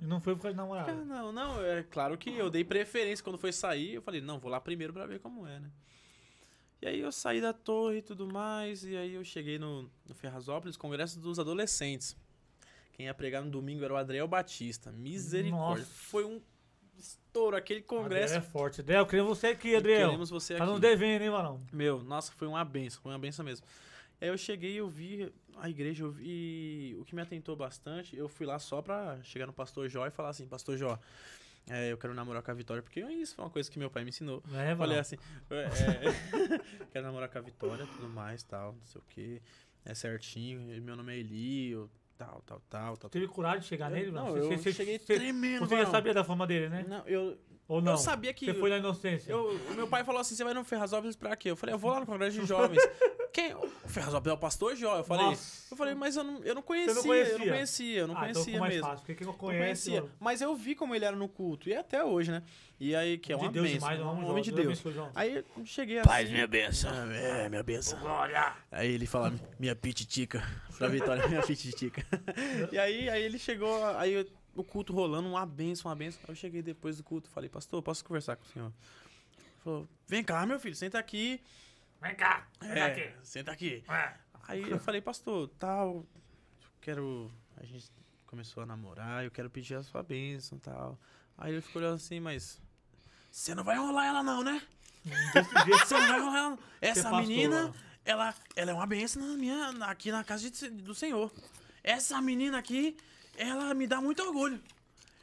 E não foi por causa de namorado. Ah, Não, não, é claro que eu dei preferência quando foi sair. Eu falei, não, vou lá primeiro pra ver como é, né? E aí eu saí da torre e tudo mais. E aí eu cheguei no, no Ferrazópolis, Congresso dos Adolescentes. Quem ia pregar no domingo era o Adriel Batista. Misericórdia. Nossa. Foi um estouro aquele congresso. Adriel é forte. Adriel, eu queria você aqui, Adriel. Queremos você Tá aqui. não devendo, hein, Varão? Meu, nossa, foi uma benção, foi uma benção mesmo. Aí eu cheguei, eu vi a igreja, eu vi o que me atentou bastante. Eu fui lá só pra chegar no pastor Jó e falar assim: Pastor Jó, é, eu quero namorar com a Vitória, porque isso foi uma coisa que meu pai me ensinou. É, falei assim: é, é, quero namorar com a Vitória, tudo mais, tal, não sei o que. É certinho, meu nome é Eli, eu, tal, tal, tal, tal. Teve coragem de chegar nele, Eu- Varão? não, Você- eu você- cheguei você- tremendo, Você já sabia da fama dele, né? Não, eu, Ou não? eu sabia que. Você foi na inocência. Eu, meu pai falou assim: você vai no Ferrazópolis pra quê? Eu falei, eu vou lá no Congresso de Jovens. Quem? O Ferrazópolis é o pastor Jó. Eu falei, Nossa. eu falei, mas eu não, eu não conhecia, conhecia? eu não conhecia, eu não ah, então conhecia mais mesmo. fácil, porque quem não Não conhecia. Mas eu vi como ele era no culto, e é até hoje, né? E aí, que é de uma Deus bênção, demais, um homem de Deus. Aí eu cheguei Paz, assim, minha benção. ah, É, minha benção. Glória! Aí ele fala, minha pititica. Pra Vitória, minha pititica. e aí, aí ele chegou, aí eu- o culto rolando, uma benção, uma benção. Aí eu cheguei depois do culto, falei, pastor, posso conversar com o senhor? Ele falou, vem cá, meu filho, senta aqui. Vem cá, vem É, aqui. senta aqui. É. Aí eu falei, pastor, tal, quero. A gente começou a namorar, eu quero pedir a sua bênção tal. Aí ele ficou olhando assim, mas. Você não vai enrolar ela, não, né? Você não vai enrolar ela. não. Essa pastor, menina, ela, ela é uma bênção na minha, aqui na casa de- do Senhor. Essa menina aqui, ela me dá muito orgulho.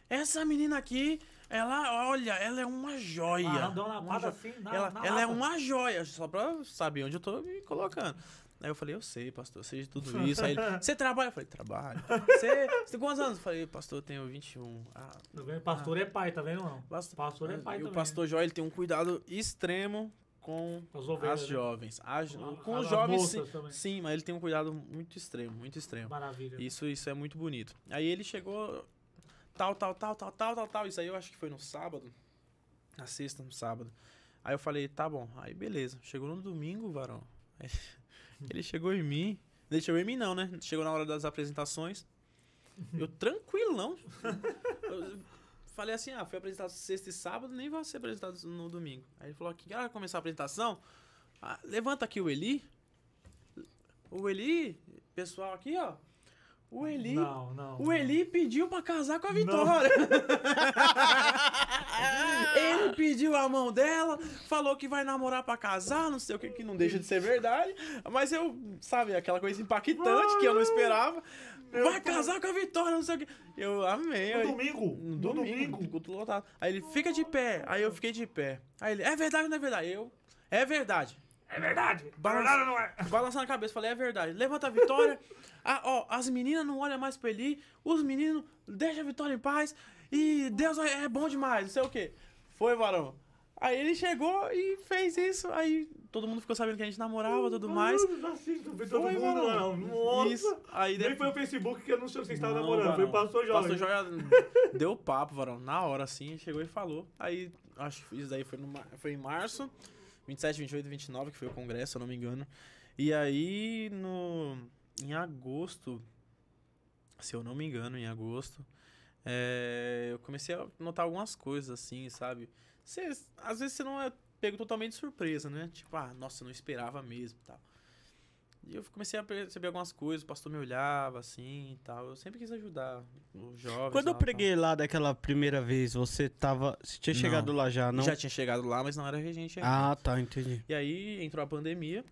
Essa menina aqui, ela, olha, ela é uma joia. Ah, uma lapada assim, na- ela, na ela é uma joia, só pra saber onde eu tô me colocando. Aí eu falei, eu sei, pastor, eu sei de tudo isso. Aí ele, você trabalha? Eu falei, trabalho. Você, você tem quantos anos? Eu falei, pastor, eu tenho 21. Ah, Tá vendo? Pastor é pai, tá vendo, não? pastor, Pastor é pai e o também. pastor Jó, ele tem um cuidado extremo com As ovelhas, as né? jovens. As- com As os jovens, sim, sim, mas ele tem um cuidado muito extremo, muito extremo. Maravilha. Isso, isso é muito bonito. Aí ele chegou, tal, tal, tal, tal, tal, tal, tal. Isso aí eu acho que foi no sábado. Na sexta, no sábado. Aí eu falei, tá bom. Aí beleza. Chegou no domingo, varão. Aí ele chegou em mim. Ele chegou em mim não, né? Chegou na hora das apresentações. Eu tranquilão. Falei assim, ah, foi apresentado sexta e sábado, nem vai ser apresentado no domingo. Aí ele falou, que hora vai começar a apresentação? Ah, levanta aqui o Eli. O Eli, pessoal aqui, ó. O Eli Não, não. o Eli pediu pra casar com a Vitória. Ele pediu a mão dela, falou que vai namorar pra casar, não sei o que, que não deixa de ser verdade. Mas eu, sabe, aquela coisa impactante que eu não esperava. Vai casar com a Vitória, não sei o que. Eu amei. No domingo. no No domingo, domingo. culto lotado. Aí ele fica de pé. Aí eu fiquei de pé. Aí ele, é verdade ou não é verdade? Eu, é verdade. É verdade. Balança- Verdade ou não é? Balançando a cabeça, falei, é verdade. Levanta a vitória. Ah, ó, as meninas não olham mais pra ele. Os meninos, deixa a vitória em paz. E Deus é é bom demais, não sei o quê. Foi, varão. Aí ele chegou e fez isso. Aí todo mundo ficou sabendo que a gente namorava e tudo mais. Assim, foi todo mundo, varão. varão. Nossa. Isso. Aí Nem depois- foi o Facebook que anunciou que você estava namorando. Foi o varão. pastor Jorge. Pastor Joia deu papo, varão. Na hora, assim, chegou e falou. Aí, acho que isso daí foi, no, foi em março, 27, 28 e 29, que foi o congresso, se eu não me engano. E aí, no, em agosto, se eu não me engano, em agosto, é, eu comecei a notar algumas coisas, assim, sabe? Cê, às vezes você não é pego totalmente de surpresa, né? Tipo, ah, nossa, eu não esperava mesmo e tal. E eu comecei a perceber algumas coisas, o pastor me olhava assim e tal. Eu sempre quis ajudar os jovens. Quando eu lá, tal. preguei lá daquela primeira vez, você tava. Você tinha Não. chegado lá já, não? Já tinha chegado lá, mas não era regente ainda. Ah, tá, entendi. E aí entrou a pandemia.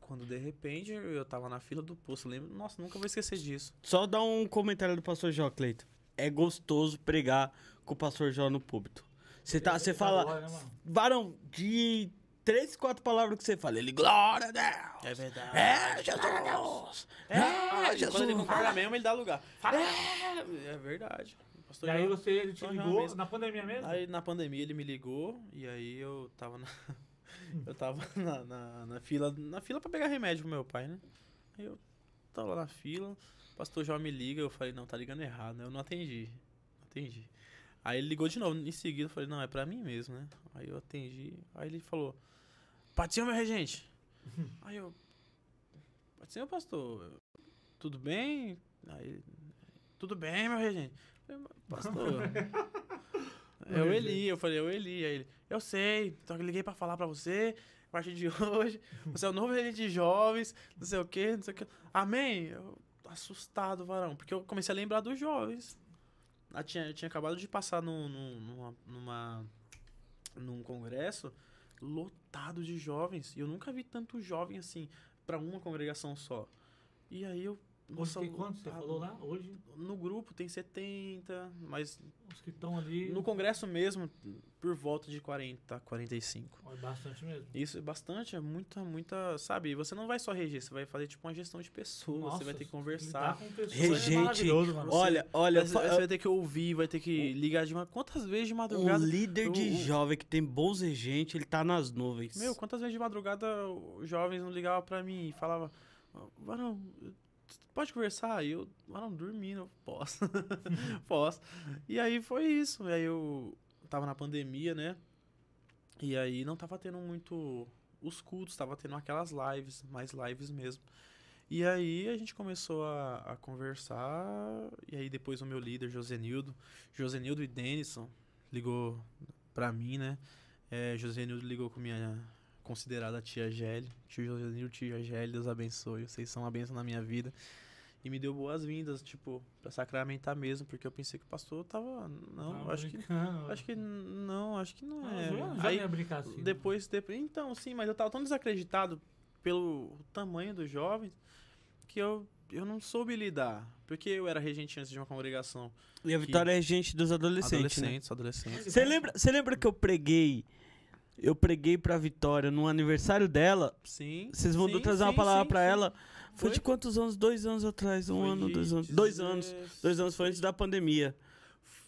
Quando de repente eu tava na fila do posto, lembro. Nossa, nunca vou esquecer disso. Só dar um comentário do pastor Jó, Cleito. É gostoso pregar com o pastor Jó no púlpito. Você tá, você fala, Glória, né, varão, de três, quatro palavras que você fala, ele, glória a Deus. É verdade. É, Jesus. É, É, Jesus. Quando ele concorda mesmo, ele dá lugar. É, é verdade. O pastor E aí você, ele te ligou mesmo. na pandemia mesmo? Aí na pandemia ele me ligou e aí eu tava na. eu tava na, na, na fila. Na fila pra pegar remédio pro meu pai, né? Aí eu tava lá na fila, o pastor João me liga, eu falei, não, tá ligando errado, né? Eu não atendi. Não atendi. Aí ele ligou de novo, em seguida eu falei, não, é pra mim mesmo, né? Aí eu atendi. Aí ele falou, Patinho, meu regente. Aí eu. Patinho, pastor, tudo bem? Aí. tudo bem, meu regente? Eu falei, pastor. é o Eli, eu falei, é o Eli. Aí ele, eu sei, que eu liguei pra falar pra você, a partir de hoje, você é o novo regente de jovens, não sei o quê, não sei o quê. Amém? Eu, assustado, varão, porque eu comecei a lembrar dos jovens. Eu tinha, eu tinha acabado de passar num, num, numa, numa, num congresso lotado de jovens, e eu nunca vi tanto jovem assim, pra uma congregação só. E aí eu Hoje tem quantos? Você falou lá? Hoje, No grupo tem 70, mas os que estão ali. no congresso mesmo, por volta de 40, 45. É bastante mesmo. Isso é bastante, é muita, muita. Sabe, você não vai só reger, você vai fazer tipo uma gestão de pessoas, você Nossa, vai ter que conversar. com pessoas Regente, é maravilhoso, mano. Olha, olha, Você, você vai ter que ouvir, vai ter que ligar de uma. Quantas vezes de um madrugada. líder de o- o- jovem que tem bons regentes, ele tá nas nuvens. Meu, quantas vezes de madrugada os jovens não ligavam pra mim e falavam, Varão, pode conversar? E eu, Varão, dormindo, eu posso. posso. E aí foi isso. E aí eu tava na pandemia, né? E aí não tava tendo muito os cultos, tava tendo aquelas lives, mais lives mesmo. E aí a gente começou a, a conversar, e aí depois o meu líder, Josenildo, Josenildo e Denison, ligou pra mim, né? É, Josenildo ligou com minha considerada tia Gelli. Tio Josenildo, tia Gelli, Deus abençoe. Vocês são uma bênção na minha vida. E me deu boas-vindas, tipo, pra sacramentar mesmo, porque eu pensei que o pastor tava. Não, Tava acho que. brincando. Acho que não, acho que não Não, é. eu já- já Aí, ia brincar assim. né? depois, depois. Então, sim, mas eu tava tão desacreditado pelo tamanho dos jovens que eu, eu não soube lidar. Porque eu era regente antes de uma congregação. E a Vitória é regente dos adolescentes, né? adolescentes, adolescentes. Você lembra, você lembra que eu preguei? Eu preguei pra Vitória no aniversário dela. Sim. Vocês vão sim, trazer uma sim, palavra sim, pra ela. Foi, Foi? de quantos anos? Dois anos atrás. Um Foi ano, dois anos. Dois anos. 16 Dois anos foi antes da pandemia.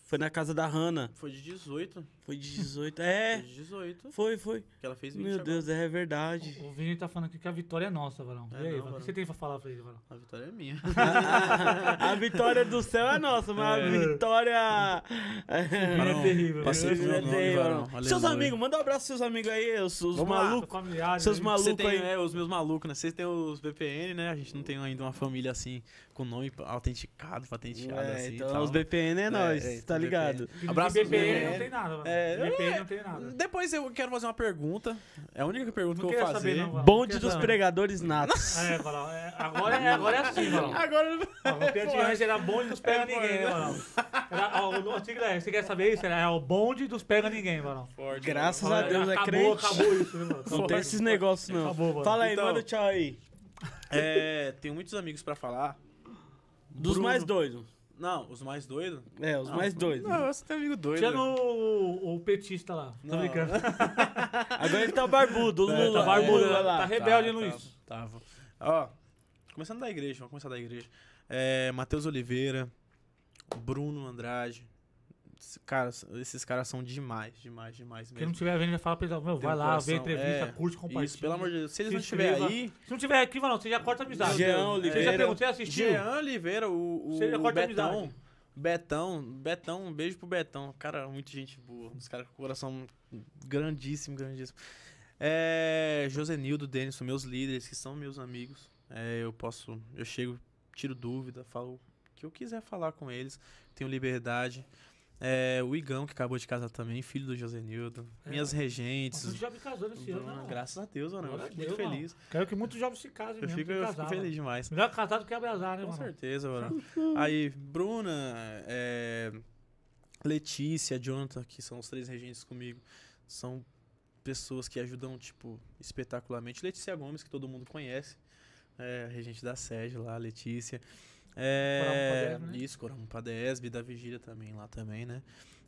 Foi na casa da Hanna. Foi de 18. Foi de 18. Foi É, de 18. foi, foi. Que ela fez 20 Meu agora. Deus, é verdade. O Vini tá falando aqui que a vitória é nossa, Varão. É e aí, não, Varão? o que você tem pra falar pra ele, Varão? A vitória é minha. a, a vitória do céu é nossa, mas a vitória. Varão, é terrível. passei é meu nome, terrível, Varão. Varão. Seus amigos, manda um abraço pros seus amigos aí, os, os malucos. Seus aí. malucos Você tem, aí. é, os meus malucos, né? Vocês têm os VPN, né? A gente não tem ainda uma família assim, com nome autenticado, patenteado É, assim. então os BPN é, É, nós, é, tá ligado? Abraço BPN VPN. não tem nada, mano. É, BPN não tem nada. Depois eu quero fazer uma pergunta. É a única pergunta Não que eu vou fazer. saber, não. Bonde Não dos queria pregadores natos. É, Varão. é, agora, é, agora é assim, Varão. Agora Ó, Porque antigamente era bonde dos pega É, ninguém, né, o antigo é, você quer saber isso? Era é o bonde dos pega ninguém, forte. Graças a Deus, é crente. acabou isso, né, mano? Não tem esses negócios, não. Acabou, mano. Fala aí, Então- manda tchau aí. É, tenho muitos amigos pra falar. Dos Bruno. mais doidos. Não, os mais doidos. É, os mais doidos. Não, você tem amigo doido. Tinha no o, o petista lá. Tô Não. brincando. Agora ele tá barbudo, o É, Lula. tá barbudo, é, né? lá. Tá rebelde Tá, no tá, isso. Tava. Ó, começando da igreja, vamos começar da igreja. É, Matheus Oliveira, Bruno Andrade. Cara, esses caras são demais, demais, demais Quem não mesmo. estiver vendo, já fala pra ele, meu, vai lá, vê a entrevista, é, curte, compartilha. Isso, pelo amor de Deus. Se eles Se não estiverem aí, Se não tiver aqui, mano, você já corta a amizade. Jean Você já Oliveira. perguntou, assistiu? Jean Oliveira, o, o Você já corta a Betão. amizade. Betão, Betão, um beijo pro Betão. Cara, muita gente boa. Os caras com coração grandíssimo, grandíssimo. É, Josenildo, Denison, meus líderes, que são meus amigos. É, eu posso, eu chego, tiro dúvida, falo o que eu quiser falar com eles. Tenho liberdade. É, o Igão, que acabou de casar também, filho do Josenildo. É, minhas Você regentes. já me casou nesse ano, né? graças a Deus, mano. Eu fico muito Deus, feliz. Quero que muitos jovens se casem Eu mesmo. fico, eu fico feliz mano. demais. Melhor casado que abrazar, né, Com mano? certeza, mano. Aí, Bruna, é, Letícia, Jonathan, que são os três regentes comigo, são pessoas que ajudam, tipo, espetacularmente. Letícia Gomes, que todo mundo conhece, é, regente da sede lá, Letícia. É, Coramu Padesb, né? Isso, Coramu Padesb, da Vigília também lá também, né?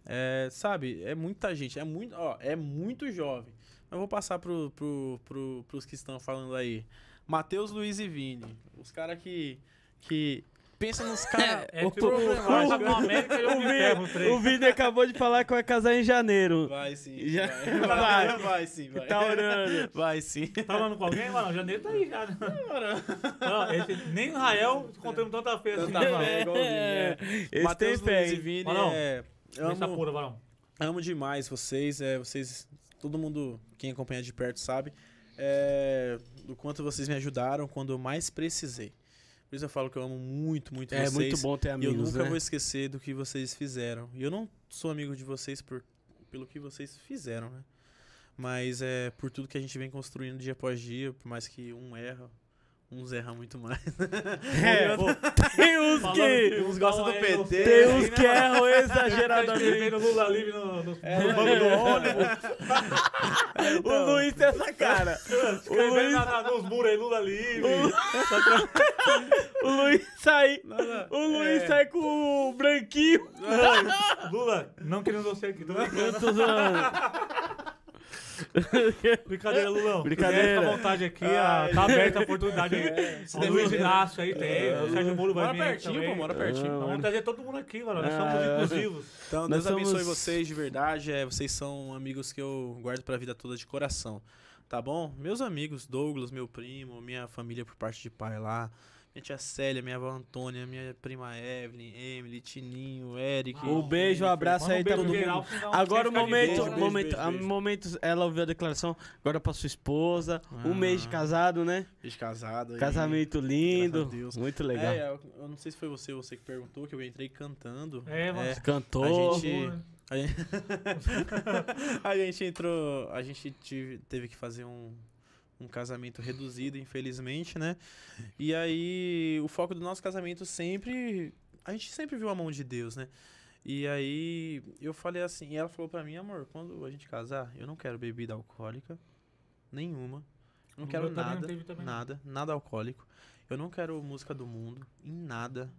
É, sabe, é muita gente, é muito, ó, é muito jovem. Eu vou passar pro, pro, pro, pros que estão falando aí. Matheus, Luiz e Vini. Os caras que, que pensam nos caras É, O- América eu O o Vini acabou de falar que vai casar em janeiro. Vai sim. Já- vai. vai. vai. Vai sim, vai. Tá orando. Vai sim. Tá falando com alguém, mano? Janeiro tá aí já, né? Não, esse, nem Israel contamos tanta feira assim. Tanta fé, igual o Vini, é. Esse tem Matheus, fé, Luiz e? Vini, Marão, é, amo, pura, amo demais vocês. É, vocês, todo mundo, quem acompanha de perto sabe, é, do quanto vocês me ajudaram quando eu mais precisei. Por isso eu falo que eu amo muito, muito É vocês. muito bom ter E eu amigos, nunca né? vou esquecer do que vocês fizeram. E eu não sou amigo de vocês por, pelo que vocês fizeram, né? Mas é por tudo que a gente vem construindo dia após dia, por mais que um erra, uns erram muito mais. É, Pô, tem uns que... uns gostam do PT, você Tem uns né, que erram exageradamente. escrevendo Lula livre no, no, É, no banco do é. ônibus. O Luiz tem essa cara. O Luiz, na- nos muros aí, Lula livre. O Luiz sai... Nada- O Luiz é. sai com o branquinho. Lula, não querendo você aqui. Tô brincando. Zoando. Brincadeira, Lulão. Brincadeira. Fica à vontade aqui, Ai. tá aberta a oportunidade se o Luiz. Inácio aí tem, o Sérgio Moro vai Mora vir pertinho, também. pô, mora pertinho. Ah, Vamos trazer todo mundo aqui, mano. Nós Ah, somos é. inclusivos. Então, Deus abençoe somos- vocês de verdade. É, vocês são amigos que eu guardo pra vida toda de coração. Tá bom? Meus amigos, Douglas, meu primo, minha família por parte de pai lá. Minha tia Célia, minha avó Antônia, minha prima Evelyn, Emily, Tininho, Eric. O beijo, o abraço aí, um todo mundo. geral, Agora o de momento, beijo, né? momento, beijo, beijo. momentos, ela ouviu a declaração, agora pra sua esposa, um Ah. mês de casado, né? Beijo casado. aí. Casamento lindo, Graças a Deus. muito legal. É, eu, não sei se foi você você que perguntou, que eu entrei cantando. É, mano. Você Cantou. A gente- A gente, a gente entrou. A gente tive- teve que fazer um, um casamento reduzido, infelizmente, né? E aí, o foco do nosso casamento sempre. A gente sempre viu a mão de Deus, né? E aí, eu falei assim. E ela falou pra mim, amor, quando a gente casar, eu não quero bebida alcoólica nenhuma. Não O quero não nada. não. nada, nada alcoólico. Eu não quero música do mundo, em nada.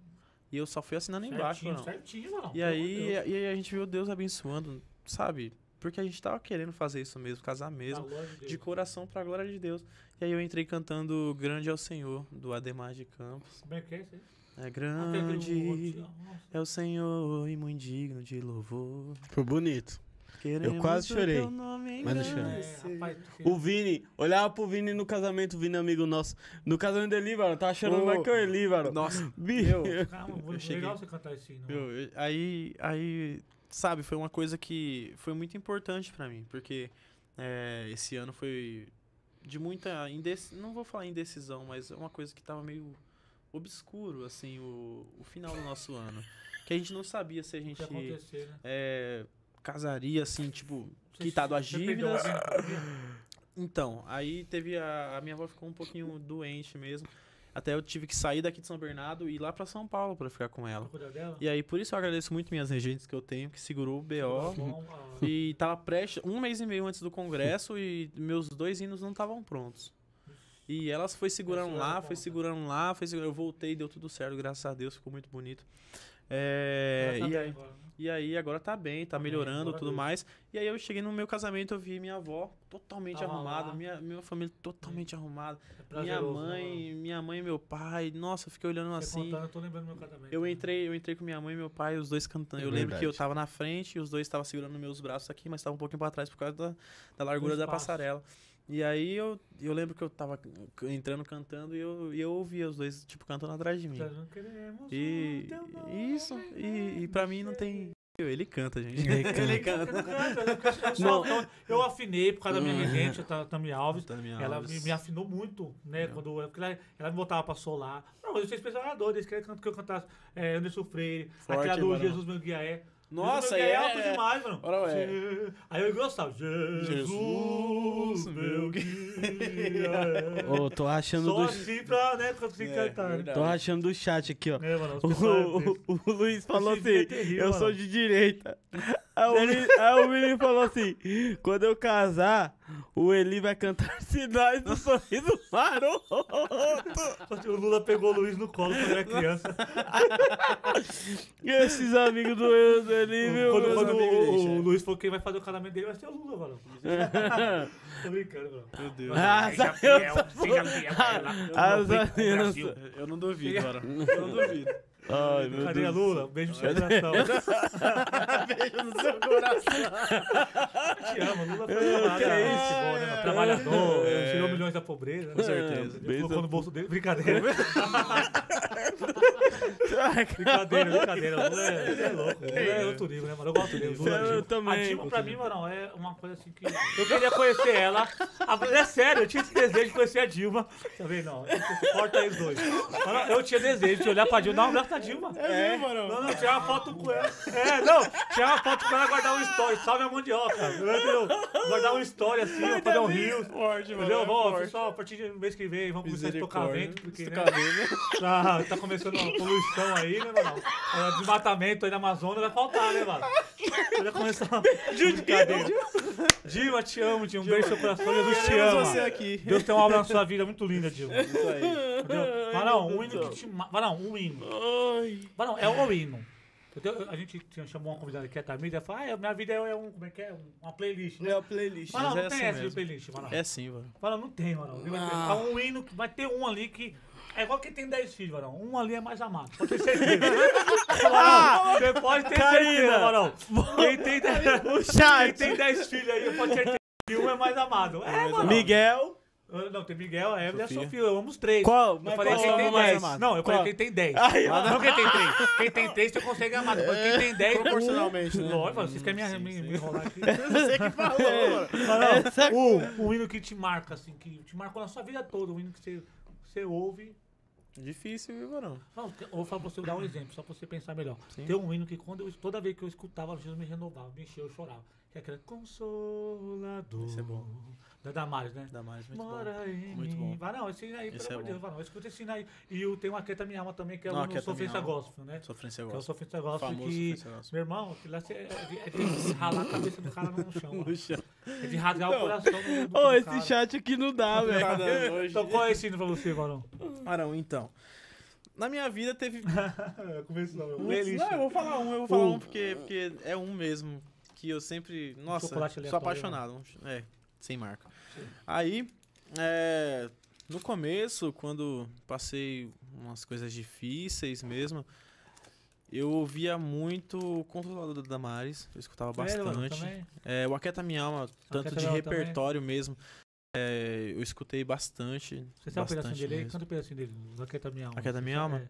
E eu só fui assinando embaixo, Certinho, não. certinho, mano. E aí, e aí a gente viu Deus abençoando, sabe? Porque a gente tava querendo fazer isso mesmo, casar mesmo, de de coração pra glória de Deus. E aí eu entrei cantando Grande é o Senhor, do Ademar de Campos. Como é que é isso aí? É grande Nossa. é o Senhor e muito digno de louvor. Foi bonito. Queremos quase o chorei, mas não É, engrandecer. rapaz, O Vini, olhava pro Vini no casamento, o Vini é amigo nosso. No casamento dele, mano, tava chorando mais que o mano. Nossa, meu, Calma, muito Eu cheguei- legal você cantar esse hino. Meu, eu- aí, aí, sabe, foi uma coisa que foi muito importante pra mim, porque é, esse ano foi de muita indecisão, não vou falar indecisão, mas é uma coisa que tava meio obscuro, assim, o, o final do nosso ano. Que a gente não sabia se a gente né? é, casaria, assim, tipo, Você- quitado a você perdeu dívidas. Então, aí teve a, a minha avó ficou um pouquinho doente mesmo. Até eu tive que sair daqui de São Bernardo e ir lá pra São Paulo pra ficar com ela. E aí, por isso eu agradeço muito minhas regentes que eu tenho, que segurou o BO. Bom, ah, E tava prestes, um mês e meio antes do congresso e meus dois hinos não estavam prontos. E elas foi segurando lá, foi segurando lá, foi segurando. Eu voltei, deu tudo certo, graças a Deus, ficou muito bonito. É, tá e, aí, agora, né? e aí agora tá bem, tá Tá bem, melhorando tudo Deus. mais. E aí eu cheguei no meu casamento, eu vi minha avó totalmente Tava arrumada, lá. minha, minha família totalmente arrumada. É minha né, mãe, minha mãe e meu pai, nossa, eu fiquei olhando mano? Você assim. contando, eu tô lembrando do meu casamento. Eu né? entrei, eu entrei com minha mãe e meu pai, os dois cantando. É eu lembro que eu tava na frente e os dois estavam segurando meus braços aqui, mas tava um pouquinho pra trás por causa da, da largura da passarela. E aí eu, eu lembro que eu tava entrando cantando e eu, e eu ouvia os dois, tipo, cantando atrás de mim. Nós não queremos E isso, e, e pra mim não tem. Ele canta, gente. Ele canta. Ele canta. não canto, eu canto, eu só- Não. eu- Eu afinei por causa da minha regente, a Tami Alves. Tami Ela me, Alves. me afinou muito, né? Não. Quando, porque ela, ela me botava pra solar. Não, eu sou especializador, eles querem que eu cantasse é, Anderson Freire, Forte, aquela do mano. Jesus meu guia é. Nossa, é, alto é. demais, mano. Ora, ué. Aí eu gostava. Jesus, Jesus, meu guia. Ô, tô rachando Só do. assim pra, né, conseguir É, cantar. verdade. Tô rachando do chat aqui, ó. É, mano, O, o- o Luiz falou vídeo é assim: terrível, Eu mano. sou de direita. Aí o, menino, aí o menino falou assim: Quando eu casar, o Eli vai cantar Sinais do Sorriso Maroto. O Lula pegou o Luiz no colo quando era criança. E esses amigos do, Eli, meu. quando quando o, o Luiz falou que quem vai fazer o casamento dele vai ser o Lula, mano. Tô brincando, mano. Meu Deus. Ah, Seja essa fiel, seja fiel a ela. As Eu não. Eu não duvido, agora. Eu não duvido. Ai, meu Cadê a Deus. Lula? Beijo no seu coração. Beijo no seu coração. Te amo, Lula foi chamado, que né? é Gente boa, né? Trabalhador, É. tirou milhões da pobreza. Com certeza. Ele colocou no bolso dele. Brincadeira. brincadeira, brincadeira. Lula é, é louco. Lula é outro nível, né, mano? Eu gosto dele. Lula, Eu também. A Dilma, pra mim, mano, é uma coisa assim que. Eu queria conhecer ela. A- É sério, eu tinha esse desejo de conhecer a Dilma. Tá vendo? Não, corta aí os dois. Mano, eu tinha desejo de olhar pra Dilma. Não, um abraço da Dilma. É, mano. Não, não, tirar uma foto com ela. É, não, tirar uma foto com ela e guardar um story. Salve a mandioca. Entendeu? Guardar um story assim, ó, fazer um rio. Forte, mano. Entendeu? é Bom, forte. pessoal, a partir do mês que vem vamos começar a tocar vento, porque né, vento. tá, tá começando uma poluição aí, né, mano? É, Desmatamento aí na Amazônia vai faltar, né, mano? Vai começar. Dilma, te amo, Dilma. Um beijo seu coração, Jesus te ama. você aqui. Deus tem uma obra na sua vida muito linda, Dilma. Isso aí. Entendeu? Varão, um hino que te... ma- Varão, um hino. Varão, é o hino. Entendeu? A gente tinha- chamou uma convidada que é a Tamida e falou, ah, minha vida é um, como é que é? Uma playlist, né? É a playlist. Mas não, é tem assim essa de mesmo. playlist, mano. É sim, mano. Fala, não tem, mano. Ah. É um hino que vai ter um ali que. É igual quem tem 10 filhos, Varão. Um ali é mais amado. Pode ter certeza. Varão, você pode ter certeza, Varão. Quem tem 10 filhos aí, pode ter certeza que um é mais amado. É, mano. Miguel. Eu- Não, tem Miguel, a Evelyn e a Sofia. Sofia. Eu amo os três. Qual? Eu falei qual quem é tem mais 10. amado? Não, eu falei Qual? quem tem 10. Ai, Não quem tem 3. Quem tem 3 você consegue amar. Mas quem tem 10. Proporcionalmente, né? Lógico, vocês querem me, Sim, me, sim. me enrolar aqui. Você que falou, mano. Mas não, um, um hino que te marca, assim, que te marcou na sua vida toda, um hino que você, você ouve. Difícil, viu, mano? Não, eu vou falar pra você dar um exemplo, só pra você pensar melhor. Sim. Tem um hino que quando eu, toda vez que eu escutava, Jesus me renovava, me encheu, eu chorava. Que é aquele Consolador. Esse é bom. Da Damares, né? Damares, muito bom. Mora em Muito mim. bom. Vai não, esse aí, Esse pelo é amor de bom. Deus, vai não. Escuta esse aí. E o, tem uma Quieta Minha Alma também, que é Não, o Sofrência. Gospel, né? Sofrência Que é o. Sofrência Gospel Famoso que... Sofrência Gospel. Meu irmão, aquilo lá é de, é de ralar a cabeça do cara no chão. No chão. É de rasgar o coração do, do, Ô, do esse cara. chat aqui não dá, velho. hoje. Então qual é esse hino pra você, Varão? Arão, então. Na minha vida teve. Começou, meu. Não, eu vou falar um, eu vou falar Um. um porque, porque é um mesmo. Que eu sempre. Nossa, sou aleatório, apaixonado. É, sem marca. Aí, é, no começo, quando passei umas coisas difíceis mesmo, eu ouvia muito o Controlador da Damares. Eu escutava bastante. também? É, o Aquieta Minha Alma, tanto de Alma também. repertório mesmo. é, eu escutei bastante. Você sabe um pedacinho bastante dele aí? Canta um pedacinho dele. Aquieta minha alma. Aquieta Você minha alma?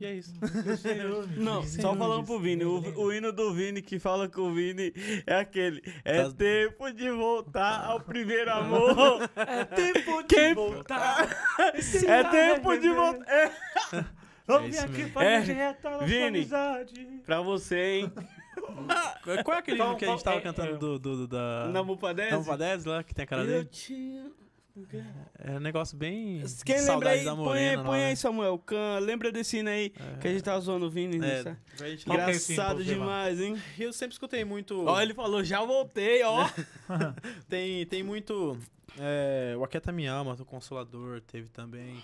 E é isso. Não, só falando pro Vini. O, o hino do Vini que fala com o Vini é aquele. É Tá- tempo de voltar ao primeiro amor. É tempo de Quem- voltar. é tempo de voltar. É, Vamos É vir aqui pra É. nossa Vini. amizade. pra você, hein? Qual é aquele Então, livro que a gente tava é- cantando é- do, do, do- da. Na Mupa 10? Não, 10 lá, que tem a cara Eu dele? te... É um negócio bem. Quem lembra aí, da põe, Morena. põe lá, aí, né? Samuel. Can, lembra desse hino aí É. que a gente tava zoando o Vini? É, que é pra Engraçado demais, hein? Eu sempre escutei muito. Ó, ele falou, já voltei, ó. Tem, tem muito. É, o Aquieta Minha Alma, do Consolador, teve também.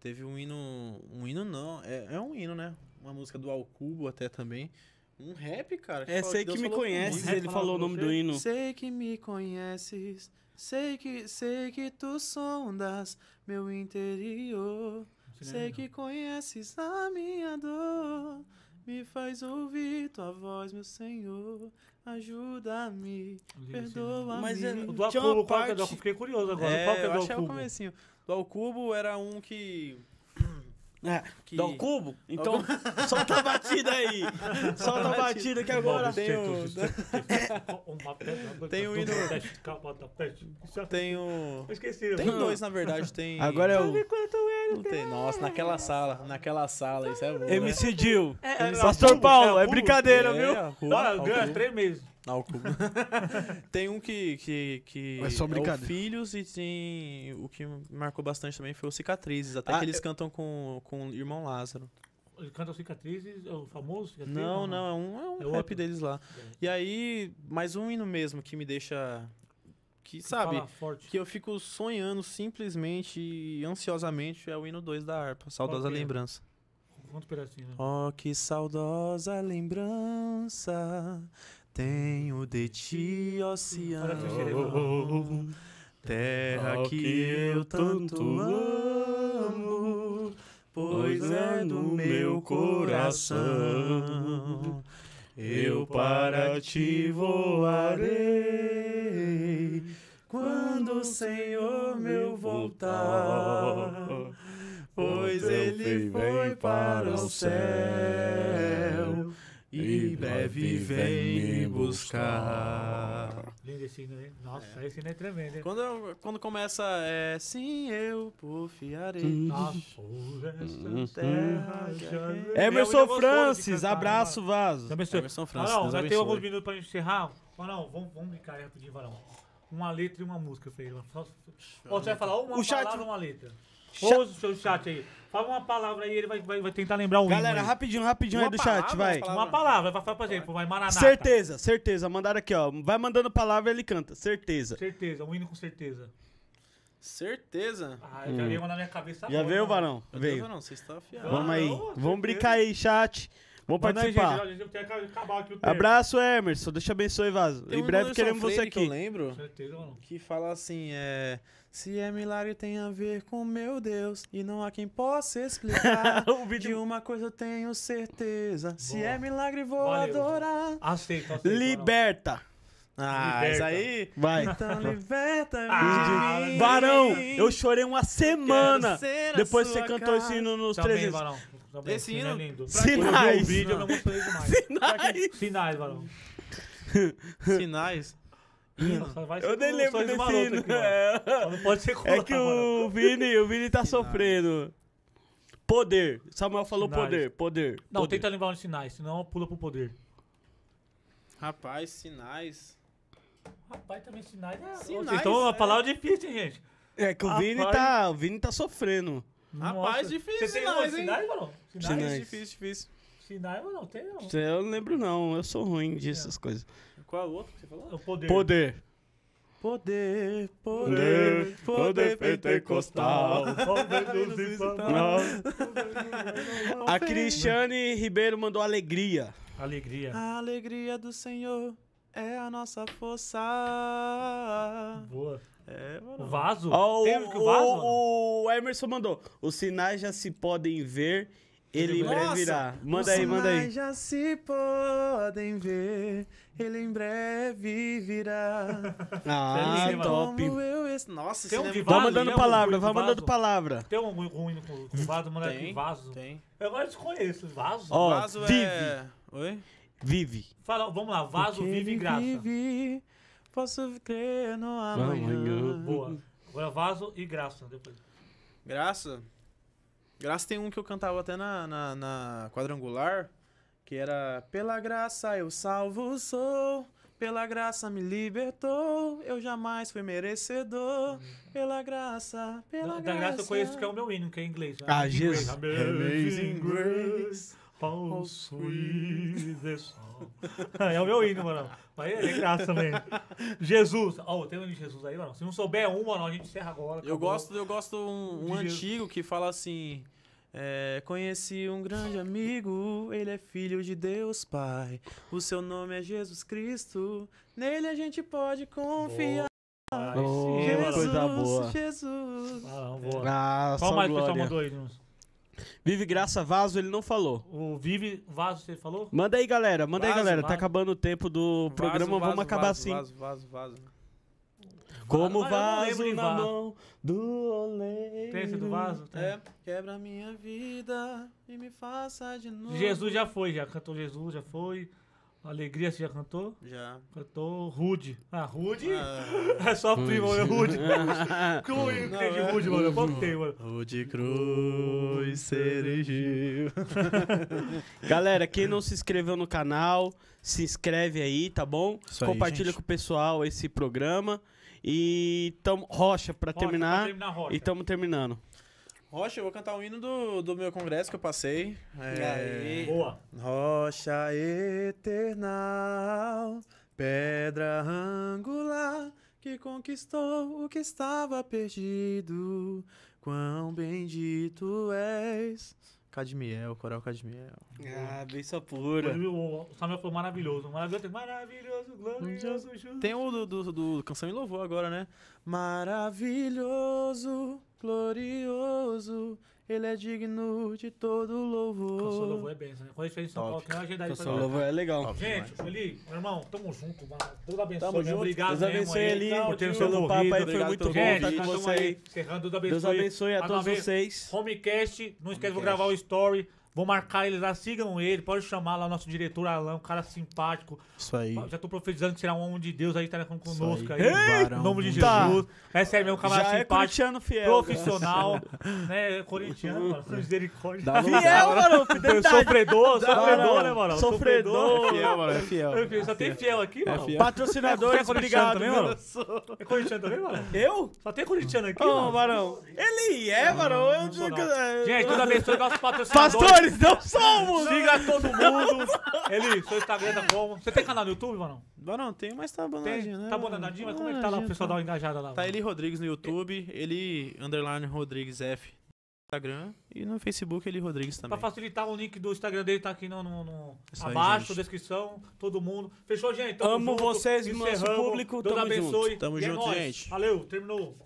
Teve um hino. Um hino não, é, é um hino, né? Uma música do Alcubo até também. Um rap, cara. É, sei Deus que me conheces, ele falou o nome do hino. Sei que me conheces, sei que, sei que tu sondas meu interior. Sei que conheces a minha dor, me faz ouvir tua voz, meu Senhor. Ajuda-me, perdoa-me. Mas é- O do Acubo, qual que é do parte-? Fiquei curioso agora. É, qual que é eu do que é o comecinho. Do Alcubo era um que... É, que... dá o cubo? Então, solta a batida aí. Solta a batida que agora... tem o- Tem o hino- é- Tem o... Eu esqueci. Tem dois, na verdade, tem... Agora é o Não tem, nossa, naquela sala, naquela sala, isso é bom, MC Dil. É, é, Pastor Paulo, é brincadeira, né? viu? É, Olha, ganha três meses. Não, o cubo. tem um que, que, que É só o brincadeira. Filhos e tem o que marcou bastante também foi o Cicatrizes. Até Ah, que eles eu- cantam com, com o Irmão Lázaro. Ele canta cicatrizes, é o famoso cicatriz? Não, não, é um, é um É rap outro? deles lá. E aí, mais um hino mesmo que me deixa que sabe, Fala forte. que eu fico sonhando simplesmente e ansiosamente é o hino 2 da harpa, Saudosa que é? Lembrança. Conta um pedacinho. né? Oh, que saudosa lembrança tenho de ti, oceano. Terra que eu tanto amo, pois é do meu coração. Eu para ti voarei quando o Senhor meu voltar. Pois ele foi para o céu e breve vem me buscar. Lindo esse hino aí. Nossa, esse hino é tremendo, hein? Quando, quando começa, é sim, eu porfiarei. Nossa, por essa terra já... Emerson Eu já gosto de Francis, cantar, abraço, né, Vaso. mano? Abençoe. Emerson Francis, Varão, tem abençoe. alguns minutos pra gente encerrar. Varão, vamos, vamos brincar aí rapidinho, Varão. Uma letra e uma música, Feio. Ó, você vai falar uma O chat- palavra e uma letra. Ou o seu chat aí. Fala uma palavra aí, ele vai, vai, vai tentar lembrar o hino Galera, aí. rapidinho, rapidinho Uma aí do palavra, chat, vai. uma palavra. Uma palavra, vai falar pra gente, vai Maranata. Certeza, certeza. Mandaram aqui, ó. Vai mandando palavra ele canta. Certeza. Certeza, um hino com certeza. Certeza? Ah, já veio uma na minha cabeça Hum. Já agora, veio, mano. Varão? Meu Deus, Veio. não, você está afiado. Vamos aí. não, Vamos brincar aí, chat. Vamos Manda aí, participar. gente, que acabar aqui o tempo. Abraço, Emerson. Deus te abençoe, Vaso. Tem Em um breve Anderson queremos você Freire que eu aqui. lembro Certeza, mano. que fala assim, é... Se é milagre tem a ver com meu Deus e não há quem possa explicar. O De vídeo... uma coisa eu tenho certeza, se Boa. é milagre vou Valeu. adorar. Aceito, aceito. Liberta. Ah, Liberta. isso aí... Vai. Então liberta-me Ah, de mim. Varão, eu chorei uma semana depois que você cantou esse hino nos Também, 300. Varão. Também, Esse hino é lindo. Pra quem- Sinais. o vídeo, eu me emocionei demais. Sinais. Sinais, Varão. Sinais. Vai ser Eu nem lembro desse hino. aqui, mano. É. Só Não pode ser É que mano. o Vini, o Vini tá sofrendo. Poder. Samuel falou Sinais. poder, poder. Não, poder. tenta lembrar os sinais, senão pula pro poder. Rapaz, sinais. Rapaz, também sinais é... Sinais, uma é. palavra difícil, hein, gente? É que o Vini Rapaz. tá, o Vini tá sofrendo. Rapaz, Nossa. difícil Você tem sinais, hein? sinais, Varão? Sinais? Sinais. Difícil, difícil. Sinais, Varão, tem não. Eu não lembro não, eu sou ruim dessas coisas. Qual é o outro que você falou? O poder. Poder. Poder, Poder, poder pentecostal. A Cristiane Ribeiro mandou alegria. Alegria. A alegria do Senhor é a nossa força. Boa. É, O mano. vaso? Ó, Tem o, que o vaso? o, o Emerson mandou. Os sinais já se podem ver, ele em breve virá. Manda os aí, manda aí. sinais já se podem ver, ele em breve virá. Ah, Feliz, top. Eu Nossa, Tem um de Vai mandando o palavra, vai do mandando palavra. Tem um ruim com com vaso, manda aqui, Tem, vaso. tem. Eu agora desconheço, vaso. Ó, Vaso vive. é... Oi? Vive. Fala, vamos lá, vaso, Porque vive e graça. vive, posso crer no amanhã. Amanhã. Boa. Agora vaso e graça. Depois. Graça. Graça tem um que eu cantava até na, na, na quadrangular, que era Pela graça eu salvo sou, pela graça me libertou, eu jamais fui merecedor, pela graça, pela Da, da graça. graça eu conheço que é o meu hino, que é em inglês. Ah, Amazing Jesus. Amazing Grace. How sweet the sound. É o meu hino, mano. Mas é graça também. Jesus. Ó, tem um de Jesus aí, mano. Se não souber um, mano, a gente encerra agora. Eu acabou. gosto, eu gosto um, um De Jesus. antigo que fala assim. É, conheci um grande amigo, ele é filho de Deus Pai. O seu nome é Jesus Cristo, nele a gente pode confiar. Aí Oh, Jesus, coisa boa. Jesus. Ah, boa. Ah, Qual mais que o pessoal glória. mandou aí? Vive Graça Vaso, ele não falou. O Vive Vaso, você falou? Manda aí, galera. Manda aí, Vaso, galera. Tá vaso. acabando o tempo do programa, Vaso, vamos acabar vaso, assim. Vaso, vaso, vaso. Como eu lembro vaso na vaso. mão do oleiro. Tem esse do vaso? Tem. É, quebra minha vida e me faça de novo. Jesus já foi, já cantou Jesus, já foi. Alegria você já cantou? Já. Cantou Rude. Ah, Rude? Ah, É só primo, né? Rude. Que o hino que tem de Rude, mano? Qual que tem, mano? o de cruz se erigiu. Galera, quem não se inscreveu no canal, se inscreve aí, tá bom? Isso aí, Compartilha gente. com o pessoal esse programa. E tamo, Rocha pra Rocha, terminar. pra terminar, Rocha. E tamo terminando. Rocha, eu vou cantar o hino do, do meu congresso que eu passei. É... Boa. Rocha eternal, pedra angular, que conquistou o que estava perdido. Quão bendito és. Cadmiel, coral Cadmiel. Ah, benção pura. O o Samuel falou maravilhoso. Maravilhoso, maravilhoso, glorioso, justo. Tem o do, do, do Canção e Louvor agora, né? Maravilhoso, glorioso, ele é digno de todo louvor. Canção louvor é benção, né? Quando a gente fez em São Paulo, tem uma agendada pra Canção. Louvor é legal. Top. Gente, Eli, meu irmão, tamo junto, mano. Deus abençoe. Tamo junto. Obrigado Deus abençoe aí, ele por ter o seu papo aí, foi muito bom Gente, estar com tamo você aí aí. encerrando. Deus abençoe. Deus abençoe a todos vocês. Homecast, não esquece, vou gravar o story. Vou marcar eles lá, sigam ele, pode chamar lá o nosso diretor Alan, um cara simpático. Isso aí. Já tô profetizando que será um homem de Deus aí, tá conosco aí. aí. Em nome de Tá. Jesus. É sério mesmo, um camarada Já é simpático, corintiano fiel. profissional, né? Corintiano, mano. Misericórdia. Fiel, mano. Sofredor, sofredor, né, mano? Sofredor. É fiel, mano, é fiel. Enfim, Só tem fiel aqui, mano. fiel. Patrocinadores, É corintiano obrigado, também, mano? É corintiano também, mano? Eu? Só tem corintiano aqui, Ô, mano. Barão. Ele é, Barão. Eu Não sou digo- não. Gente, Deus abençoe Pastores, não somos! Siga todo mundo. Eli, seu Instagram tá como? Você tem canal no YouTube, mano? Não, não, tem, mas tá abandonadinho, né? Tá abandonadinho, mas como é que tá lá o pessoal dar uma engajada lá? Tá? Eli Rodrigues no YouTube, ele underline Rodrigues F no Instagram e no Facebook Eli Rodrigues Pra também. facilitar, o link do Instagram dele tá aqui no, no- no- aí, abaixo, gente. descrição, todo mundo. Fechou, gente? Tamo Amo junto, vocês, nosso público, Deus tamo abençoe. junto. Tamo E é junto, nóis. gente. Valeu, terminou.